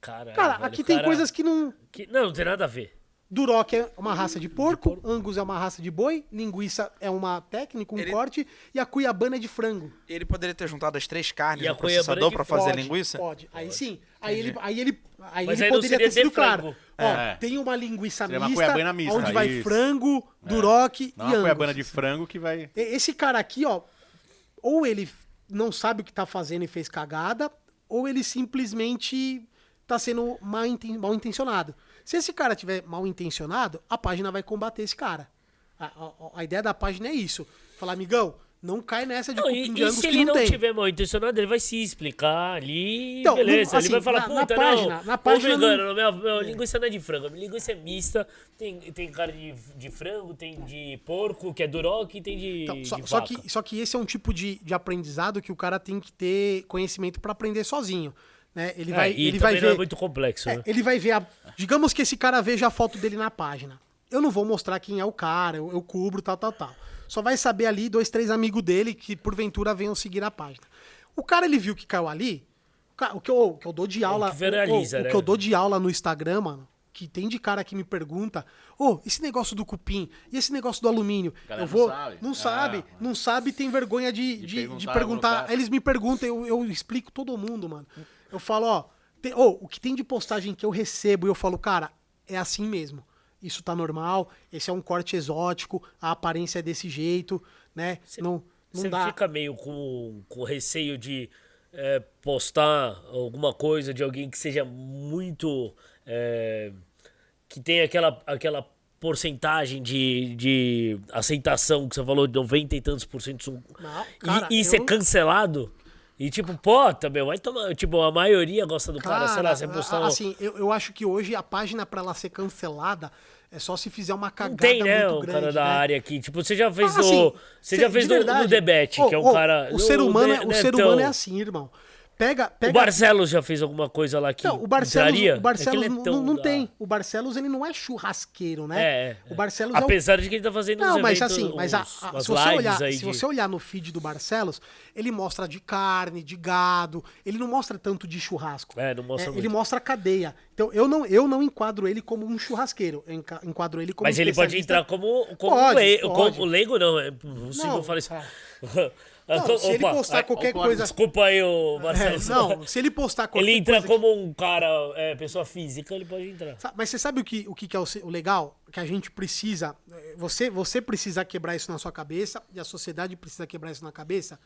Caralho, Cara, velho, aqui tem cara- coisas que não. que- Não, não tem nada a ver. Duroc é uma raça de porco, Angus é uma raça de boi, linguiça é uma técnica, um Ele- corte, e a cuiabana é de frango. Ele poderia ter juntado as três carnes E a no cuiabana processador de pra fazer Pode, linguiça? Pode. Aí sim. Aí ele, aí ele, aí Mas ele aí poderia ter sido de claro. frango. Ó, É. tem uma linguiça Seria uma mista, mista, onde vai isso. frango, duroc e Não é uma angus. cuiabana de frango que vai. E- Esse cara aqui, ó, ou ele não sabe o que tá fazendo e fez cagada, ou ele simplesmente tá sendo mal, mal intencionado. Se esse cara tiver mal intencionado, a página vai combater esse cara. A, a- a ideia da página é isso. Falar, amigão, não cai nessa de Não, e, de e se que ele não, tem. tiver mal intencionado, ele vai se explicar ali. Então, beleza. não- assim, ele vai falar, na- na puta, página- não. na página vegano, não- minha, minha linguiça não é de frango. Minha linguiça é mista. Tem, tem carne de, de frango, tem de porco, que é duroc, tem de. Então, só, de só que, só que esse é um tipo de, de aprendizado que o cara tem que ter conhecimento pra aprender sozinho. Né? Ele É, vai, e ele vai não ver. é muito complexo, É, né? ele vai ver a. Digamos que esse cara veja a foto dele na página. Eu não vou mostrar quem é o cara, eu, eu cubro, tal, tal, tal. Só vai saber ali dois, três amigos dele que porventura venham seguir a página. O cara ele viu que caiu ali. o O que eu, o que eu dou de aula. que viraliza, o, o né? que eu dou de aula no Instagram, mano. Que tem de cara que me pergunta, ô, esse negócio do cupim e esse negócio do alumínio, Galera eu vou, não sabe. não Ah, sabe, não sabe, tem vergonha de, de, de perguntar, perguntar. colocar. Aí eles me perguntam, eu, eu explico todo mundo, mano. Eu falo, ó, tem- ô, o que tem de postagem que eu recebo e eu falo, cara, é assim mesmo. Isso tá normal, esse é um corte exótico, a aparência é desse jeito, né? não não Você fica meio com, com receio de é, postar alguma coisa de alguém que seja muito. é, que tenha aquela, aquela porcentagem de, de aceitação que você falou de 90 e tantos por cento. Não, e- cara, e, ser eu- cancelado. E tipo, pô, também vai tomar. Tipo, a maioria gosta do cara, sei lá, você postar. um- assim, eu, eu acho que hoje a página pra ela ser cancelada é só se fizer uma cagada Não tem, né, muito o grande, cara da né? área aqui. Tipo, você já fez Ah, assim, o. Você já fez do, verdade. do Debete, Ô, que é um ô, cara. O ser humano, é, de- o ser Netão. humano é assim, irmão. Pega, pega O Barcelos já fez alguma coisa lá que Não, o Barcelos, entraria? o Barcelos É que ele é não, tão não da- tem. O Barcelos ele não é churrasqueiro, né? É, é, O é. Barcelos é o Apesar de que ele tá fazendo uns Não, mas eventos, assim, mas a- a- se, você olhar, se de- você olhar no feed do Barcelos, ele mostra de carne, de gado, ele não mostra tanto de churrasco. É, não mostra ele muito. mostra a cadeia. Então eu não, eu não enquadro ele como um churrasqueiro, eu enquadro ele como Mas um ele pode entrar como, como Pode, leigo. pode. Como leigo não, é Não, falar isso. é. Não, se ele postar qualquer opa, coisa. Desculpa aí, o É, Barcelos. não, se ele postar qualquer Ele entra coisa que- como um cara, é, pessoa física, ele pode entrar. Mas você sabe o que, o que é o, legal? Que a gente precisa. eh, Você, você precisa quebrar isso na sua cabeça e a sociedade precisa quebrar isso na cabeça.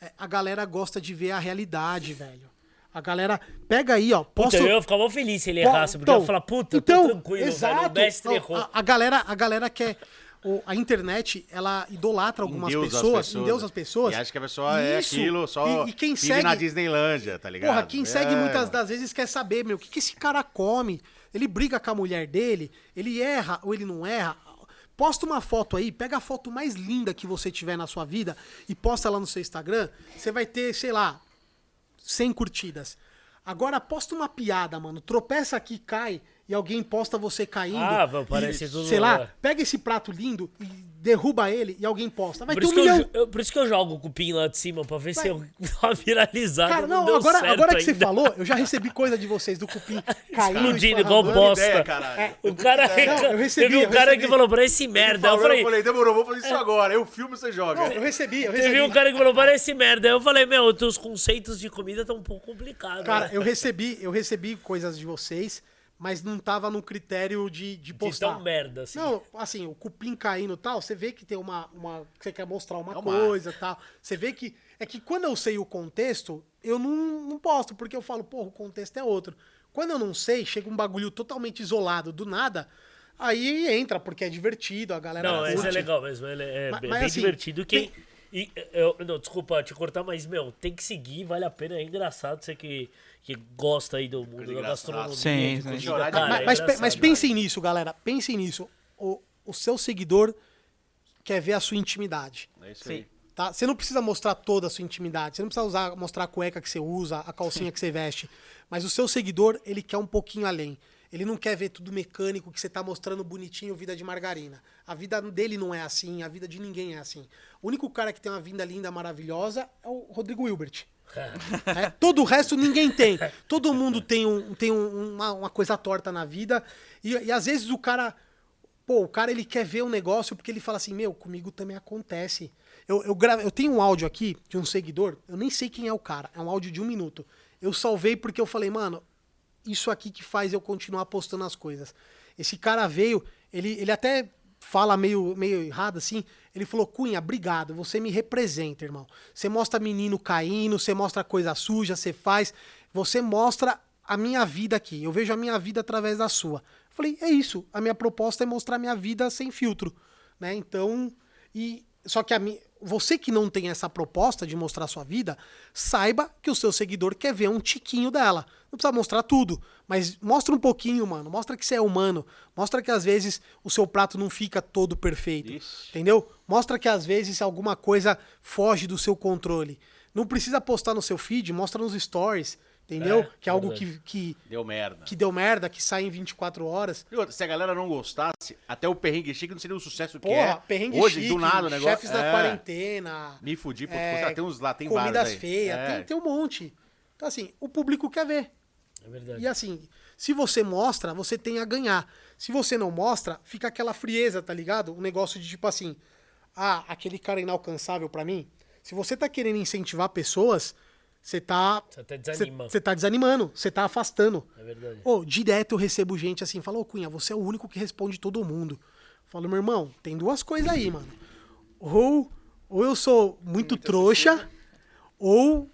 É, a galera gosta de ver a realidade, velho. A galera. Pega aí, ó. Puta, Posso, eu ia ficar feliz se ele errasse, porque eu ia falar, puta, então, tô tranquilo, exato. velho. O mestre Não, errou. A, a galera, a galera quer. O- a internet, ela idolatra algumas as pessoas, pessoas. endeusa as pessoas. E acha que a pessoa é aquilo, só E, e quem segue, na Disneylândia, tá ligado? Porra, quem segue É, muitas mano. das vezes quer saber, meu, o que, que esse cara come? Ele briga com a mulher dele? Ele erra ou ele não erra? Posta uma foto aí, pega a foto mais linda que você tiver na sua vida e posta lá no seu Instagram. Você vai ter, sei lá, 100 curtidas. Agora posta uma piada, mano. Tropeça aqui, cai e alguém posta você caindo. Ah, vai aparecer e, tudo Sei lá, pega esse prato lindo e derruba ele e alguém posta. Vai Por ter um isso, que eu, milhão. eu- por isso que eu jogo o cupim lá de cima, pra ver Vai. se eu dá uma viralizada. Cara, não, deu agora, agora que você ainda. falou, eu já recebi coisa de vocês do cupim caindo. Explodindo igual bosta. Ideia, caralho. O cara. Não, eu recebi, teve um eu cara recebi. que falou esse merda. Eu Falou, falei. eu falei, demorou, vou fazer isso agora. Eu filmo e você joga. Não, eu recebi, eu recebi. Teve um cara que falou, parece merda. Eu falei, meu, teus conceitos de comida estão um pouco complicados. Cara, né? eu recebi, eu recebi coisas de vocês, mas não tava no critério de, de De postar. tão merda, assim. Não, assim, o cupim caindo e tal, você vê que tem uma, uma. Você quer mostrar uma É uma coisa e tal. Você vê que. É que quando eu sei o contexto, eu não, não posto, porque eu falo, porra, o contexto é outro. Quando eu não sei, chega um bagulho totalmente isolado do nada, aí entra, porque é divertido, a galera. Não, esse é curte. legal mesmo. Ele é Mas- bem, mas bem assim, divertido. Quem, tem- e, eu, não, desculpa te cortar, mas, meu, tem que seguir, vale a pena. É engraçado você que, que gosta aí do mundo da gastronomia. Sim, de sim. de cara, mas, é mas, pe- mas pensem nisso, galera. Pensem nisso. O, o seu seguidor quer ver a sua intimidade. É isso Sim. aí. Tá? Você não precisa mostrar toda a sua intimidade. Você não precisa usar, mostrar a cueca que você usa, a calcinha que você veste. Mas o seu seguidor, ele quer um pouquinho além. Ele não quer ver tudo mecânico que você tá mostrando bonitinho, vida de margarina. A vida dele não é assim, a vida de ninguém é assim. O único cara que tem uma vida linda, maravilhosa é o Rodrigo Hilbert. É, todo o resto ninguém tem. Todo mundo tem, um, tem um- uma, uma coisa torta na vida. E, e às vezes o cara. Pô, o cara ele quer ver um negócio porque ele fala assim: Meu, comigo também acontece. Eu, eu, eu tenho um áudio aqui de um seguidor, eu nem sei quem é o cara, é um áudio de um minuto. Eu salvei porque eu falei, mano, isso aqui que faz eu continuar postando as coisas. Esse cara veio, ele, ele até fala meio, meio errado assim. Ele falou: Cunha, obrigado, você me representa, irmão. Você mostra menino caindo, você mostra coisa suja, você faz. Você mostra a minha vida aqui. Eu vejo a minha vida através da sua. Eu falei: é isso. A minha proposta é mostrar minha vida sem filtro. Né? Então. E, só que a minha. Você que não tem essa proposta de mostrar sua vida, saiba que o seu seguidor quer ver um tiquinho dela. Não precisa mostrar tudo, mas mostra um pouquinho, mano. Mostra que você é humano. Mostra que às vezes o seu prato não fica todo perfeito. Ixi. Entendeu? Mostra que às vezes alguma coisa foge do seu controle. Não precisa postar no seu feed, mostra nos stories. Entendeu? É, que é algo que, que, Deu merda. que deu merda, que sai em 24 horas. E outra, Se a galera não gostasse, até o perrengue chique não seria o sucesso que Porra, é. perrengue Hoje, chique, do nada, o negócio. chefes é. quarentena. Me fudi, é, tem uns lá, tem comidas vários. aí. feias, É. tem, tem um monte. Então, assim, o público quer ver. É verdade. E assim, se você mostra, você tem a ganhar. Se você não mostra, fica aquela frieza, tá ligado? Um negócio de tipo assim, ah, aquele cara inalcançável pra mim. Se você tá querendo incentivar pessoas, você tá. Você até desanima. Você tá desanimando, você tá afastando. É verdade. Ô, direto eu recebo gente assim, fala, ô Cunha, você é o único que responde todo mundo. Eu Falo, meu irmão, tem duas coisas aí, mano. Ou, ou eu sou muito trouxa, ou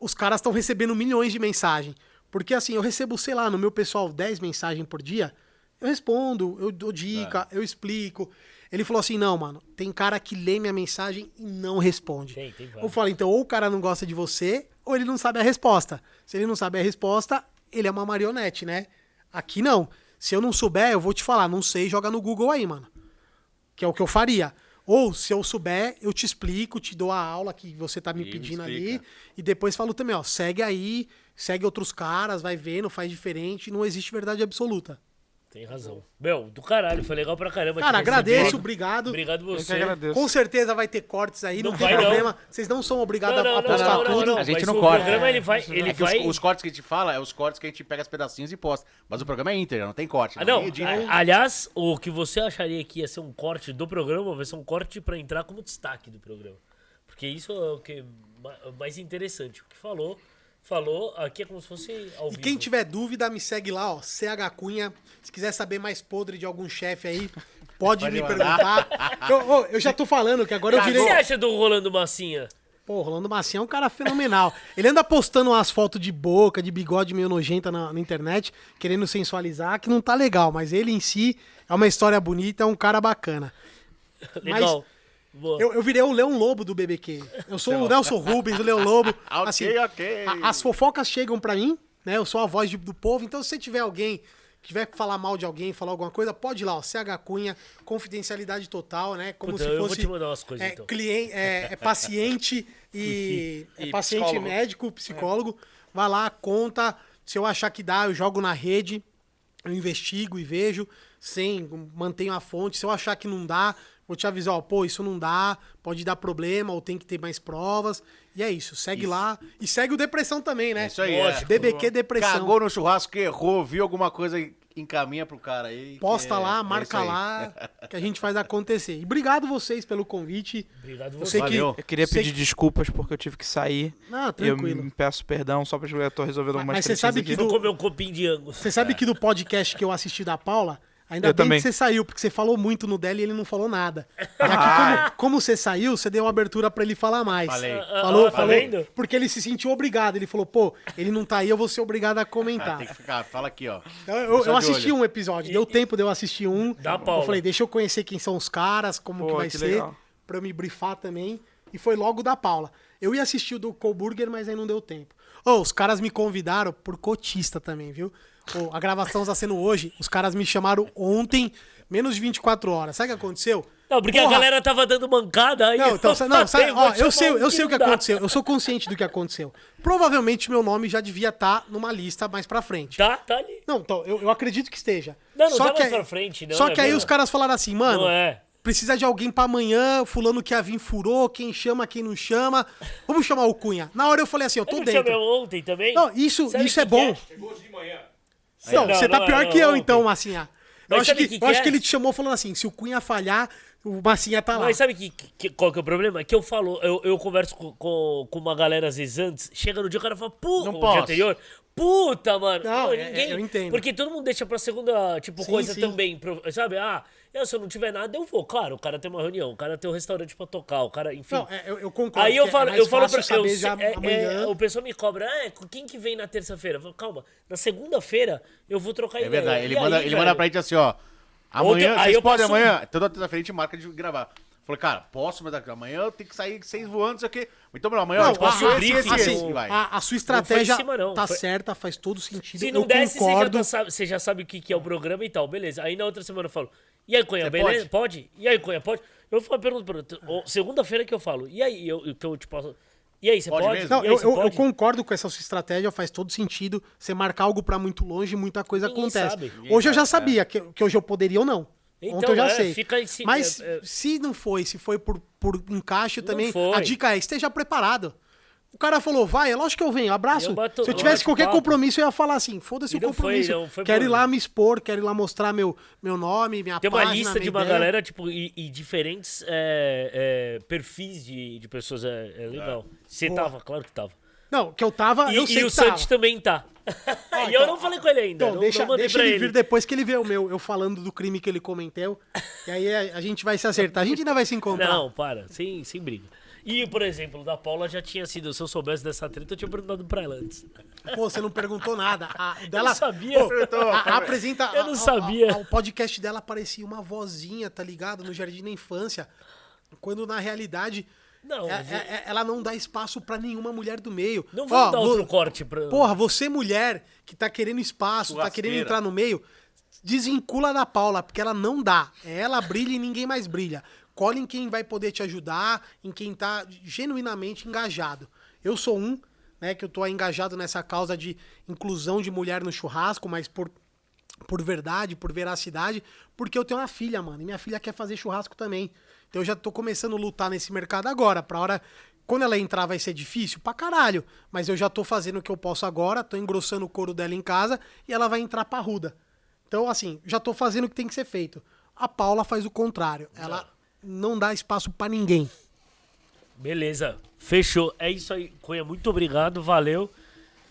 os caras estão recebendo milhões de mensagens. Porque assim, eu recebo, sei lá, no meu pessoal 10 mensagens por dia, eu respondo, eu dou dica, eu explico. Ele falou assim: não, mano, tem cara que lê minha mensagem e não responde. Tem, tem vários. eu falo, então, ou o cara não gosta de você, ou ele não sabe a resposta. Se ele não sabe a resposta, ele é uma marionete, né? Aqui não. Se eu não souber, eu vou te falar, não sei, joga no Google aí, mano. Que é o que eu faria. Ou, se eu souber, eu te explico, te dou a aula que você tá me E me pedindo explica. ali. E depois falo também, ó, segue aí, segue outros caras, vai vendo, faz diferente. Não existe verdade absoluta. Tem razão. Meu, do caralho, foi legal pra caramba. Cara, agradeço, obrigado. Obrigado Eu que você. agradeço. Com certeza vai ter cortes aí, não, Não tem vai, não. problema. Vocês não são obrigados Não, não, a postar não, não, tudo. não, A gente mas não o corta. programa ele vai, ele É vai... os, os cortes que a gente fala é os cortes que a gente pega os pedacinhos e posta. Mas o programa é íntegro, não tem corte. Ah, não. Tem edita. a- Aliás, o que você acharia que ia ser um corte do programa vai ser um corte pra entrar como destaque do programa. Porque isso é o que ma- mais interessante. O que falou, falou, aqui é como se fosse ao E vivo. quem tiver dúvida, me segue lá, ó, CH Cunha. Se quiser saber mais podre de algum chefe aí, pode, Pode me mandar. perguntar. Eu, eu já tô falando que agora eu O que virei. você acha do Rolando Massinha? Pô, o Rolando Massinha é um cara fenomenal. Ele anda postando umas fotos de boca, de bigode meio nojenta na, na internet, querendo sensualizar, que não tá legal, mas ele em si é uma história bonita, é um cara bacana. Legal. Boa. Eu, eu virei o Leão Lobo do BBQ. Eu sou o Nelson Rubens, o Leão Lobo. Ok, Assim, ok. a- as fofocas chegam pra mim, né? Eu sou a voz de- do povo. Então, se você tiver alguém que tiver que falar mal de alguém, falar alguma coisa, pode ir lá, ó, CH Cunha, confidencialidade total, né? Como Puta, se eu vou fosse te mandar umas coisas, é, então. cliente, é, é paciente e, é E paciente psicólogo. médico, psicólogo. Vai lá, conta. Se eu achar que dá, eu jogo na rede, eu investigo e vejo, sem mantenho a fonte. Se eu achar que não dá, vou te avisar, ó, pô, isso não dá, pode dar problema, ou tem que ter mais provas. E é isso, segue lá. E segue o Depressão também, né? É isso aí, Lógico. BBQ Depressão. Cagou no churrasco, errou, viu alguma coisa, encaminha pro cara aí. que Posta é- lá, é marca isso aí. lá, que a gente faz acontecer. E obrigado vocês pelo convite. Obrigado Eu você. sei Valeu. Eu queria pedir que- desculpas porque eu tive que sair. Eu tranquilo. me peço perdão só porque eu tô resolvendo Mas- algumas mas você sabe aqui. que Vou do- comer um copinho de angus. Você sabe que do podcast que eu assisti da Paula, ainda Eu bem também. que você saiu, porque você falou muito no dela e ele não falou nada. Que como, como você saiu, você deu abertura pra ele falar mais. Falei. Falou, Ah, tá falou. vendo? Porque ele se sentiu obrigado. Ele falou, pô, ele não tá aí, eu vou ser obrigado a Ah, comentar. tem que ficar, fala aqui, ó. Então, eu, eu de assisti olho. um episódio, deu tempo de eu assistir um. Da Paula. Eu falei, deixa eu conhecer quem são os caras, como Pô, que vai que ser, legal. pra eu me brifar também. E foi logo da Paula. Eu ia assistir o do Coburger, mas aí não deu tempo. Ô, os caras me convidaram por cotista também, viu? A gravação está sendo hoje. Os caras me chamaram ontem, menos de 24 horas. Sabe o que aconteceu? Não, porque a Porra. galera tava dando mancada aí. Não, então, eu não, sabe, ó, eu sei, eu sei o que aconteceu. Eu sou consciente do que aconteceu. Provavelmente meu nome já devia estar numa lista mais pra frente. Tá, tá ali. Não, então, eu, eu acredito que esteja. Não, não só tá que mais aí- pra frente, não, Só é que aí os caras falaram assim, mano, Não é. precisa de alguém pra amanhã, fulano que ia vir furou, quem chama, quem não chama. Vamos chamar o Cunha. Na hora eu falei assim, eu Eu tô chamei dentro. ontem também? Não, isso, Sabe isso é bom. que Chegou hoje de manhã. Não, Não, você tá não é, pior que eu, então, Massinha. Eu acho, que, que eu que acho é? que ele te chamou falando assim: se o Cunha falhar, o Massinha tá lá. Mas sabe que, que- qual que é o problema? É que eu falo, eu, eu converso com, com, com uma galera às vezes antes, chega no dia o cara fala, puta, Não posso. dia anterior, puta, mano. Não, Pô, é- ninguém. eu entendo. Porque todo mundo deixa pra segunda, tipo, Sim, coisa sim. também, sabe? Ah, eu, se eu não tiver nada, eu vou. Claro, o cara tem uma reunião, o cara tem um restaurante pra tocar, o cara, enfim. Não, é, eu, eu concordo. Aí eu que falo, é eu falo pra eu, é- é, o pessoal me cobra, ah, quem que vem na terça-feira? Eu falo, calma, na segunda-feira eu vou trocar É ideia. verdade. Ele, E manda, aí, ele velho? manda pra gente assim, ó. Amanhã, Ontem- aí eu podem passo- amanhã? Toda terça-feira a gente marca de gravar. Falei, cara, posso, mas amanhã eu tenho que sair seis voando, isso aqui. Então, não, amanhã Não, eu posso a- esse, briefing, esse, esse, assim, e vai. A, a sua estratégia cima, não. tá Foi- certa, faz todo sentido. Se não eu desse, você já, concordo. tá sabe- você já sabe o que, que é o programa e tal, beleza. Aí na outra semana eu falo, e aí, Cunha, beleza? Pode? E aí, Cunha, pode? Eu falo, pergunto, pergunto, ó, segunda-feira que eu falo, e aí, eu, eu, que eu tipo, e aí, você Pode pode? Não, aí, eu, eu- eu pode? concordo com essa sua estratégia, faz todo sentido. Você marcar algo pra muito longe, muita coisa Ninguém acontece. sabe. Hoje eu já sabe, sabia que, que hoje eu poderia ou não. Então, Ontem eu já é, sei. fica em si- Mas é, é. se não foi, se foi por, por encaixe também, foi. a dica é, esteja preparado. O cara falou, vai, é lógico que eu venho, abraço. Eu bato- se eu eu tivesse qualquer papo. compromisso, eu ia falar assim, foda-se E o não foi, compromisso. não foi quero ir lá me expor, quero ir lá mostrar meu, meu nome, minha Tem uma página, lista minha de uma ideia. galera, tipo, e, e diferentes é, é, perfis de, de pessoas, é, é legal. Você Boa. tava, claro que tava. Não, que eu tava, E, eu e sei o que tava. Santi também tá. e eu então- não falei com ele ainda, Então, não, deixa, não mandei deixa ele ele. vir depois que ele vê o meu, eu falando do crime que ele cometeu. e aí a, a gente vai se acertar. A gente ainda vai se encontrar. Não, para, sem, sem briga. E, por exemplo, da Paula já tinha sido, se eu soubesse dessa treta, eu tinha perguntado pra ela antes. Pô, você não perguntou nada. A, dela, não sabia. Pô, a, a apresenta. Eu não sabia. o podcast dela parecia uma vozinha, tá ligado? No Jardim da Infância. Quando na realidade. Não, é- é- é- ela não dá espaço pra nenhuma mulher do meio. Não Ó, vamos dar vo- outro corte pra... Porra, você mulher que tá querendo espaço, tá querendo Churrasqueira. entrar no meio, desvincula da Paula, porque ela não dá. Ela brilha e ninguém mais brilha. Colhe em quem vai poder te ajudar, em quem tá genuinamente engajado. Eu sou um, né, que eu tô engajado nessa causa de inclusão de mulher no churrasco, mas por por verdade, por veracidade, porque eu tenho uma filha, mano, e minha filha quer fazer churrasco também. Então eu já tô começando a lutar nesse mercado agora, pra hora quando ela entrar vai ser difícil pra caralho, mas eu já tô fazendo o que eu posso agora, tô engrossando o couro dela em casa e ela vai entrar parruda. Então assim, já tô fazendo o que tem que ser feito. A Paula faz o contrário. Ela não dá espaço pra ninguém. Beleza, fechou. É isso aí, Cunha, muito obrigado, valeu.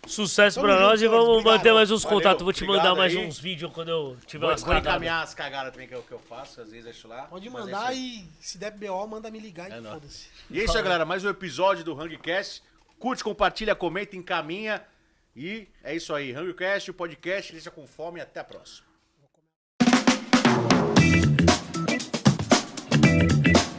Sucesso Tamo pra junto, nós e vamos obrigado. manter mais uns Valeu, contatos. Vou te mandar mais aí. uns vídeos quando eu tiver Vou, umas vou cagadas. encaminhar as cagadas também que eu, que eu faço, às vezes deixo lá. Pode mas é mandar isso aí. e se der BO, manda me ligar e É nóis. foda-se. E é isso aí, galera. Mais um episódio do Hangcast. Curte, compartilha, comenta, encaminha. E é isso aí. Hangcast, o podcast. Deixa com fome. Até a próxima. thank you